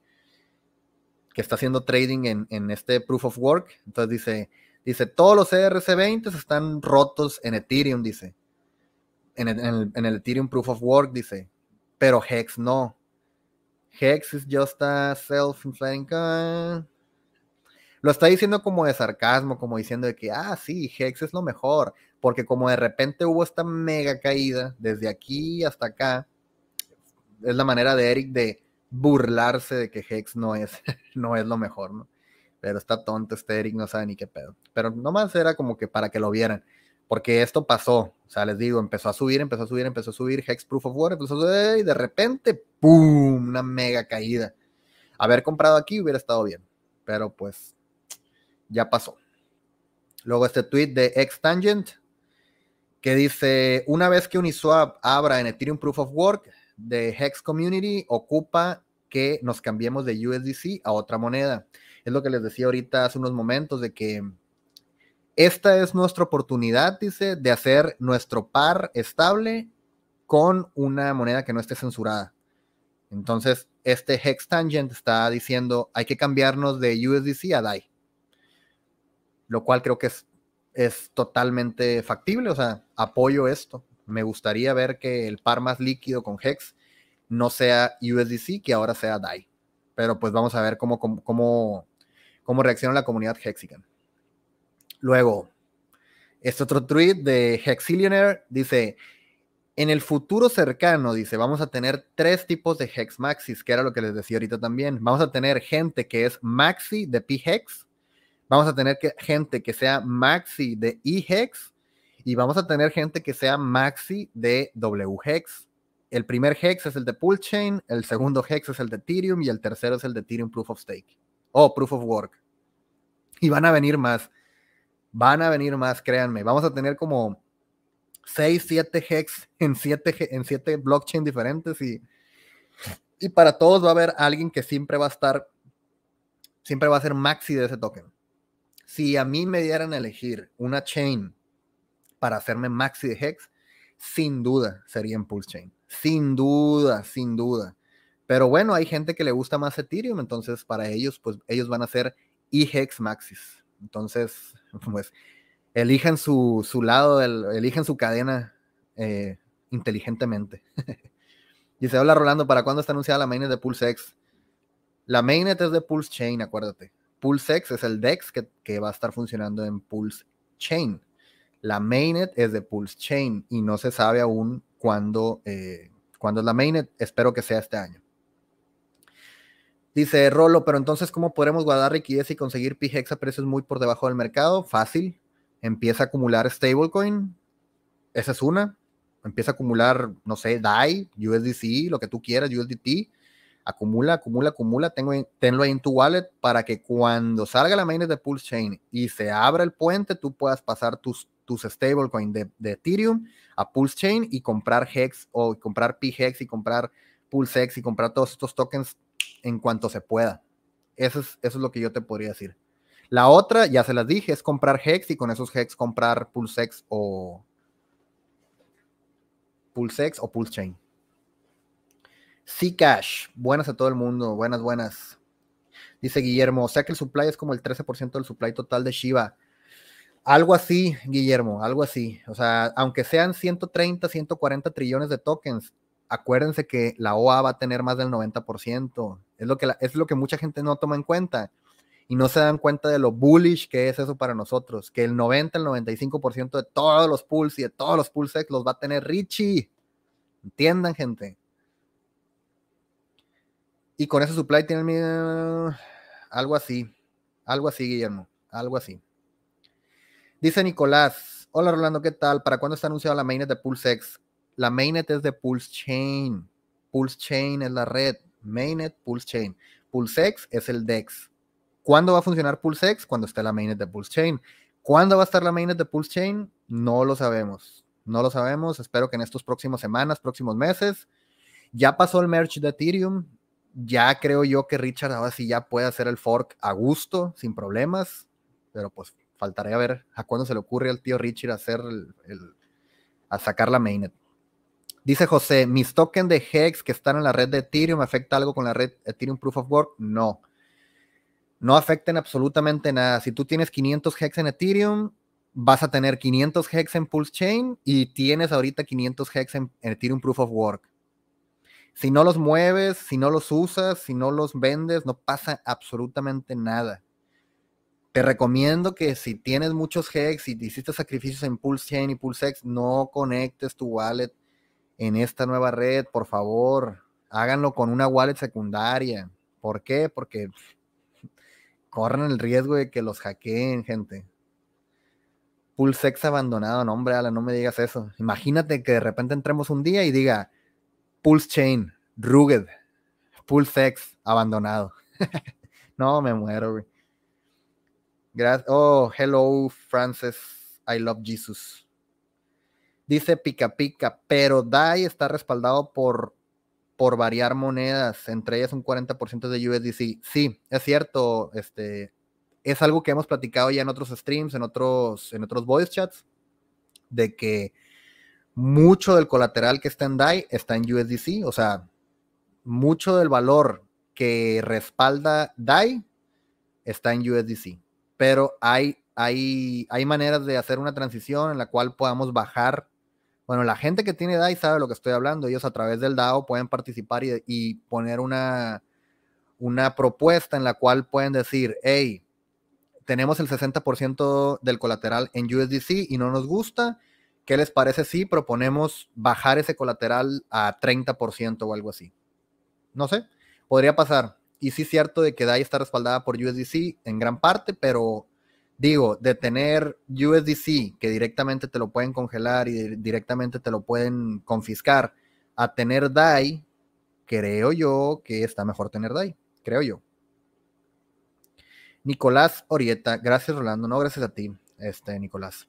que está haciendo trading en, este proof of work. Entonces dice, dice, todos los ERC20 están rotos en Ethereum, dice. En el, en el, Ethereum proof of work, dice. Pero Hex no. Hex is just a self-inflating lo está diciendo como de sarcasmo, como diciendo de que, ah, sí, Hex es lo mejor, porque como de repente hubo esta mega caída desde aquí hasta acá, es la manera de Eric de burlarse de que Hex no es, no es lo mejor, ¿no? Pero está tonto este Eric, no sabe ni qué pedo. Pero nomás era como que para que lo vieran, porque esto pasó, o sea, les digo, empezó a subir, empezó a subir, empezó a subir, Hex Proof of Work, empezó a subir, y de repente, ¡pum! Una mega caída. Haber comprado aquí hubiera estado bien, pero pues ya pasó. Luego este tweet de Xtangent que dice, una vez que Uniswap abra en Ethereum Proof of Work de Hex Community, ocupa que nos cambiemos de USDC a otra moneda. Es lo que les decía ahorita hace unos momentos de que esta es nuestra oportunidad, dice, de hacer nuestro par estable con una moneda que no esté censurada. Entonces, este Hex Tangent está diciendo, hay que cambiarnos de USDC a DAI, lo cual creo que es, es totalmente factible, o sea, apoyo esto. Me gustaría ver que el par más líquido con Hex no sea USDC, que ahora sea DAI. Pero pues vamos a ver cómo, cómo, cómo, reacciona la comunidad Hexican. Luego, este otro tweet de Hexillionaire dice, en el futuro cercano, dice, vamos a tener tres tipos de Hex Maxis, que era lo que les decía ahorita también. Vamos a tener gente que es Maxi de P-Hex, vamos a tener gente que sea Maxi de E-Hex, y vamos a tener gente que sea Maxi de W-Hex. El primer Hex es el de Pool Chain, el segundo Hex es el de Ethereum y el tercero es el de Ethereum Proof of Stake o Proof of Work. Y van a venir más. Van a venir más, créanme. Vamos a tener como 6, 7 hex en 7 en siete blockchain diferentes y, y para todos va a haber alguien que siempre va a estar, siempre va a ser maxi de ese token. Si a mí me dieran a elegir una chain para hacerme maxi de hex, sin duda sería en Pulse Chain. Sin duda, sin duda. Pero bueno, hay gente que le gusta más Ethereum, entonces para ellos, pues ellos van a ser e-hex maxis. Entonces, pues, elijan su, lado, elijan su cadena eh, inteligentemente. Dice, hola Rolando, ¿para cuándo está anunciada la mainnet de PulseX? La mainnet es de Pulse Chain, acuérdate. PulseX es el DEX que, va a estar funcionando en Pulse Chain. La mainnet es de Pulse Chain y no se sabe aún cuándo, eh, es la mainnet. Espero que sea este año. Dice Rolo, pero entonces, ¿cómo podremos guardar liquidez y conseguir PGX a precios muy por debajo del mercado? Fácil. Empieza a acumular stablecoin. Esa es una. Empieza a acumular, no sé, DAI, USDC, lo que tú quieras, USDT. Acumula, acumula, acumula. Tengo, tenlo ahí en tu wallet para que cuando salga la mainnet de Pulse Chain y se abra el puente, tú puedas pasar tus, tus stablecoin de, de Ethereum a Pulse Chain y comprar Hex o comprar PHEX y comprar PulseX y comprar todos estos tokens en cuanto se pueda. Eso es, eso es lo que yo te podría decir. La otra, ya se las dije, es comprar Hex y con esos Hex comprar Pulsex o Pulsex o Pulsechain. Cash, buenas a todo el mundo, buenas, buenas. Dice Guillermo, o sea que el supply es como el 13% del supply total de Shiba. Algo así, Guillermo, algo así. O sea, aunque sean 130, 140 trillones de tokens, acuérdense que la OA va a tener más del 90%. Es lo que, es lo que mucha gente no toma en cuenta. Y no se dan cuenta de lo bullish que es eso para nosotros. Que el 90, el 95% de todos los pools y de todos los pulsex los va a tener Richie. Entiendan, gente. Y con ese supply tienen algo así. Algo así, Guillermo. Algo así. Dice Nicolás. Hola Rolando, ¿qué tal? ¿Para cuándo está anunciada la mainnet de PulseX? La mainnet es de Pulse Chain. Pulse Chain es la red. Mainnet, Pulse Chain. PulseX es el DEX. ¿Cuándo va a funcionar PulseX? Cuando esté la mainnet de Pulse Chain. ¿Cuándo va a estar la mainnet de Pulse Chain? No lo sabemos. No lo sabemos. Espero que en estas próximas semanas, próximos meses. Ya pasó el merge de Ethereum. Ya creo yo que Richard ahora sí ya puede hacer el fork a gusto, sin problemas. Pero pues faltaría ver a cuándo se le ocurre al tío Richard hacer el, a sacar la mainnet. Dice José, mis tokens de Hex que están en la red de Ethereum, ¿afecta algo con la red Ethereum Proof of Work? No. No afecten absolutamente nada. Si tú tienes 500 Hex en Ethereum, vas a tener 500 Hex en Pulse Chain y tienes ahorita 500 Hex en, Ethereum Proof of Work. Si no los mueves, si no los usas, si no los vendes, no pasa absolutamente nada. Te recomiendo que si tienes muchos Hex y hiciste sacrificios en Pulse Chain y PulseX, no conectes tu wallet en esta nueva red, por favor, háganlo con una wallet secundaria. ¿Por qué? Porque corren el riesgo de que los hackeen, gente. Pulsex abandonado, no hombre, Ala, no me digas eso. Imagínate que de repente entremos un día y diga Pulse Chain, Rugged, Pulsex abandonado. no, me muero, güey. Gracias. Oh, hello, Francis. I love Jesus. Dice pica pica, pero DAI está respaldado por, por variar monedas, entre ellas un 40% de USDC. Sí, es cierto, este, es algo que hemos platicado ya en otros streams, en otros, en otros voice chats, de que mucho del colateral que está en DAI está en USDC, o sea, mucho del valor que respalda DAI está en USDC, pero hay, hay, hay maneras de hacer una transición en la cual podamos bajar. Bueno, la gente que tiene DAI sabe lo que estoy hablando, ellos a través del DAO pueden participar y, y poner una, una propuesta en la cual pueden decir, hey, tenemos el 60% del colateral en USDC y no nos gusta. ¿Qué les parece si proponemos bajar ese colateral a 30% o algo así? No sé, podría pasar. Y sí es cierto de que DAI está respaldada por USDC en gran parte, pero digo, de tener USDC que directamente te lo pueden congelar y directamente te lo pueden confiscar, a tener DAI, creo yo que está mejor tener DAI, creo yo. Nicolás Orieta, gracias Rolando, no, gracias a ti, este, Nicolás.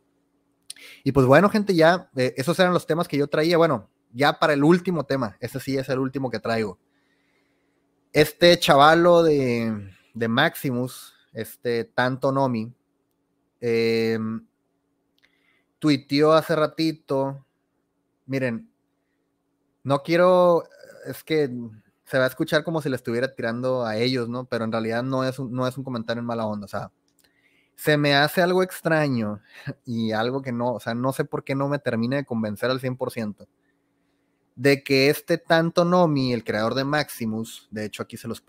Y pues bueno, gente, ya, eh, esos eran los temas que yo traía. Bueno, ya para el último tema, este sí es el último que traigo. Este chavalo de, de Maximus, este Tanto Nomi, eh, hace ratito, miren, no quiero, es que se va a escuchar como si le estuviera tirando a ellos, ¿no? Pero en realidad no es un, no es un comentario en mala onda, o sea, se me hace algo extraño y algo que no, o sea, no sé por qué no me termina de convencer al 100% de que este tanto Nomi, el creador de Maximus, de hecho aquí se los